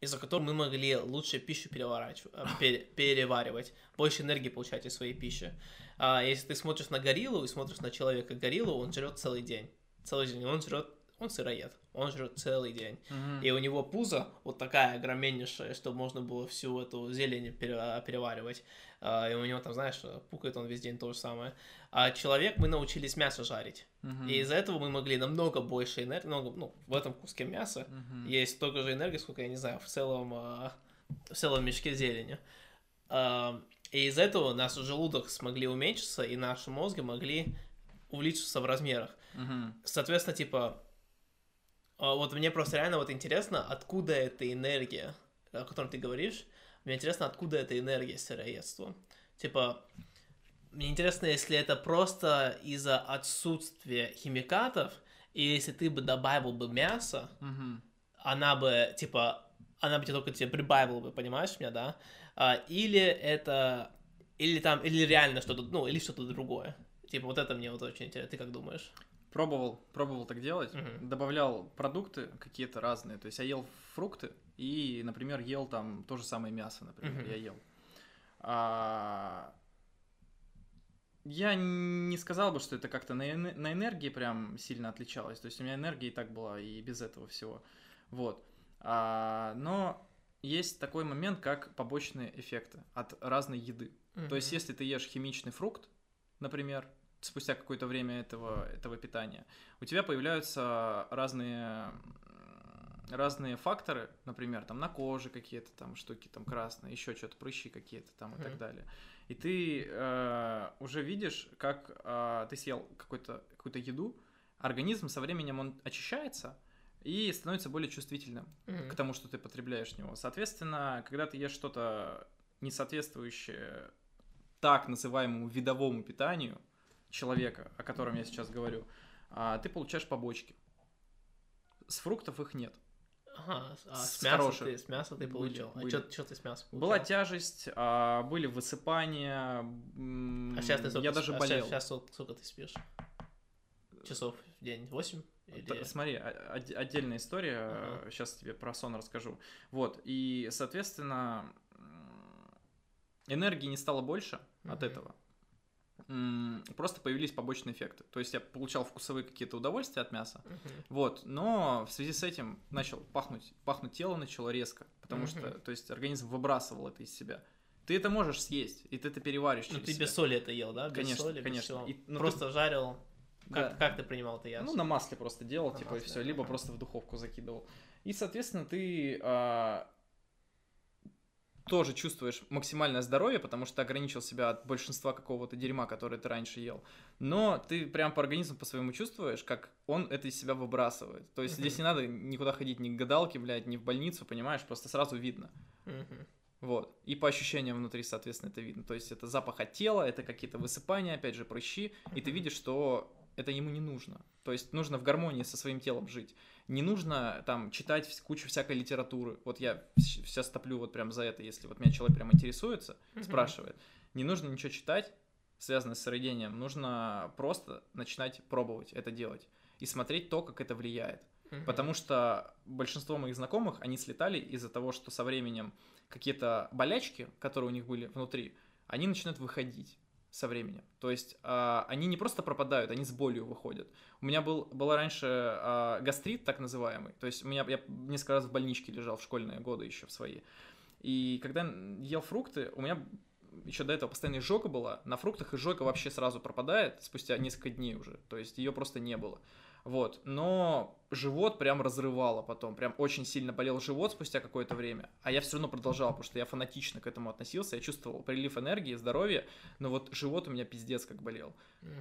из-за которого мы могли лучше пищу переворачивать, пере- переваривать, больше энергии получать из своей пищи. А если ты смотришь на гориллу и смотришь на человека гориллу, он жрет целый день. Целый день. Он жрет, он сыроед. Он жрет целый день. Мгм. И у него пузо вот такая огроменнейшая, чтобы можно было всю эту зелень пере- переваривать. А, И у него там, знаешь, пукает он весь день то же самое. А человек, мы научились мясо жарить. Мгм. И из-за этого мы могли намного больше энергии, много, ну, в этом куске мяса Мгм. есть столько же энергии, сколько, я не знаю, в целом, а, в целом мешке зелени. А, И из-за этого наш желудок смогли уменьшиться, и наши мозги могли увеличиться в размерах. Мгм. Соответственно, типа, а, вот мне просто реально вот интересно, откуда эта энергия, о которой ты говоришь, мне интересно, откуда эта энергия сыроедства. Типа, мне интересно, если это просто из-за отсутствия химикатов, и если ты бы добавил бы мясо, Мгм. она бы, типа, она бы тебе только тебе прибавила бы, понимаешь меня, да? А, или это, или там, или реально что-то, ну, или что-то другое. Типа, вот это мне вот очень интересно. Ты как думаешь? Пробовал, пробовал так делать. Мгм. Добавлял продукты какие-то разные. То есть я ел фрукты и, например, ел там то же самое мясо, например, Мгм. я ел. А, Я не сказал бы, что это как-то на, эне- на энергии прям сильно отличалось. То есть у меня энергия и так была и без этого всего. Вот. А, но есть такой момент, как побочные эффекты от разной еды. То есть, если ты ешь химичный фрукт, например, спустя какое-то время этого, этого питания, у тебя появляются разные, разные факторы, например, там на коже какие-то там штуки там красные, еще что-то, прыщи какие-то там и так Мгм. далее. И ты э, уже видишь, как э, ты съел какой-то, какую-то еду, организм со временем он очищается и становится более чувствительным Мгм. к тому, что ты потребляешь в него. Соответственно, когда ты ешь что-то не соответствующее так называемому видовому питанию человека, о котором я сейчас говорю, а, ты получаешь побочки. С фруктов их нет. Ага, а С с мяса хороших. ты, с мяса ты получил. были. А что ты с мяса получил? Была тяжесть, а, были высыпания, А сейчас ты сколько, я даже а болел. Сейчас, сколько, сколько ты спишь? Часов в день? Восемь? Или... Т- Смотри, оде- отдельная история, Ага. сейчас тебе про сон расскажу. Вот, и, соответственно, энергии не стало больше от Мгм. этого. Просто появились побочные эффекты. То есть я получал вкусовые какие-то удовольствия от мяса, Мгм. вот, но в связи с этим начал пахнуть, пахнуть тело начало резко, потому что, Мгм. то есть организм выбрасывал это из себя. Ты это можешь съесть, и ты это переваришь Ну ты себя. без соли это ел, да? Без Конечно, соли, без конечно. всего. И- ну, Просто жарил. Как, Да. как ты принимал это ясно? Ну, на масле просто делал, На типа, и масле, все, либо ага. просто в духовку закидывал. И, соответственно, ты а, тоже чувствуешь максимальное здоровье, потому что ты ограничил себя от большинства какого-то дерьма, которое ты раньше ел. Но ты прям по организму по своему чувствуешь, как он это из себя выбрасывает. То есть здесь не надо никуда ходить ни к гадалке, блядь, ни в больницу, понимаешь, просто сразу видно. Вот. И по ощущениям внутри, соответственно, это видно. То есть это запах от тела, это какие-то высыпания, опять же, прыщи, и ты видишь, что это ему не нужно. То есть нужно в гармонии со своим телом жить. Не нужно там читать кучу всякой литературы. Вот я сейчас топлю вот прям за это, если вот меня человек прям интересуется, Мгм. спрашивает. Не нужно ничего читать, связанное с сыроедением. Нужно просто начинать пробовать это делать и смотреть то, как это влияет. Мгм. Потому что большинство моих знакомых, они слетали из-за того, что со временем какие-то болячки, которые у них были внутри, они начинают выходить со временем. То есть а, они не просто пропадают, они с болью выходят. У меня был, был раньше а, гастрит, так называемый. То есть у меня, я несколько раз в больничке лежал в школьные годы еще в свои. И когда ел фрукты, у меня еще до этого постоянно изжога была. На фруктах изжога вообще сразу пропадает спустя несколько дней уже. То есть ее просто не было. Вот, но живот прям разрывало потом, прям очень сильно болел живот спустя какое-то время, а я все равно продолжал, потому что я фанатично к этому относился, я чувствовал прилив энергии, здоровья, но вот живот у меня пиздец как болел.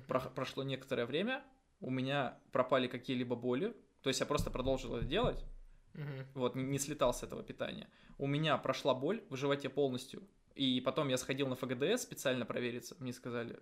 Про- прошло некоторое время, у меня пропали какие-либо боли, то есть я просто продолжил это делать, Мгм. вот, не слетал с этого питания. У меня прошла боль в животе полностью, и потом я сходил на ФГДС специально провериться, мне сказали,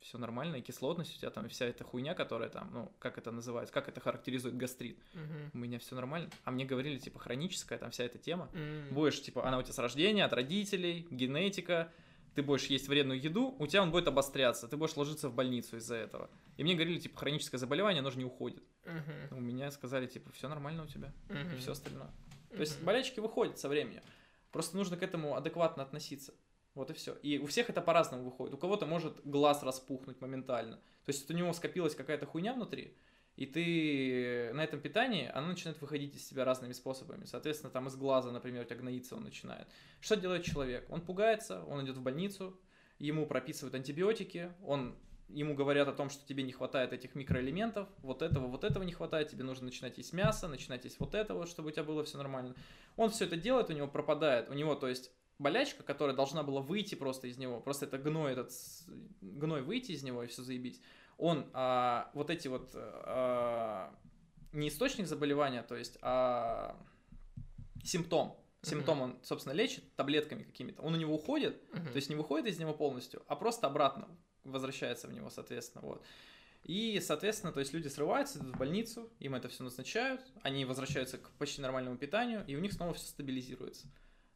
все нормально, и кислотность у тебя там, и вся эта хуйня, которая там, ну, как это называется, как это характеризует гастрит. Мгм. У меня все нормально. А мне говорили, типа, хроническая, там вся эта тема. М. Будешь, типа, она у тебя с рождения, от родителей, генетика, ты будешь есть вредную еду, у тебя он будет обостряться, ты будешь ложиться в больницу из-за этого. И мне говорили, типа, хроническое заболевание, оно же не уходит. Мгм. У меня сказали, типа, все нормально у тебя, и Мгм. все остальное. То есть болячки выходят со временем. Просто нужно к этому адекватно относиться. Вот и все. И у всех это по-разному выходит. У кого-то может глаз распухнуть моментально. То есть вот у него скопилась какая-то хуйня внутри, и ты на этом питании, она начинает выходить из себя разными способами. Соответственно, там из глаза, например, у тебя гноится он начинает. Что делает человек? Он пугается, он идет в больницу, ему прописывают антибиотики, он ему говорят о том, что тебе не хватает этих микроэлементов, вот этого, вот этого не хватает, тебе нужно начинать есть мясо, начинать есть вот это вот, чтобы у тебя было все нормально. Он все это делает, у него пропадает, у него, то есть, болячка, которая должна была выйти просто из него, просто это гной, этот гной выйти из него и все заебись. Он а, вот эти вот а, не источник заболевания, то есть, а симптом. Симптом он, собственно, лечит таблетками какими-то. Он у него уходит, Мгм. то есть не выходит из него полностью, а просто обратно возвращается в него, соответственно, вот. И, соответственно, то есть люди срываются, идут в больницу, им это все назначают, они возвращаются к почти нормальному питанию, и у них снова все стабилизируется.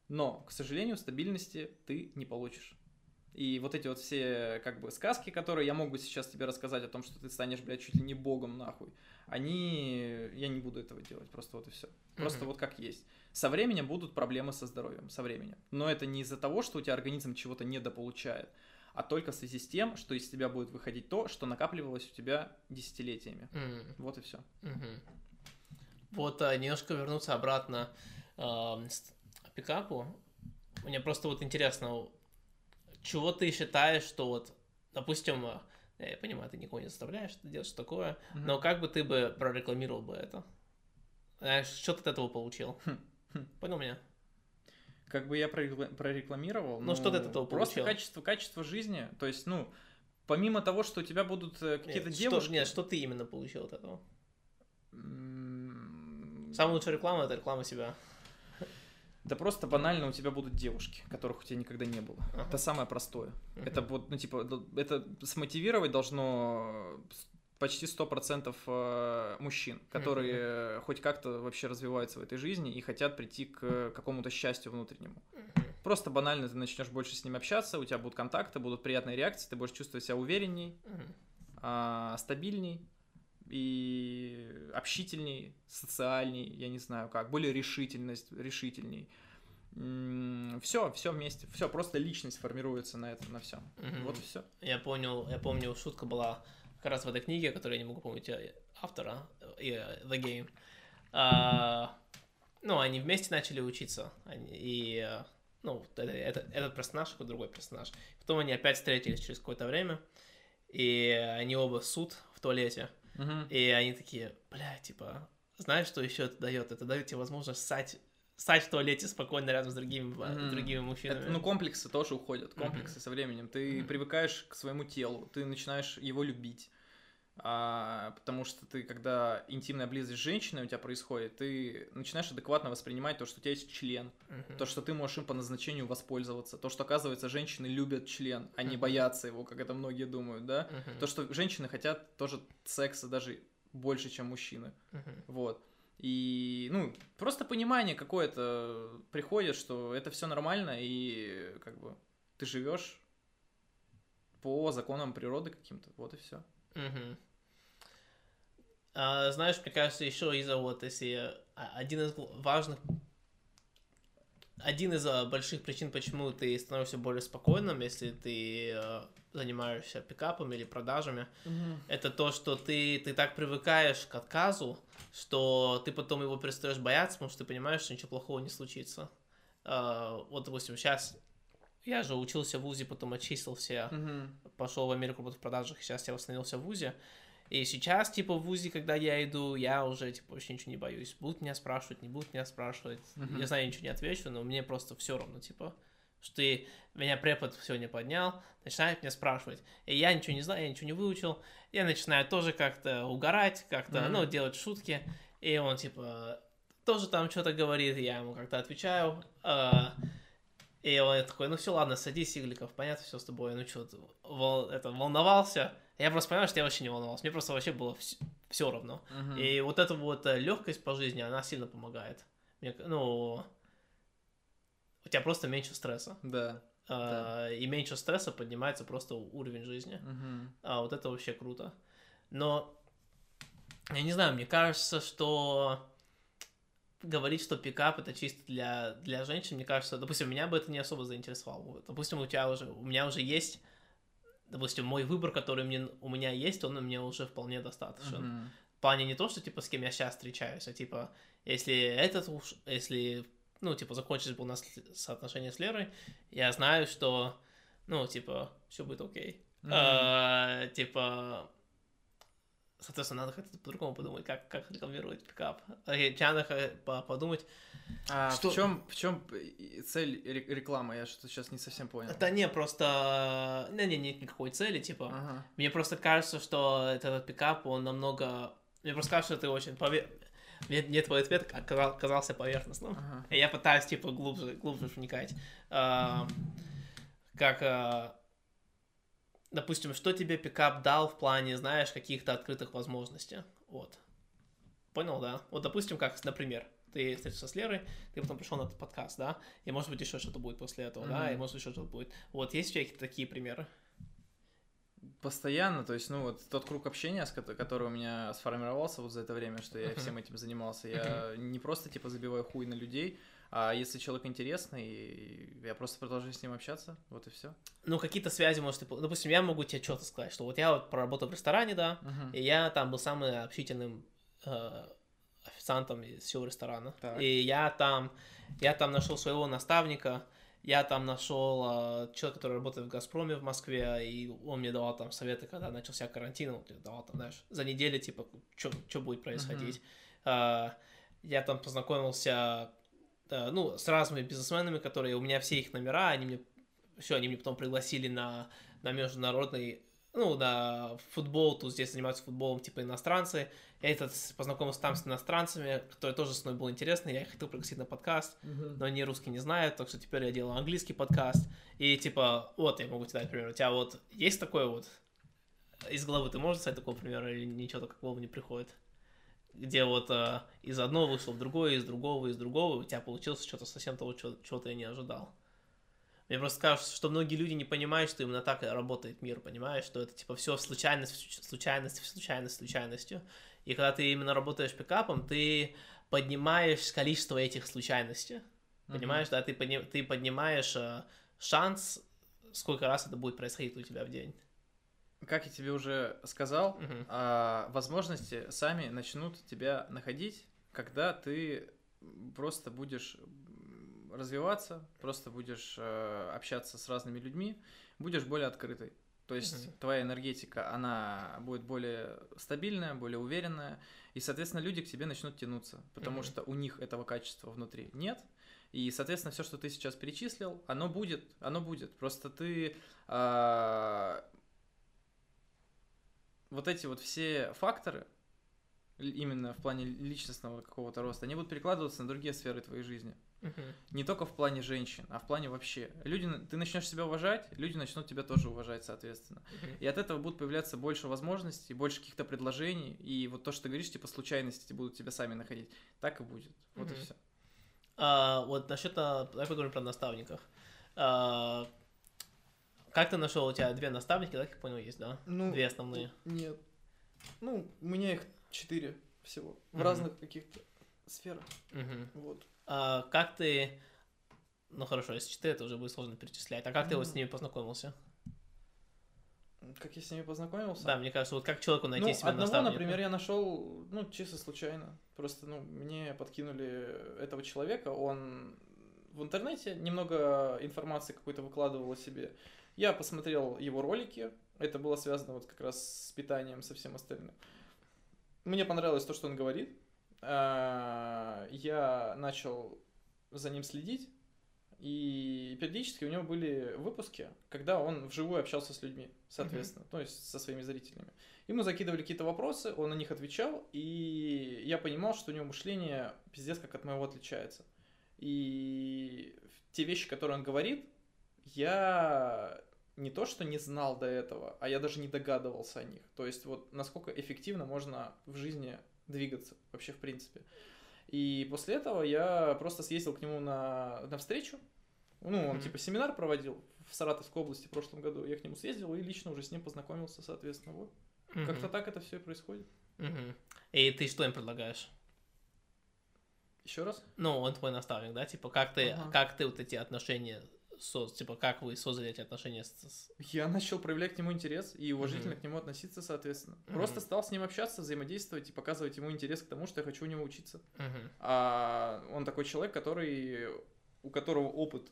Но, к сожалению, стабильности ты не получишь. И вот эти вот все, как бы, сказки, которые я могу сейчас тебе рассказать о том, что ты станешь, блядь, чуть ли не богом, нахуй, они... Я не буду этого делать, просто вот и все. Просто Мгм. вот как есть. Со временем будут проблемы со здоровьем, со временем. Но это не из-за того, что у тебя организм чего-то недополучает, а только в связи с тем, что из тебя будет выходить то, что накапливалось у тебя десятилетиями. М, Вот и все. мгм. Вот а, немножко вернуться обратно с- к пикапу. Мне просто вот интересно, чего ты считаешь, что вот, допустим, а, я понимаю, ты никого не заставляешь делать, что такое, но как бы ты бы прорекламировал бы это? Знаешь, что ты от этого получил? Хм, хм. Понял меня? Как бы я прорекла- прорекламировал. Ну, что ты от этого Просто получил? качество, качество жизни. То есть, ну, помимо того, что у тебя будут э, какие-то Нет, девушки... Что, нет, что ты именно получил от этого? м, Самая лучшая реклама это реклама себя. Да просто банально у тебя будут девушки, которых у тебя никогда не было. Ага. Это самое простое. Мгм. Это вот, ну, типа, это смотивировать должно почти 100% э, мужчин, которые хоть как-то вообще развиваются в этой жизни и хотят прийти к какому-то счастью внутреннему. Просто банально ты начнешь больше с ними общаться, у тебя будут контакты, будут приятные реакции, ты будешь чувствовать себя уверенней, а, стабильней и общительней, социальней, я не знаю как, более решительность, решительней. Все, все вместе, все, просто личность формируется на этом, на всем. Мгм. Вот и все. Я понял, я помню, шутка была как раз в этой книге, которую я не могу помнить автора, э, The Game. А, ну, они вместе начали учиться, они- и, ну, это- это- этот персонаж, какой другой персонаж. Потом они опять встретились через какое-то время, и они оба суд в туалете, и они такие, бля, типа, знаешь, что еще это дает? Это дает тебе возможность ссать, ссать в туалете спокойно рядом с другими, Мгм. другими мужчинами. Это, ну, комплексы тоже уходят, комплексы со временем. Ты Мгм. привыкаешь к своему телу, ты начинаешь его любить. А, потому что ты, когда интимная близость с женщиной у тебя происходит, ты начинаешь адекватно воспринимать то, что у тебя есть член, Мгм. то, что ты можешь им по назначению воспользоваться, то, что, оказывается, женщины любят член, а не Мгм. боятся его, как это многие думают, да? Мгм. То, что женщины хотят тоже секса даже больше, чем мужчины. Мгм. Вот. И, ну, просто понимание какое-то приходит, что это все нормально, и как бы ты живешь по законам природы каким-то. Вот и все. Мгм. А, знаешь, мне кажется, еще из-за вот, если а, один из важных, один из а, больших причин, почему ты становишься более спокойным, если ты занимаешься пикапом или продажами, это то, что ты, ты так привыкаешь к отказу, что ты потом его перестаешь бояться, потому что ты понимаешь, что ничего плохого не случится. Вот, допустим, сейчас я же учился в ВУЗе, потом отчислился, пошел в Америку в продажах, сейчас я восстановился в ВУЗе. И сейчас, типа, в ВУЗе, когда я иду, я уже, типа, вообще ничего не боюсь. Будут меня спрашивать, не будут меня спрашивать. Мгм. Я знаю, я ничего не отвечу, но мне просто все равно, типа, что ты, меня препод сегодня поднял, начинает меня спрашивать. И я ничего не знаю, я ничего не выучил. Я начинаю тоже как-то угорать, как-то, Мгм. ну, делать шутки. И он, типа, тоже там что-то говорит, я ему как-то отвечаю. а, и он такой, ну все, ладно, садись, Игликов, понятно, все с тобой. Ну что, вол... это, волновался. Я просто понимаю, что я вообще не волновался. Мне просто вообще было все равно. И вот эта вот легкость по жизни, она сильно помогает. Мне, ну, у тебя просто меньше стресса. Да. А, И меньше стресса поднимается просто уровень жизни. Мгм. А вот это вообще круто. Но, я не знаю, мне кажется, что говорить, что пикап это чисто для, для женщин, мне кажется, допустим, меня бы это не особо заинтересовало. Допустим, у тебя уже, у меня уже есть, допустим, мой выбор, который мне, у меня есть, он мне уже вполне достаточен. Мгм. В плане не то, что, типа, с кем я сейчас встречаюсь, а, типа, если этот уж, если, ну, типа, закончились бы у нас с- соотношения с Лерой, я знаю, что, ну, типа, все будет окей. Мгм. А, типа, соответственно, надо как-то по-другому подумать, как, как рекламировать пикап. Надо подумать. А Что- в чем в чем цель ре- рекламы? Я что-то сейчас не совсем понял. Да не, просто, не, не, нет никакой цели, типа, Ага. Мне просто кажется, что этот пикап, он намного... Мне просто кажется, что ты очень... Пове... Мне, мне твой ответ оказал- казался поверхностным. Ага. И я пытаюсь, типа, глубже, глубже вникать. А, как... допустим, что тебе пикап дал в плане, знаешь, каких-то открытых возможностей? Вот. Понял, да? Вот, допустим, как, например, ты встретился с Лерой, ты потом пришел на этот подкаст, да, и может быть еще что-то будет после этого, да, и может быть еще что-то будет. Вот, есть у тебя какие-то такие примеры? Постоянно, то есть, ну вот тот круг общения, который у меня сформировался вот за это время, что я всем этим занимался, я не просто типа забиваю хуй на людей, а если человек интересный, я просто продолжаю с ним общаться, вот и все. Ну, какие-то связи, может, ты... Допустим, я могу тебе что-то сказать, что вот я вот проработал в ресторане, да, и я там был самым общительным э, официантом из всего ресторана. Так. И я там, я там нашел своего наставника, я там нашел э, человека, который работает в Газпроме в Москве, и он мне давал там советы, когда начался карантин, он мне давал там, знаешь, за неделю, типа, что будет происходить. Э, я там познакомился, ну, с разными бизнесменами, которые, у меня все их номера, они мне, все, они мне потом пригласили на, на международный ну, на футбол, тут здесь занимаются футболом, типа, иностранцы. Я этот познакомился там с иностранцами, которые тоже с мной было интересно, я их хотел пригласить на подкаст, но они русский не знают, так что теперь я делаю английский подкаст. И, типа, вот, я могу тебе дать пример. У тебя вот есть такое вот из головы, ты можешь сказать такого примера, или ничего такого не приходит? Где вот э, из одного вышло в другое, из другого, из другого, у тебя получилось что-то совсем того, чего, чего ты не ожидал. Мне просто кажется, что многие люди не понимают, что именно так работает мир, понимаешь, что это типа все случайность, случайность, случайность, случайностью. И когда ты именно работаешь пикапом, ты поднимаешь количество этих случайностей. Понимаешь, да, ты, подни- ты поднимаешь э, шанс, сколько раз это будет происходить у тебя в день. Как я тебе уже сказал, а, возможности сами начнут тебя находить, когда ты просто будешь развиваться, просто будешь э, общаться с разными людьми, будешь более открытой. То есть Мгм. твоя энергетика, она будет более стабильная, более уверенная, и, соответственно, люди к тебе начнут тянуться, потому Мгм. что у них этого качества внутри нет. И, соответственно, все, что ты сейчас перечислил, оно будет, оно будет. Просто ты а, вот эти вот все факторы, именно в плане личностного какого-то роста, они будут перекладываться на другие сферы твоей жизни. Мгм. Не только в плане женщин, а в плане вообще. Люди, ты начнешь себя уважать, люди начнут тебя тоже уважать, соответственно. Мгм. И от этого будут появляться больше возможностей, больше каких-то предложений. И вот то, что ты говоришь, типа случайности будут тебя сами находить. Так и будет. Вот и Мгм. все. А, вот насчет, а, давай поговорим про наставников. А, как ты нашел, у тебя две наставники, да, как я понял, есть, да? Ну, Две основные. Нет. Ну, у меня их четыре всего. В Мгм. разных каких-то сферах. Мгм. Вот. А как ты... Ну хорошо, если четыре, это уже будет сложно перечислять. А как ты вот с ними познакомился? Как я с ними познакомился? Да, мне кажется, вот как человеку найти ну, себе одного, наставника? например, я нашел, ну, чисто случайно. Просто, ну, мне подкинули этого человека, он в интернете немного информации какой-то выкладывал о себе. Я посмотрел его ролики, это было связано вот как раз с питанием, со всем остальным. Мне понравилось то, что он говорит. А, Я начал за ним следить, и периодически у него были выпуски, когда он вживую общался с людьми, соответственно, то есть со своими зрителями. Ему закидывали какие-то вопросы, он на них отвечал, и я понимал, что у него мышление пиздец как от моего отличается. И те вещи, которые он говорит, я не то что не знал до этого, а я даже не догадывался о них. То есть вот насколько эффективно можно в жизни двигаться вообще в принципе. И после этого я просто съездил к нему на, на встречу. Ну, он Мгм. типа семинар проводил в Саратовской области в прошлом году. Я к нему съездил и лично уже с ним познакомился, соответственно. Вот. Мгм. Как-то так это все и происходит. Мгм. И ты что им предлагаешь? Еще раз? Ну, он твой наставник, да? Типа, как ты, Ага. как ты вот эти отношения, соз... типа, как вы создали эти отношения с... с- Я начал проявлять к нему интерес и уважительно Мгм. к нему относиться, соответственно. Мгм. Просто стал с ним общаться, взаимодействовать и показывать ему интерес к тому, что я хочу у него учиться. Мгм. А он такой человек, который у которого опыт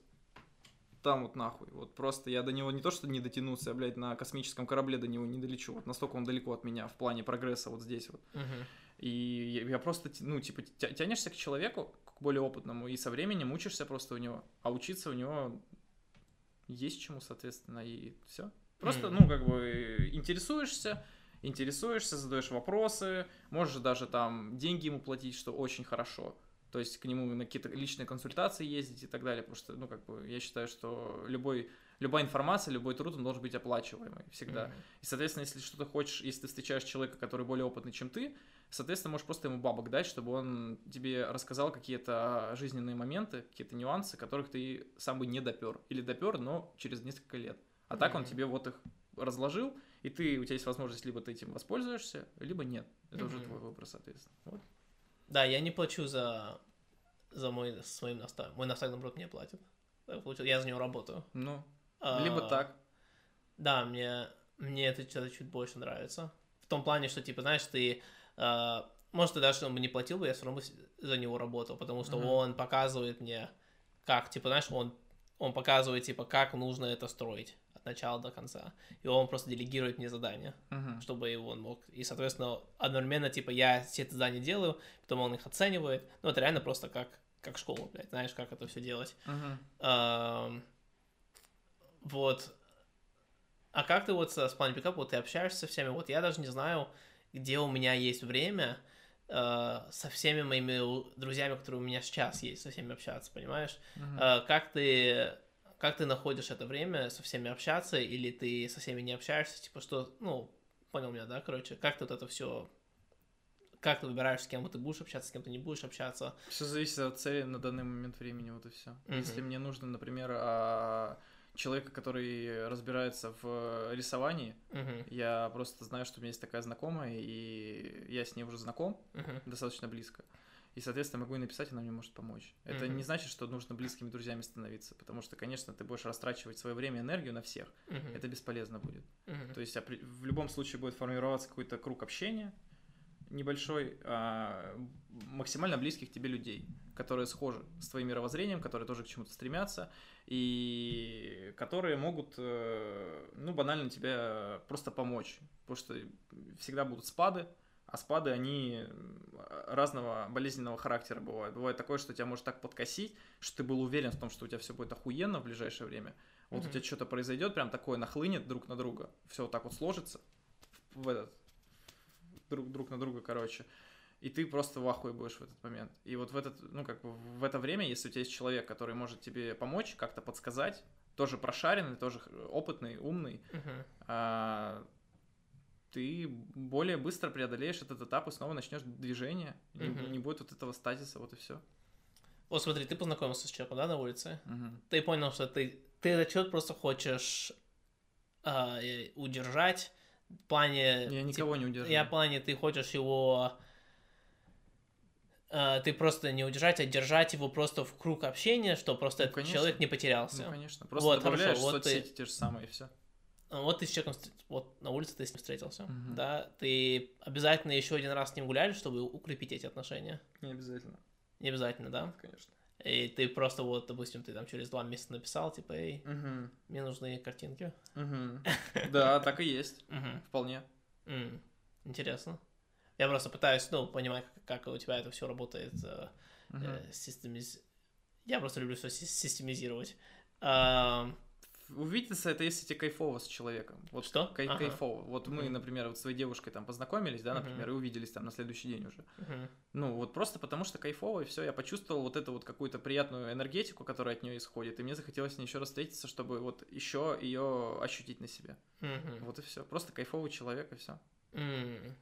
там вот нахуй. Вот просто я до него не то, что не дотянулся, а, блядь, на космическом корабле до него не долечу. Вот настолько он далеко от меня в плане прогресса вот здесь вот. Мгм. И я, я просто, ну, типа, тя- тянешься к человеку, более опытному, и со временем учишься просто у него. А учиться у него есть чему, соответственно, и все. Просто, ну, как бы, интересуешься, интересуешься, задаешь вопросы, можешь даже там деньги ему платить, что очень хорошо. То есть к нему на какие-то личные консультации ездить и так далее, потому что, ну, как бы, я считаю, что любой, любая информация, любой труд, он должен быть оплачиваемый всегда. Мгм. И, соответственно, если что-то хочешь, если ты встречаешь человека, который более опытный, чем ты, Соответственно, можешь просто ему бабок дать, чтобы он тебе рассказал какие-то жизненные моменты, какие-то нюансы, которых ты сам бы не допер. Или допер, но через несколько лет. А так он тебе вот их разложил, и ты, у тебя есть возможность либо ты этим воспользуешься, либо нет. Это уже твой выбор, соответственно. Вот. Да, я не плачу за, за мой своим наставником. Мой наставник, наоборот, мне платит. Я за него работаю. Ну, А, либо так. Да, мне, мне это что-то чуть больше нравится. В том плане, что, типа, знаешь, ты... а, может, ты даже он бы не платил бы, я все равно бы за него работал, потому что Мгм. он показывает мне, как, типа, знаешь, он, он показывает, типа, как нужно это строить от начала до конца. И он просто делегирует мне задания, Мгм. чтобы он мог. И, соответственно, одновременно, типа, я все эти задания делаю, потом он их оценивает. Ну, это реально просто как, как школа, блядь, знаешь, как это все делать. Ам, Вот. А как ты вот с планом пикапа, вот ты общаешься со всеми, вот я даже не знаю, где у меня есть время э, со всеми моими друзьями, которые у меня сейчас есть, со всеми общаться, понимаешь? Мгм. Э, как ты как ты находишь это время со всеми общаться, или ты со всеми не общаешься, типа что, ну, понял меня, да, короче, как ты вот это все, как ты выбираешь, с кем ты будешь общаться, с кем ты не будешь общаться, Все зависит от цели на данный момент времени, вот и все. Мгм. Если мне нужно, например, а, человека, который разбирается в рисовании, Мгм, я просто знаю, что у меня есть такая знакомая, и я с ней уже знаком мгм, достаточно близко. И, соответственно, могу ей написать, она мне может помочь. Это Мгм. не значит, что нужно близкими друзьями становиться, потому что, конечно, ты будешь растрачивать свое время и энергию на всех. мгм, Это бесполезно будет. мгм, То есть опре- в любом случае будет формироваться какой-то круг общения небольшой, а, максимально близких тебе людей, которые схожи с твоим мировоззрением, которые тоже к чему-то стремятся, и которые могут, э, ну, банально тебе просто помочь. Потому что всегда будут спады, а спады, они разного болезненного характера бывают. Бывает такое, что тебя может так подкосить, что ты был уверен в том, что у тебя все будет охуенно в ближайшее время. Вот Мгм. у тебя что-то произойдет, прям такое нахлынет друг на друга, все вот так вот сложится в этот друг, друг на друга, короче. И ты просто в ахуе будешь в этот момент. И вот в этот, ну, как бы в это время, если у тебя есть человек, который может тебе помочь, как-то подсказать, тоже прошаренный, тоже опытный, умный, мгм. а, ты более быстро преодолеешь этот этап и снова начнешь движение. Не, Мгм. не будет вот этого статиса, вот и все. Вот смотри, ты познакомился с человеком, да, на улице? Ты понял, что ты, ты этот человек просто хочешь а, удержать в плане... Я никого не удержу. Я в плане, ты хочешь его... а, ты просто не удержать, а держать его просто в круг общения, что просто Ну, этот конечно. человек не потерялся. Ну, конечно. Просто Вот, добавляешь хорошо, вот ты- соцсети те же самые, и все. А Вот ты с человеком, вот на улице ты с ним встретился, Мгм. да? Ты обязательно еще один раз с ним гуляли, чтобы укрепить эти отношения? Не обязательно. Не обязательно, да? Конечно. И ты просто вот, допустим, ты там через два месяца написал, типа, эй, Мгм. мне нужны картинки. Мгм. Да, так и есть. Мгм. Вполне. М, Интересно. Я просто пытаюсь, ну, понимать, как, как у тебя это все работает. э, Мгм. э, системиз- Я просто люблю все системизировать. Увидеться это если тебе кайфово с человеком. Вот Что? кай- Ага. кайфово. Вот мы, Мгм. например, вот с своей девушкой там познакомились, да, например, и увиделись там на следующий день уже. мгм, Ну, вот просто потому что кайфово, и все, я почувствовал вот эту вот какую-то приятную энергетику, которая от нее исходит, и мне захотелось с ней еще раз встретиться, чтобы вот еще ее ощутить на себе. мгм, Вот и все. Просто кайфовый человек, и все. м,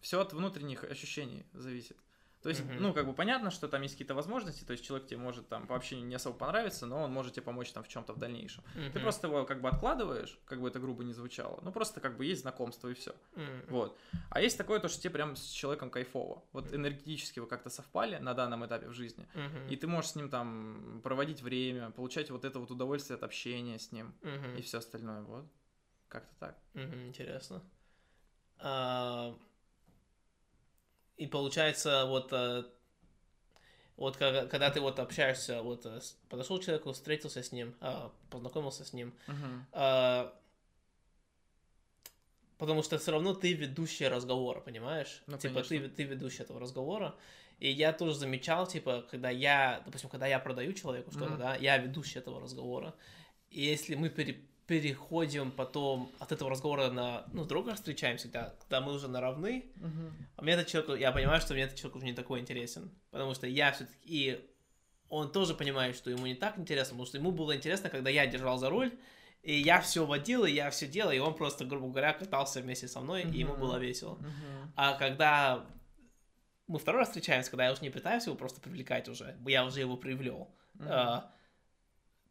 Все от внутренних ощущений зависит. То есть, Мгм. ну, как бы понятно, что там есть какие-то возможности, то есть человек тебе может там по общению не особо понравиться, но он может тебе помочь там в чем-то в дальнейшем. Ты мгм, просто его как бы откладываешь, как бы это грубо не звучало. Ну, просто как бы есть знакомство и все. м, Вот. А есть такое, то, что тебе прям с человеком кайфово. Вот энергетически вы как-то совпали на данном этапе в жизни. мгм, И ты можешь с ним там проводить время, получать вот это вот удовольствие от общения с ним мгм. и все остальное. Вот. Как-то так. Мгм, Интересно. А, И получается, вот, э, вот когда ты вот общаешься, вот э, подошел к человеку, встретился с ним, а, познакомился с ним, а, потому что все равно ты ведущий разговора, понимаешь? Ну, типа ты, конечно. ты ведущий этого разговора. И я тоже замечал, типа, когда я, допустим, когда я продаю человеку что-то, Мгм. да, я ведущий этого разговора. И если мы пере- переходим потом от этого разговора на, ну, друга встречаемся, когда, когда мы уже на равны, а мне этот человек, я понимаю, что мне этот человек уже не такой интересен, потому что я все-таки, и он тоже понимает, что ему не так интересно, потому что ему было интересно, когда я держал за руль, и я все водил, и я все делал, и он просто, грубо говоря, катался вместе со мной, и ему было весело. Мгм. А когда мы второй раз встречаемся, когда я уже не пытаюсь его просто привлекать уже, я уже его привлел, Мгм. а,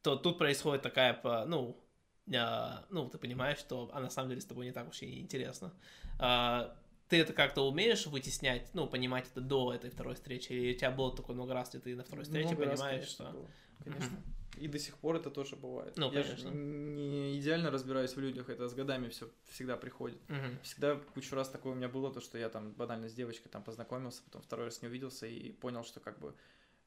то тут происходит такая, ну, ну, ты понимаешь, что а на самом деле с тобой не так уж и интересно. А, ты это как-то умеешь вытеснять, ну, понимать это до этой второй встречи, или у тебя было такое много раз, где ты на второй встрече Много раз, понимаешь, конечно, что... было. Конечно. И до сих пор это тоже бывает. Ну, я конечно. не идеально разбираюсь в людях, это с годами все всегда приходит. Мгм. Всегда кучу раз такое у меня было, то, что я там банально с девочкой там познакомился, потом второй раз не увиделся и понял, что как бы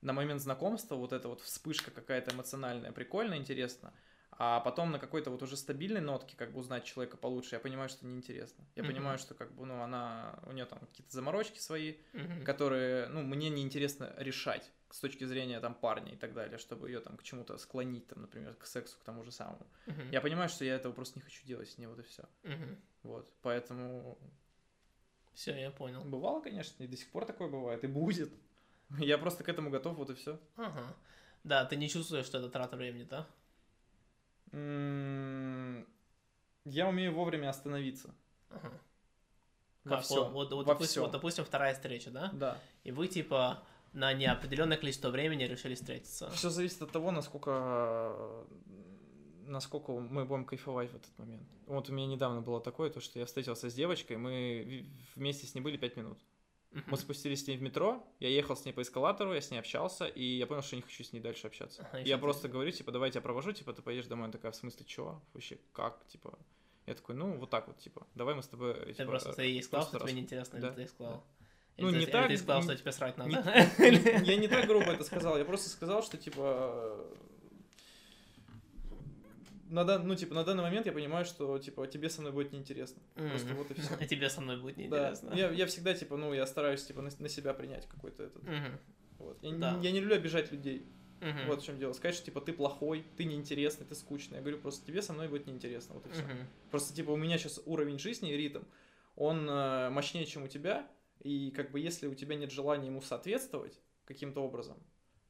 на момент знакомства вот эта вот вспышка какая-то эмоциональная, прикольно, интересно, а потом на какой-то вот уже стабильной нотке как бы узнать человека получше, я понимаю, что неинтересно. Я Мгм. понимаю, что как бы, ну, она, у нее там какие-то заморочки свои, Мгм. которые, ну, мне неинтересно решать с точки зрения там парня и так далее, чтобы ее там к чему-то склонить, там, например, к сексу, к тому же самому. Мгм. Я понимаю, что я этого просто не хочу делать с ней, вот и все. Мгм. Вот, поэтому Все, я понял. бывало, конечно, и до сих пор такое бывает, и будет. Я просто к этому готов, вот и все. Ага. Да, ты не чувствуешь, что это трата времени, да? Я умею вовремя остановиться. Ага. Во Как, всем. Вот, вот, во допустим, всем. вот, допустим, вторая встреча, да? Да. И вы, типа, на неопределенное количество времени решили встретиться. Все зависит от того, насколько насколько мы будем кайфовать в этот момент. Вот у меня недавно было такое, то, что я встретился с девочкой, мы вместе с ней были пять минут. Мгм. Мы спустились с ней в метро, я ехал с ней по эскалатору, я с ней общался, и я понял, что не хочу с ней дальше общаться. Ага, я просто говорю, типа, давай я тебя провожу, типа, ты поедешь домой. Она такая, в смысле, чего? Вообще, как, типа? Я такой, ну, вот так вот, типа, давай мы с тобой, Ты типа, просто ты ей сказал, что тебе раз- неинтересно, Да, или ты сказал? да. Или Ну, ты- не или так, ты сказал, не- что тебе срать надо? не- Я не так грубо это сказал, я просто сказал, что, типа, на, дан- ну, типа, на данный момент я понимаю, что, типа, тебе со мной будет неинтересно. Просто Мгм. вот и все. А тебе со мной будет Да, неинтересно. я, я всегда, типа, ну, я стараюсь, типа, на, на себя принять какой-то этот, Мгм. вот. Я, Да. я не люблю обижать людей, Мгм. вот в чем дело. Сказать, что, типа, ты плохой, ты неинтересный, ты скучный. Я говорю, просто тебе со мной будет неинтересно, вот и все. Мгм. Просто, типа, у меня сейчас уровень жизни и ритм, он э, мощнее, чем у тебя, и, как бы, если у тебя нет желания ему соответствовать каким-то образом,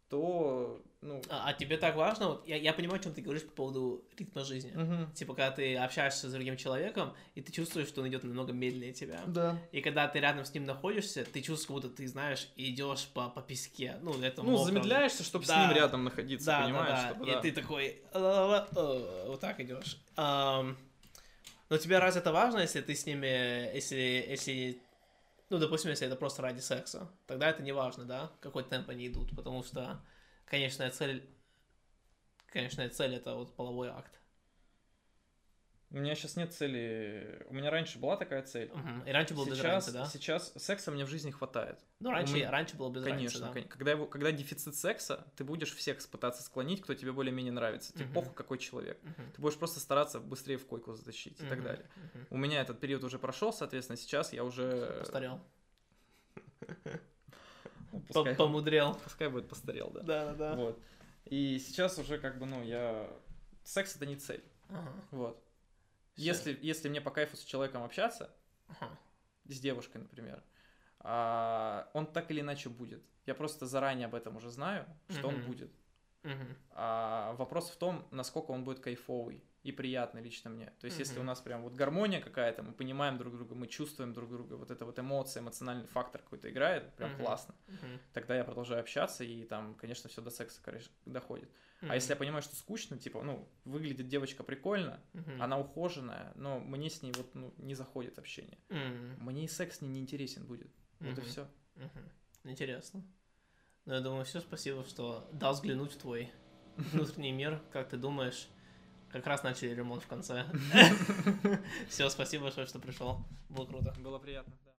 то, ну... А, а тебе так важно? Вот я, я понимаю, о чем ты говоришь по поводу ритма жизни. мгм. Типа, когда ты общаешься с другим человеком, и ты чувствуешь, что он идет намного медленнее тебя. Да. И когда ты рядом с ним находишься, ты чувствуешь, как будто ты знаешь, и идешь по, по песке. Ну, это Ну, замедляешься, чтобы с Да. ним рядом находиться, Да, понимаешь? да, да. чтобы, И да. ты такой, «Ла-ла-ла, э», вот так идешь. Но тебе разве это важно, если ты с ними, если, если, ну, допустим, если это просто ради секса, тогда это не важно, да, какой темп они идут, потому что конечная цель, конечная цель это вот половой акт. У меня сейчас нет цели. У меня раньше была такая цель. Мгм. И раньше было без Сейчас, разницы, да? сейчас секса мне в жизни хватает. Ну, раньше, меня- раньше было без Конечно, разницы, кон- когда, его, когда дефицит секса, ты будешь всех пытаться склонить, кто тебе более-менее нравится. Тебе похуй, какой человек. да. Мгм. Ты будешь просто стараться быстрее в койку затащить и так далее. Мгм. У меня этот период уже прошел, соответственно, сейчас я уже... Постарел. Ну, Пускай, Помудрел. пускай будет постарел, да. Да, да, да. Вот. И сейчас уже как бы, ну, я... Секс это не цель. Ага. Вот. Если, если мне по кайфу с человеком общаться, Ага. с девушкой, например, а, он так или иначе будет. Я просто заранее об этом уже знаю, что он Мгм. будет. Мгм. А вопрос в том, насколько он будет кайфовый и приятный лично мне. То есть, если у нас прям вот гармония какая-то, мы понимаем друг друга, мы чувствуем друг друга, вот это вот эмоция, эмоциональный фактор какой-то играет, прям Мгм. классно. Мгм. Тогда я продолжаю общаться, и там, конечно, все до секса, короче, доходит. Мгм. А если я понимаю, что скучно, типа, ну, выглядит девочка прикольно, Мгм. она ухоженная, но мне с ней вот, ну, не заходит общение. Мгм. Мне и секс с ней не интересен будет. Вот и все. Мгм. Интересно. Ну, я думаю, все, спасибо, что дал взглянуть в твой внутренний мир. Как ты думаешь? Как раз начали ремонт в конце. Все, спасибо большое, что пришел. Было круто. Было приятно.